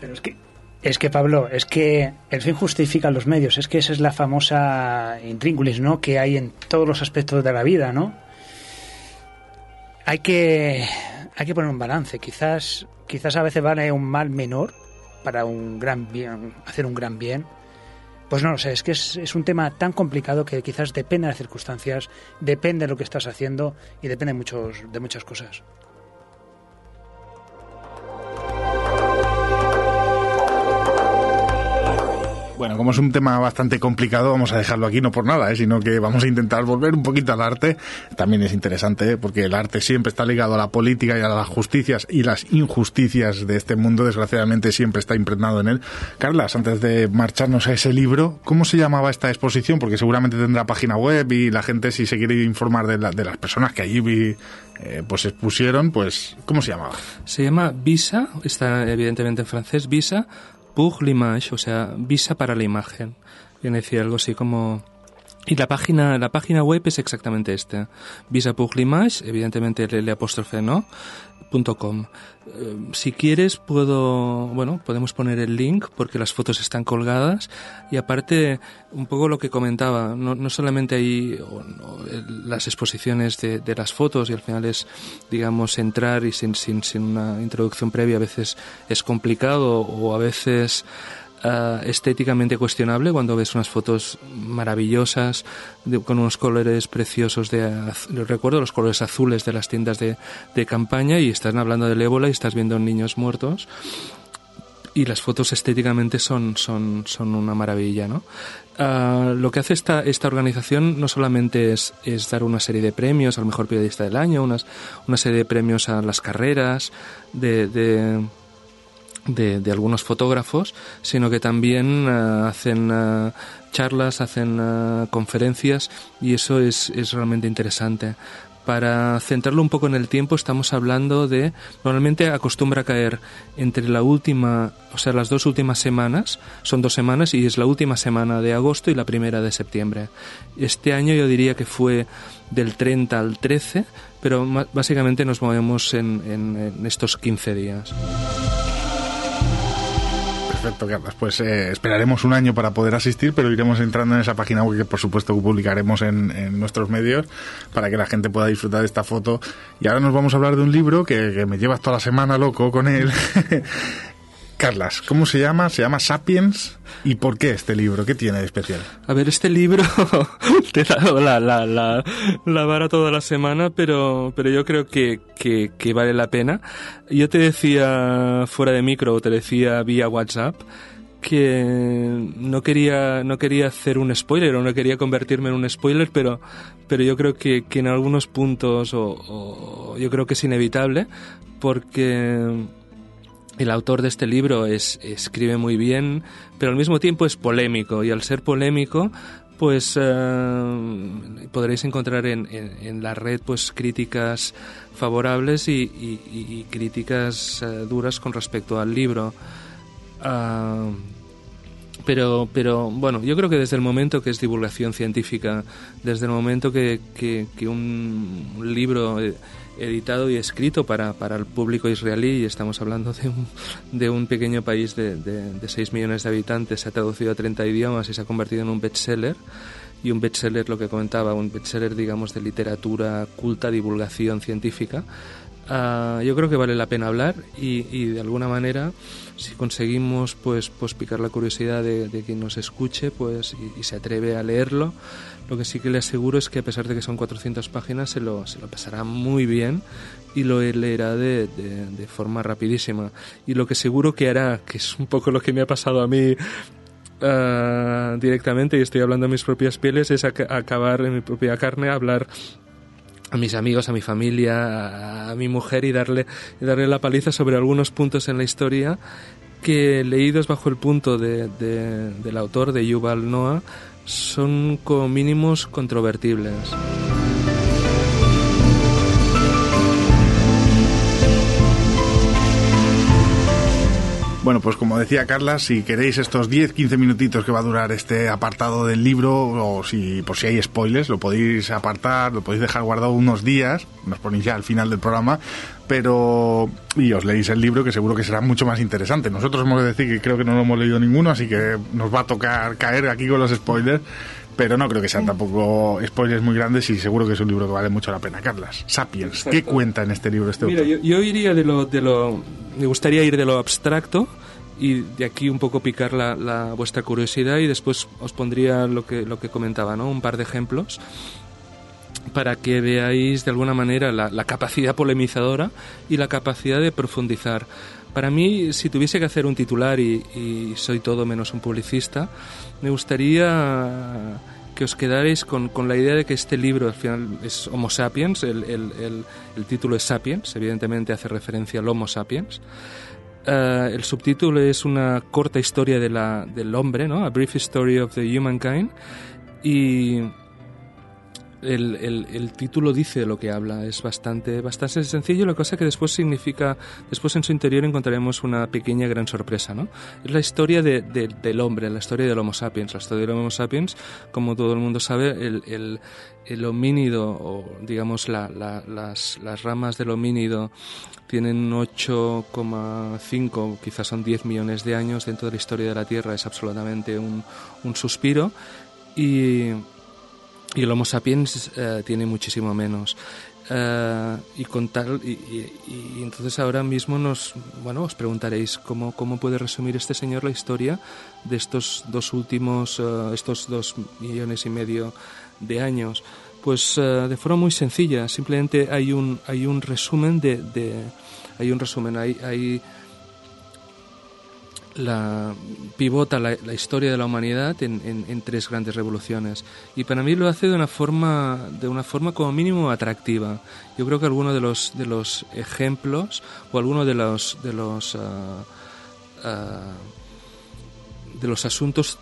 Pero es que, es que Pablo, es que el fin justifica los medios. Es que esa es la famosa intríngulis, ¿no? Que hay en todos los aspectos de la vida, ¿no? Hay que, hay que poner un balance. Quizás quizás a veces vale un mal menor para un gran bien, hacer un gran bien. Pues no lo sé, es que es, un tema tan complicado que quizás depende de las circunstancias, depende de lo que estás haciendo y depende muchos, de muchas cosas. Bueno, como es un tema bastante complicado, vamos a dejarlo aquí, no por nada, ¿eh? sino que vamos a intentar volver un poquito al arte. También es interesante, ¿eh? porque el arte siempre está ligado a la política y a las justicias y las injusticias de este mundo, desgraciadamente siempre está impregnado en él. Carlas, antes de marcharnos a ese libro, ¿cómo se llamaba esta exposición? Porque seguramente tendrá página web y la gente, si se quiere informar de, de las personas que allí eh, pues expusieron, pues, ¿cómo se llamaba? Se llama Visa, está evidentemente en francés, Visa pour l'image, o sea, visa para la imagen. Viene decir algo así como... Y la página, la página web es exactamente esta. Visa pour l'image, evidentemente el apóstrofe no, .com. Eh, si quieres puedo, bueno, podemos poner el link porque las fotos están colgadas y aparte un poco lo que comentaba, no, no solamente hay las exposiciones de, de, las fotos y al final es, digamos, entrar y sin, sin, sin una introducción previa a veces es complicado o a veces eh, estéticamente cuestionable cuando ves unas fotos maravillosas con unos colores preciosos de recuerdo los colores azules de las tiendas de, de campaña y están hablando del ébola y estás viendo niños muertos y las fotos estéticamente son, son, son una maravilla, ¿no? Uh, lo que hace esta, esta organización no solamente es, es, dar una serie de premios al mejor periodista del año, unas, una serie de premios a las carreras de de, de, algunos fotógrafos, sino que también uh, hacen uh, charlas, hacen uh, conferencias y eso es, es realmente interesante. Para centrarlo un poco en el tiempo, estamos hablando de, normalmente acostumbra caer entre la última, o sea, las dos últimas semanas, son dos semanas y es la última semana de agosto y la primera de septiembre. Este año yo diría que fue del 30 al 13, pero básicamente nos movemos en, en, en estos 15 días. Perfecto, Carlos. Pues eh, esperaremos un año para poder asistir, pero iremos entrando en esa página web que por supuesto publicaremos en, nuestros medios para que la gente pueda disfrutar de esta foto. Y ahora nos vamos a hablar de un libro que, que me llevas toda la semana loco con él. Carlas, ¿cómo se llama? Se llama Sapiens. ¿Y por qué este libro? ¿Qué tiene de especial? A ver, este libro te dado la, la, la, la, vara toda la semana, pero, pero yo creo que, que, vale la pena. Yo te decía fuera de micro, te decía vía WhatsApp, que no quería no quería hacer un spoiler o no quería convertirme en un spoiler pero pero yo creo que, que en algunos puntos o, yo creo que es inevitable porque el autor de este libro es, escribe muy bien, pero al mismo tiempo es polémico y al ser polémico, pues eh, podréis encontrar en, en, la red pues críticas favorables y, críticas eh, duras con respecto al libro. Ah, pero, pero bueno, yo creo que desde el momento que es divulgación científica, desde el momento que, que, que un libro eh, editado y escrito para, para el público israelí, y estamos hablando de un, de un pequeño país de, de, de 6 millones de habitantes, se ha traducido a 30 idiomas y se ha convertido en un bestseller. Y un bestseller, lo que comentaba, un bestseller, digamos, de literatura culta, divulgación científica, Ah, yo creo que vale la pena hablar y, y, de alguna manera si conseguimos pues pues picar la curiosidad de, de quien nos escuche pues y, y, se atreve a leerlo lo que sí que le aseguro es que a pesar de que son 400 páginas se lo, se lo pasará muy bien y lo leerá de, de, de forma rapidísima. Y lo que seguro que hará que es un poco lo que me ha pasado a mí Uh, directamente y estoy hablando de mis propias pieles es ac acabar en mi propia carne hablar a mis amigos, a mi familia, a mi mujer y darle, y darle la paliza sobre algunos puntos en la historia que leídos bajo el punto de, de, del autor, de Yuval Noah, son como mínimos controvertibles. Bueno, pues como decía Carla, si queréis estos 10-15 minutitos que va a durar este apartado del libro, o si por si hay spoilers, lo podéis apartar, lo podéis dejar guardado unos días, nos ponéis ya al final del programa, pero y os leéis el libro que seguro que será mucho más interesante. Nosotros hemos de decir que creo que no lo hemos leído ninguno, así que nos va a tocar caer aquí con los spoilers. Pero no creo que sean tampoco spoilers muy grandes y seguro que es un libro que vale mucho la pena. Carlas, Sapiens, ¿qué cuenta en este libro este Mira, yo, iría de lo, de lo... Me gustaría ir de lo abstracto y de aquí un poco picar la, la, vuestra curiosidad y después os pondría lo que, lo que comentaba, ¿no? Un par de ejemplos para que veáis de alguna manera la, la capacidad polemizadora y la capacidad de profundizar. Para mí, si tuviese que hacer un titular y, y, soy todo menos un publicista, me gustaría que os quedarais con, con, la idea de que este libro al final es Homo sapiens, el, el, el, el título es Sapiens, evidentemente hace referencia al Homo sapiens. Uh, el subtítulo es una corta historia de la, del hombre, ¿no? A Brief Story of the Humankind. Y el, el, el, título dice lo que habla, es bastante, bastante sencillo, la cosa que después significa, después en su interior encontraremos una pequeña gran sorpresa, ¿no? Es la historia de, de, del hombre, la historia del Homo sapiens. La historia del Homo sapiens, como todo el mundo sabe, el, el, el homínido, o digamos la, la, las, las ramas del homínido tienen 8,5, quizás son 10 millones de años dentro de la historia de la Tierra, es absolutamente un, un suspiro. Y y el Homo sapiens uh, tiene muchísimo menos. Uh, y con tal y, y, entonces ahora mismo nos bueno os preguntaréis cómo, cómo puede resumir este señor la historia de estos dos últimos uh, estos dos millones y medio de años pues de forma muy sencilla simplemente hay un hay un resumen de, hay un resumen hay la, pivota la, historia de la humanidad en, en, en, tres grandes revoluciones. Y para mí lo hace de una forma de una forma como mínimo atractiva. Yo creo que alguno de los de los ejemplos o alguno de los de los uh, uh, de los asuntos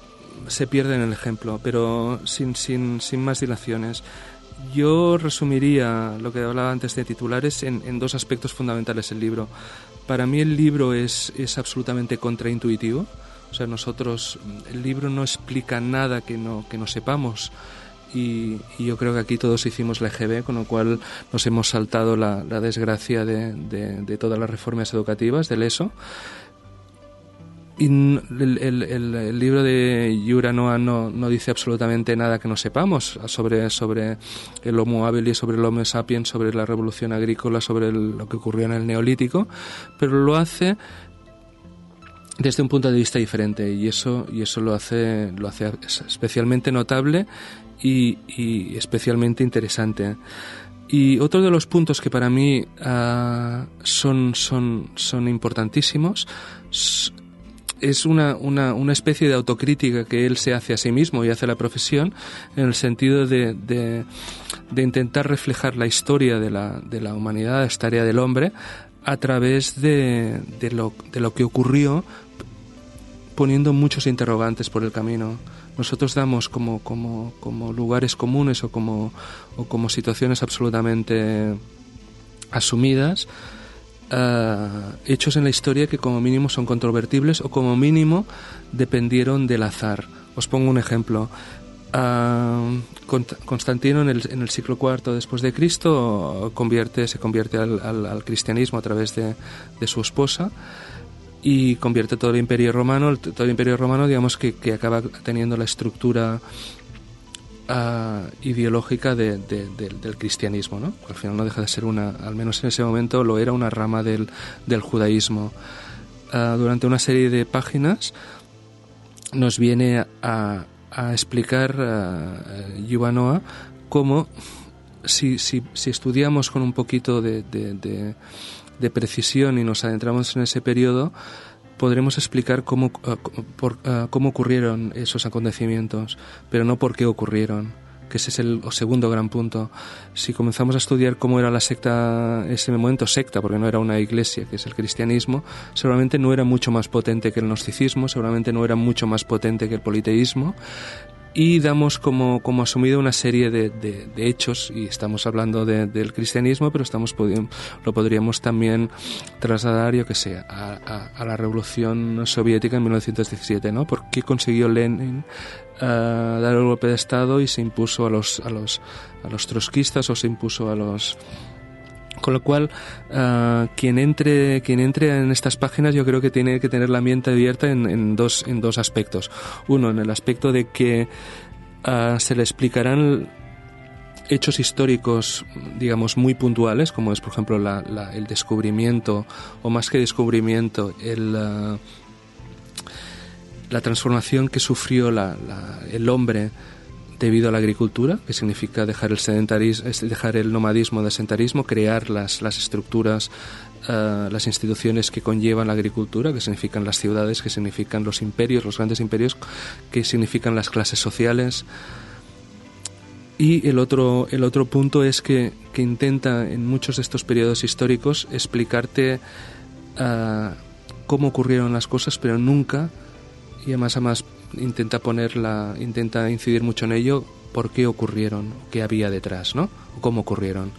se pierde en el ejemplo pero sin sin sin más dilaciones. Yo resumiría lo que hablaba antes de titulares en, en dos aspectos fundamentales del libro para mí el libro es, es absolutamente contraintuitivo. O sea, nosotros, el libro no explica nada que no, que no sepamos. Y, yo creo que aquí todos hicimos la EGB, con lo cual nos hemos saltado la, la desgracia de, de, de, todas las reformas educativas del ESO. Y el, el, libro de Yura Noah no, no, dice absolutamente nada que no sepamos sobre, sobre el Homo habilis, sobre el Homo sapiens, sobre la revolución agrícola, sobre lo que ocurrió en el Neolítico, pero lo hace desde un punto de vista diferente y eso, y eso lo, hace, lo hace especialmente notable y, y especialmente interesante. Y otro de los puntos que para mí uh, son, son, son importantísimos es una, una, una, especie de autocrítica que él se hace a sí mismo y hace la profesión en el sentido de, de, de intentar reflejar la historia de la, de la humanidad, esta área del hombre, a través de, de, lo, de lo que ocurrió poniendo muchos interrogantes por el camino. Nosotros damos como, como, como lugares comunes o como, o como situaciones absolutamente asumidas, uh, hechos en la historia que como mínimo son controvertibles o como mínimo dependieron del azar. Os pongo un ejemplo. Uh, Constantino en el, siglo IV después de Cristo convierte, se convierte al, al, cristianismo a través de, su esposa y convierte todo el imperio romano, todo el imperio romano digamos que acaba teniendo la estructura ah, ideológica de- de- del- cristianismo, ¿no? Al final no deja de ser una, al menos en ese momento lo era una rama del, judaísmo. Ah, durante una serie de páginas nos viene a, explicar uh, Yuval Noah cómo si, si, si estudiamos con un poquito de- de precisión y nos adentramos en ese periodo, podremos explicar cómo, co- por- ah, cómo ocurrieron esos acontecimientos, pero no por qué ocurrieron, que ese es el segundo gran punto. Si comenzamos a estudiar cómo era la secta, ese momento secta, porque no era una iglesia, que es el cristianismo, seguramente no era mucho más potente que el gnosticismo, seguramente no era mucho más potente que el politeísmo, y damos como, como asumido una serie de, de- hechos, y estamos hablando de- del cristianismo, pero estamos lo podríamos también trasladar, yo que sé, a, la revolución soviética en 1917, ¿no? ¿Por qué consiguió Lenin ah, dar el golpe de Estado y se impuso a los, a los, a los trotskistas o se impuso a los con lo cual, ah, quien entre quien entre en estas páginas, yo creo que tiene que tener la mente abierta en, en dos en dos aspectos. Uno, en el aspecto de que ah, se le explicarán hechos históricos, digamos, muy puntuales, como es, por ejemplo, la- el descubrimiento, o más que descubrimiento, el, ah, la transformación que sufrió el hombre debido a la agricultura, que significa dejar el sedentarismo, dejar el nomadismo del sedentarismo, crear las, las estructuras, eh, las instituciones que conllevan la agricultura, que significan las ciudades, que significan los imperios, los grandes imperios, que significan las clases sociales. Y el otro, el otro punto es que, que intenta en muchos de estos periodos históricos explicarte ah, cómo ocurrieron las cosas, pero nunca, y además, además intenta ponerla, intenta incidir mucho en ello, por qué ocurrieron, qué había detrás, ¿no? Cómo ocurrieron.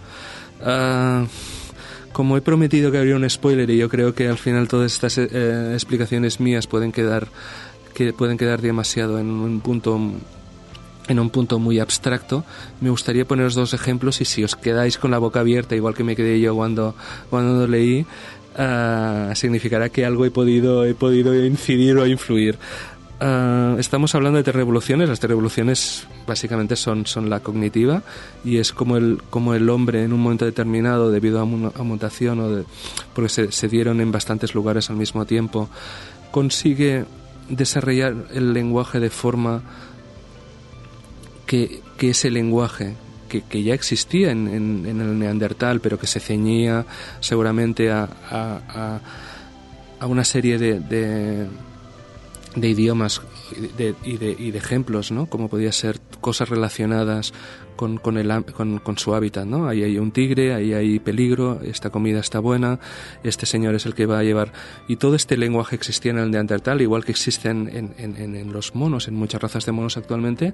Ah, como he prometido que habría un spoiler y yo creo que al final todas estas eh, explicaciones mías pueden quedar que pueden quedar demasiado en un punto en un punto muy abstracto, me gustaría poneros dos ejemplos y si os quedáis con la boca abierta, igual que me quedé yo cuando, cuando lo leí, ah, significará que algo he podido, he podido incidir o influir. Ah, estamos hablando de tres revoluciones. Las tres revoluciones básicamente son, son la cognitiva y es como el, como el hombre en un momento determinado, debido a, mu- a mutación o de, porque se, dieron en bastantes lugares al mismo tiempo, consigue desarrollar el lenguaje de forma que, que ese lenguaje que, que ya existía en, en- el neandertal, pero que se ceñía seguramente a, a- a- una serie de, de idiomas de- y, de, y de ejemplos, ¿no? Como podía ser cosas relacionadas con, con, el, con, con su hábitat, ¿no? Ahí hay un tigre, ahí hay peligro, esta comida está buena, este señor es el que va a llevar... Y todo este lenguaje existía en el neandertal, igual que existen en, en, en- en los monos, en muchas razas de monos actualmente.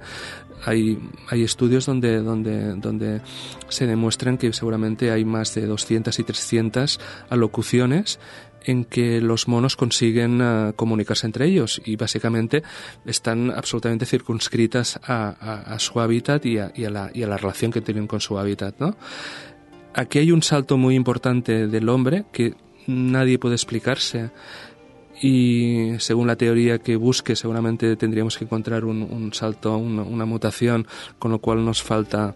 Hay, hay estudios donde, donde, donde se demuestran que seguramente hay más de 200 y 300 alocuciones en que los monos consiguen ah, comunicarse entre ellos y básicamente están absolutamente circunscritas a, su hábitat y a, la, relación que tienen con su hábitat. Aquí hay un salto muy importante del hombre que nadie puede explicarse y según la teoría que busque seguramente tendríamos que encontrar un, salto, una mutación, con lo cual nos falta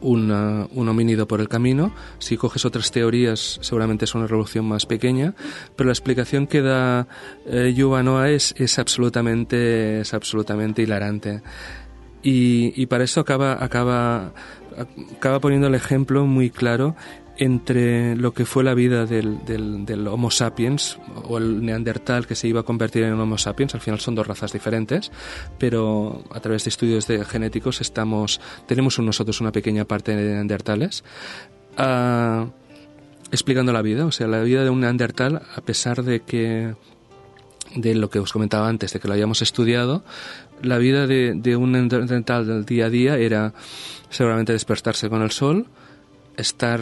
una- un homínido por el camino. Si coges otras teorías, seguramente es una revolución más pequeña, pero la explicación que da eh, Yuval es, es absolutamente, es absolutamente hilarante. Y, y para eso acaba, acaba, acaba poniendo el ejemplo muy claro entre lo que fue la vida del, del, del Homo sapiens o el neandertal que se iba a convertir en Homo sapiens, al final son dos razas diferentes, pero a través de estudios de genéticos estamos, tenemos nosotros una pequeña parte de neandertales, ah, explicando la vida, o sea, la vida de un neandertal, a pesar de que de lo que os comentaba antes, de que lo hayamos estudiado, la vida de, de un neandertal del día a día era seguramente despertarse con el sol, estar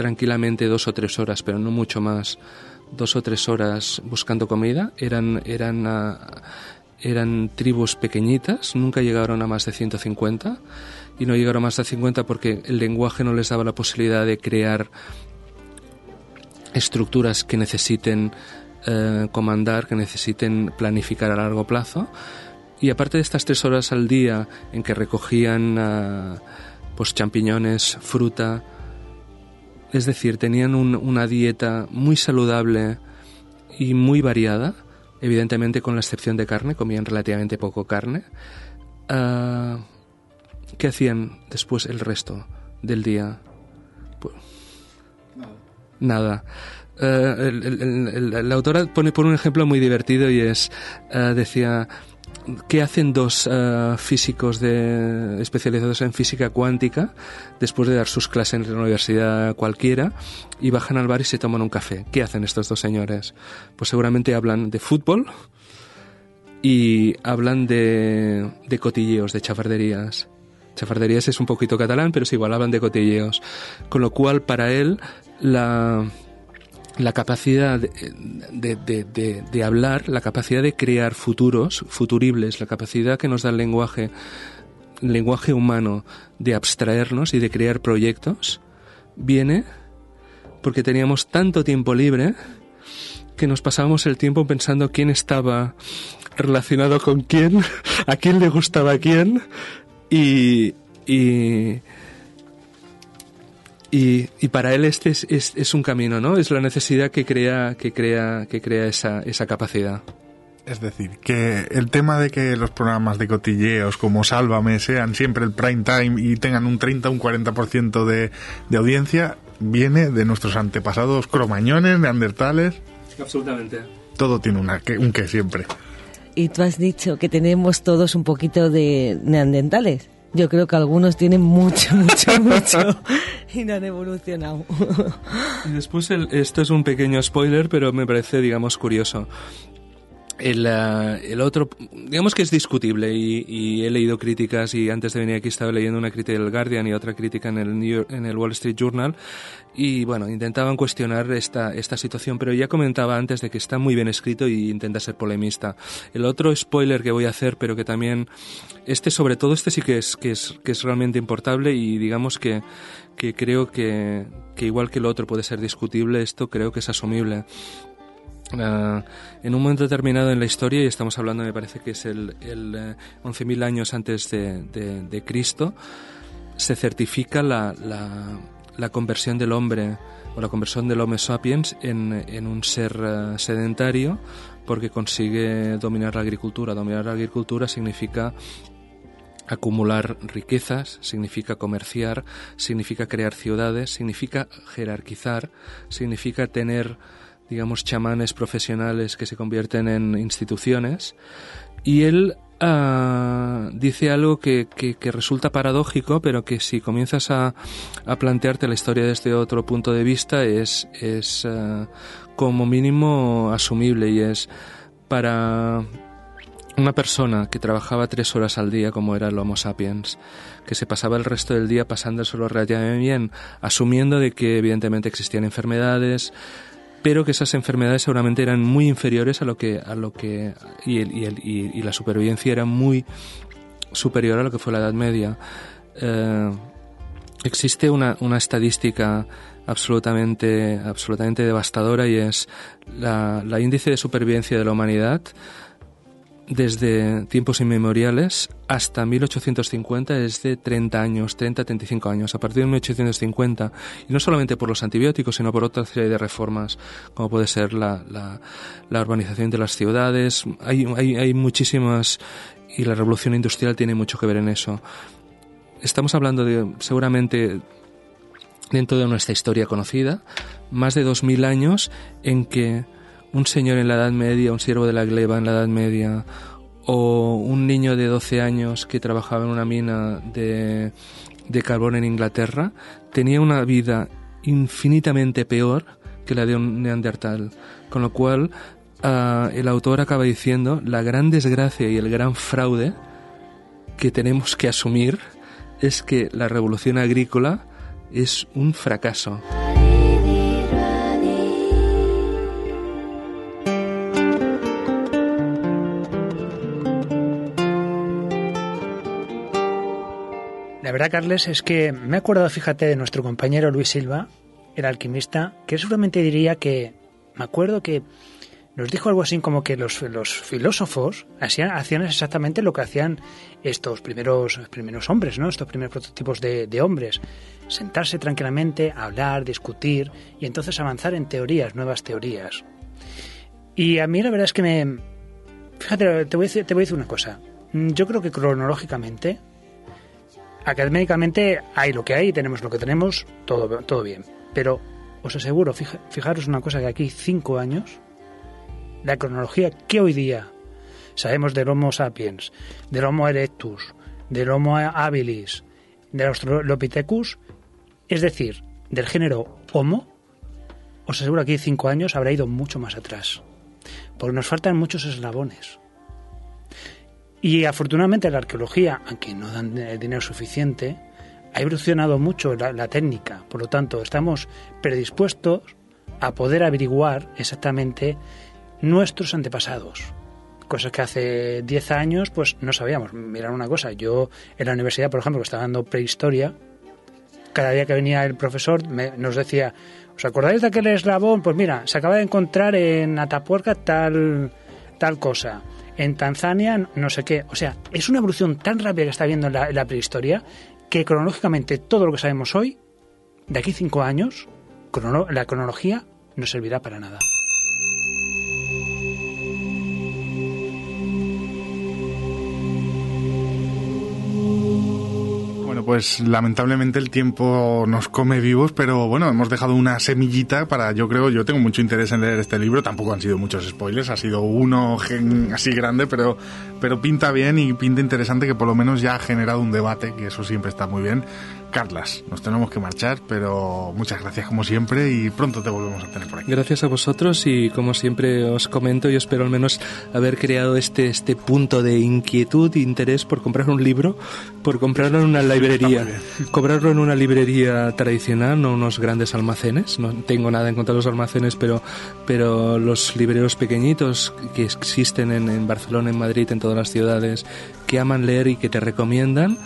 tranquilamente dos o tres horas, pero no mucho más, dos o tres horas buscando comida. Eran, eran, ah, eran tribus pequeñitas, nunca llegaron a más de 150 y no llegaron a más de 50 porque el lenguaje no les daba la posibilidad de crear estructuras que necesiten eh, comandar, que necesiten planificar a largo plazo Y aparte de estas tres horas al día en que recogían ah, pues champiñones, fruta, es decir, tenían una dieta muy saludable y muy variada, evidentemente con la excepción de carne, comían relativamente poco carne. Ah, ¿Qué hacían después el resto del día? Pues, nada. Eh, la autora pone por un ejemplo muy divertido y es, eh, decía, ¿qué hacen dos eh, físicos de, especializados en física cuántica después de dar sus clases en la universidad cualquiera y bajan al bar y se toman un café? ¿Qué hacen estos dos señores? Pues seguramente hablan de fútbol y hablan de, de cotilleos, de chafarderías. Chafarderías es un poquito catalán, pero es igual, hablan de cotilleos. Con lo cual, para él, la, la capacidad de, de, hablar, la capacidad de crear futuros, futuribles, la capacidad que nos da el lenguaje, el lenguaje humano de abstraernos y de crear proyectos, viene porque teníamos tanto tiempo libre que nos pasábamos el tiempo pensando quién estaba relacionado con quién, a quién le gustaba quién y y, y, para él este es, es, es, un camino, ¿no? Es la necesidad que crea, que crea, que crea esa, esa capacidad. Es decir, que el tema de que los programas de cotilleos como Sálvame sean siempre el prime time y tengan un 30 un 40% de, de audiencia viene de nuestros antepasados cromañones, neandertales. Absolutamente. Todo tiene una, un que siempre. Y tú has dicho que tenemos todos un poquito de neandertales. Yo creo que algunos tienen mucho, mucho, mucho y no han evolucionado. Y después, esto es un pequeño spoiler, pero me parece, digamos, curioso. El, eh, el, otro, digamos que es discutible y, he leído críticas y antes de venir aquí estaba leyendo una crítica del Guardian y otra crítica en el, en el Wall Street Journal y bueno, intentaban cuestionar esta, esta situación, pero ya comentaba antes de que está muy bien escrito y intenta ser polemista. El otro spoiler que voy a hacer, pero que también, este sobre todo, este sí que es, que es, que es realmente importante y digamos que, que creo que, que igual que el otro puede ser discutible, esto creo que es asumible. Uh, en un momento determinado en la historia, y estamos hablando, me parece que es el, el 11.000 eh, años antes de, Cristo, se certifica la, la, conversión del hombre o la conversión del Homo sapiens en, un ser uh, sedentario porque consigue dominar la agricultura. Dominar la agricultura significa acumular riquezas, significa comerciar, significa crear ciudades, significa jerarquizar, significa tener digamos, chamanes profesionales que se convierten en instituciones. Y él uh, dice algo que, que, que, resulta paradójico, pero que si comienzas a, a, plantearte la historia desde otro punto de vista es, es uh, como mínimo asumible y es para una persona que trabajaba tres horas al día como era el Homo sapiens, que se pasaba el resto del día pasándoselo relativamente bien, asumiendo de que evidentemente existían enfermedades, pero que esas enfermedades seguramente eran muy inferiores a lo que a lo que y, el, y, el, y, la supervivencia era muy superior a lo que fue la Edad Media. Eh, existe una, una estadística absolutamente absolutamente devastadora y es la, la índice de supervivencia de la humanidad desde tiempos inmemoriales hasta 1850 es de 30 años, 30, 35 años. A partir de 1850, y no solamente por los antibióticos, sino por otra serie de reformas, como puede ser la, la, la urbanización de las ciudades. Hay, hay, hay muchísimas, y la revolución industrial tiene mucho que ver en eso. Estamos hablando de, seguramente, dentro de nuestra historia conocida, más de 2.000 años en que un señor en la Edad Media, un siervo de la gleba en la Edad Media, o un niño de 12 años que trabajaba en una mina de, de carbón en Inglaterra, tenía una vida infinitamente peor que la de un neandertal. Con lo cual, uh, el autor acaba diciendo la gran desgracia y el gran fraude que tenemos que asumir es que la revolución agrícola es un fracaso. Verdad, Carles, es que me he acordado, fíjate, de nuestro compañero Luis Silva, el alquimista, que seguramente diría que, me acuerdo que nos dijo algo así como que los, filósofos hacían, hacían exactamente lo que hacían estos primeros, primeros hombres, ¿no? estos primeros prototipos de, de hombres. Sentarse tranquilamente, hablar, discutir y entonces avanzar en teorías, nuevas teorías. Y a mí la verdad es que me... Fíjate, te voy a decir, te voy a decir una cosa. Yo creo que cronológicamente, académicamente hay lo que hay, tenemos lo que tenemos, todo, todo bien. Pero os aseguro, fijaros una cosa, que aquí cinco años, la cronología que hoy día sabemos del Homo sapiens, del Homo erectus, del Homo habilis, del Australopithecus, es decir, del género Homo, os aseguro que aquí cinco años habrá ido mucho más atrás, porque nos faltan muchos eslabones. Y afortunadamente la arqueología, aunque no dan dinero suficiente, ha evolucionado mucho la, técnica, por lo tanto estamos predispuestos a poder averiguar exactamente nuestros antepasados. Cosas que hace 10 años pues no sabíamos. Mirar una cosa, yo en la universidad, por ejemplo, que estaba dando prehistoria, cada día que venía el profesor nos decía, ¿os acordáis de aquel eslabón? Pues mira, se acaba de encontrar en Atapuerca tal, tal cosa en Tanzania no sé qué. O sea, es una evolución tan rápida que está viendo en la, prehistoria que cronológicamente todo lo que sabemos hoy, de aquí cinco años, la cronología no servirá para nada. Pues lamentablemente el tiempo nos come vivos, pero bueno, hemos dejado una semillita para, yo creo, yo tengo mucho interés en leer este libro, tampoco han sido muchos spoilers, ha sido uno así grande, pero, pero pinta bien y pinta interesante que por lo menos ya ha generado un debate, que eso siempre está muy bien. Carlas, nos tenemos que marchar, pero muchas gracias como siempre y pronto te volvemos a tener por aquí. Gracias a vosotros y como siempre os comento, yo espero al menos haber creado este, este punto de inquietud e interés por comprar un libro, por comprarlo en una librería, comprarlo en una librería tradicional, no unos grandes almacenes, no tengo nada en contra de los almacenes, pero, pero los libreros pequeñitos que existen en, en Barcelona, en Madrid, en todas las ciudades, que aman leer y que te recomiendan,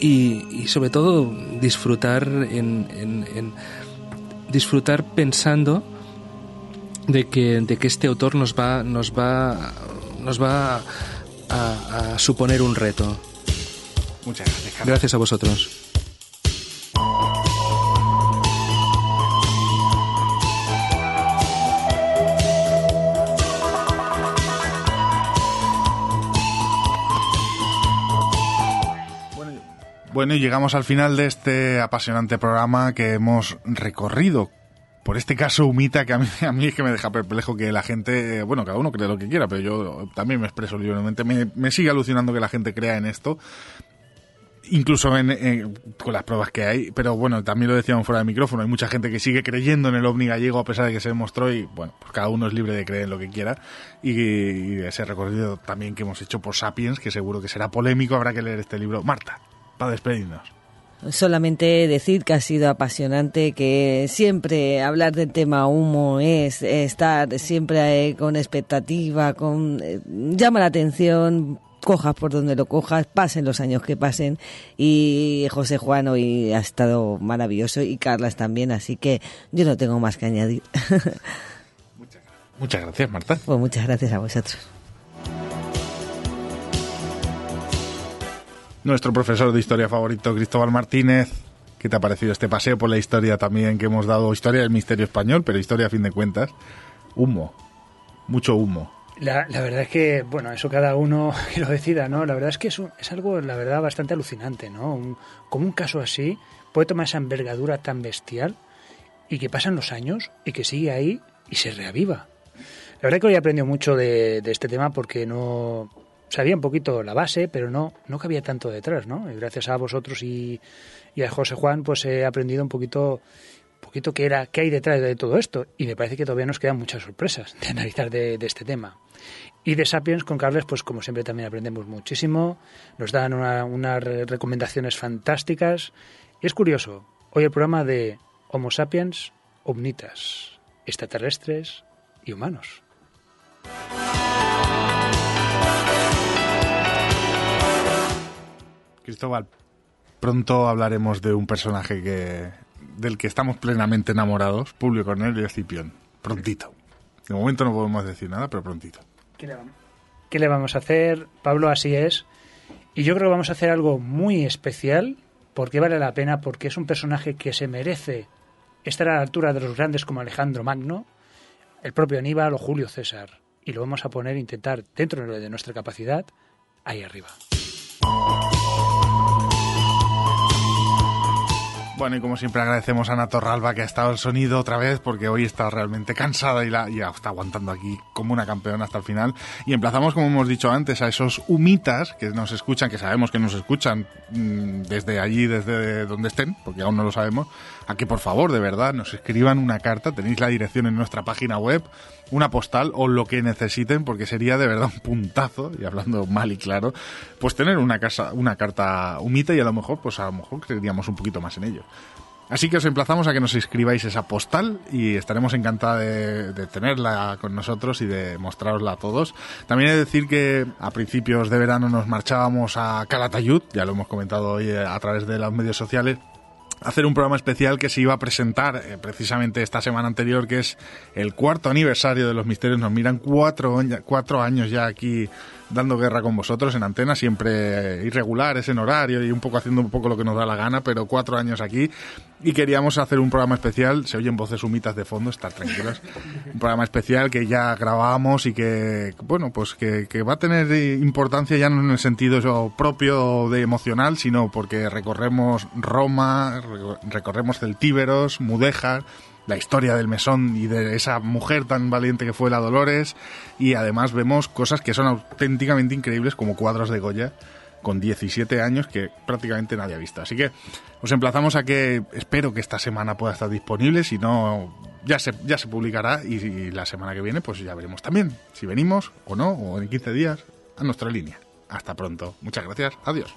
y, sobre todo disfrutar en, disfrutar pensando de que, de que este autor nos va nos va nos va a, a suponer un reto. Muchas gracias. Gracias a vosotros. Bueno, y llegamos al final de este apasionante programa que hemos recorrido. Por este caso Humita, que a mí, a mí es que me deja perplejo que la gente, bueno, cada uno cree lo que quiera, pero yo también me expreso libremente. Me, sigue alucinando que la gente crea en esto, incluso en, con las pruebas que hay. Pero bueno, también lo decíamos fuera de micrófono, hay mucha gente que sigue creyendo en el ovni gallego a pesar de que se demostró y bueno, pues cada uno es libre de creer en lo que quiera. Y, y ese recorrido también que hemos hecho por Sapiens, que seguro que será polémico, habrá que leer este libro. Marta para despedirnos. Solamente decir que ha sido apasionante, que siempre hablar del tema humo es estar siempre eh, con expectativa, con eh, llama la atención, cojas por donde lo cojas, pasen los años que pasen y José Juan hoy ha estado maravilloso y Carlas también, así que yo no tengo más que añadir. Muchas gracias, Marta. Pues muchas gracias a vosotros. Nuestro profesor de historia favorito, Cristóbal Martínez. ¿Qué te ha parecido este paseo por la historia también que hemos dado? Historia del misterio español, pero historia a fin de cuentas. Humo, mucho humo. La, verdad es que, bueno, eso cada uno que lo decida, ¿no? La verdad es que es, es algo, la verdad, bastante alucinante, ¿no? como un caso así puede tomar esa envergadura tan bestial y que pasan los años y que sigue ahí y se reaviva. La verdad es que hoy he aprendido mucho de, de este tema porque no, sabía un poquito la base, pero no, no cabía tanto detrás, ¿no? Y gracias a vosotros y, a José Juan, pues he aprendido un poquito, poquito qué era, qué hay detrás de todo esto. Y me parece que todavía nos quedan muchas sorpresas de analizar de, este tema. Y de Sapiens con Carles, pues como siempre también aprendemos muchísimo, nos dan unas recomendaciones fantásticas. Y es curioso, hoy el programa de Homo Sapiens, Omnitas, extraterrestres y humanos. Cristóbal, pronto hablaremos de un personaje que del que estamos plenamente enamorados, Publio Cornelio Escipión. Prontito. De momento no podemos decir nada, pero prontito. ¿Qué le, vamos, ¿Qué le vamos a hacer? Pablo, así es. Y yo creo que vamos a hacer algo muy especial, porque vale la pena, porque es un personaje que se merece estar a la altura de los grandes como Alejandro Magno, el propio Aníbal o Julio César. Y lo vamos a poner, intentar, dentro de nuestra capacidad, ahí arriba. Bueno, y como siempre agradecemos a Ana Torralba que ha estado el sonido otra vez porque hoy está realmente cansada y, la, y está aguantando aquí como una campeona hasta el final. Y emplazamos, como hemos dicho antes, a esos humitas que nos escuchan, que sabemos que nos escuchan mmm, desde allí, desde donde estén, porque aún no lo sabemos, a que por favor, de verdad, nos escriban una carta. Tenéis la dirección en nuestra página web una postal o lo que necesiten, porque sería de verdad un puntazo, y hablando mal y claro, pues tener una, casa, una carta humita y a lo mejor, pues a lo mejor creeríamos un poquito más en ello. Así que os emplazamos a que nos escribáis esa postal y estaremos encantados de, tenerla con nosotros y de mostrarosla a todos. También he de decir que a principios de verano nos marchábamos a Calatayud, ya lo hemos comentado hoy a través de los medios sociales, hacer un programa especial que se iba a presentar eh, precisamente esta semana anterior, que es el cuarto aniversario de los misterios. Nos miran cuatro, cuatro años ya aquí dando guerra con vosotros en antena, siempre irregulares en horario y un poco haciendo un poco lo que nos da la gana, pero cuatro años aquí. Y queríamos hacer un programa especial, se oyen voces humitas de fondo, estar tranquilos. Un programa especial que ya grabamos y que, bueno, pues que, que va a tener importancia ya no en el sentido propio de emocional, sino porque recorremos Roma, recorremos Celtíberos, Mudéjar, la historia del mesón y de esa mujer tan valiente que fue la Dolores y además vemos cosas que son auténticamente increíbles como cuadros de Goya con 17 años que prácticamente nadie ha visto. Así que os emplazamos a que espero que esta semana pueda estar disponible, si no ya se, ya se publicará y, y la semana que viene pues ya veremos también si venimos o no o en 15 días a nuestra línea. Hasta pronto. Muchas gracias. Adiós.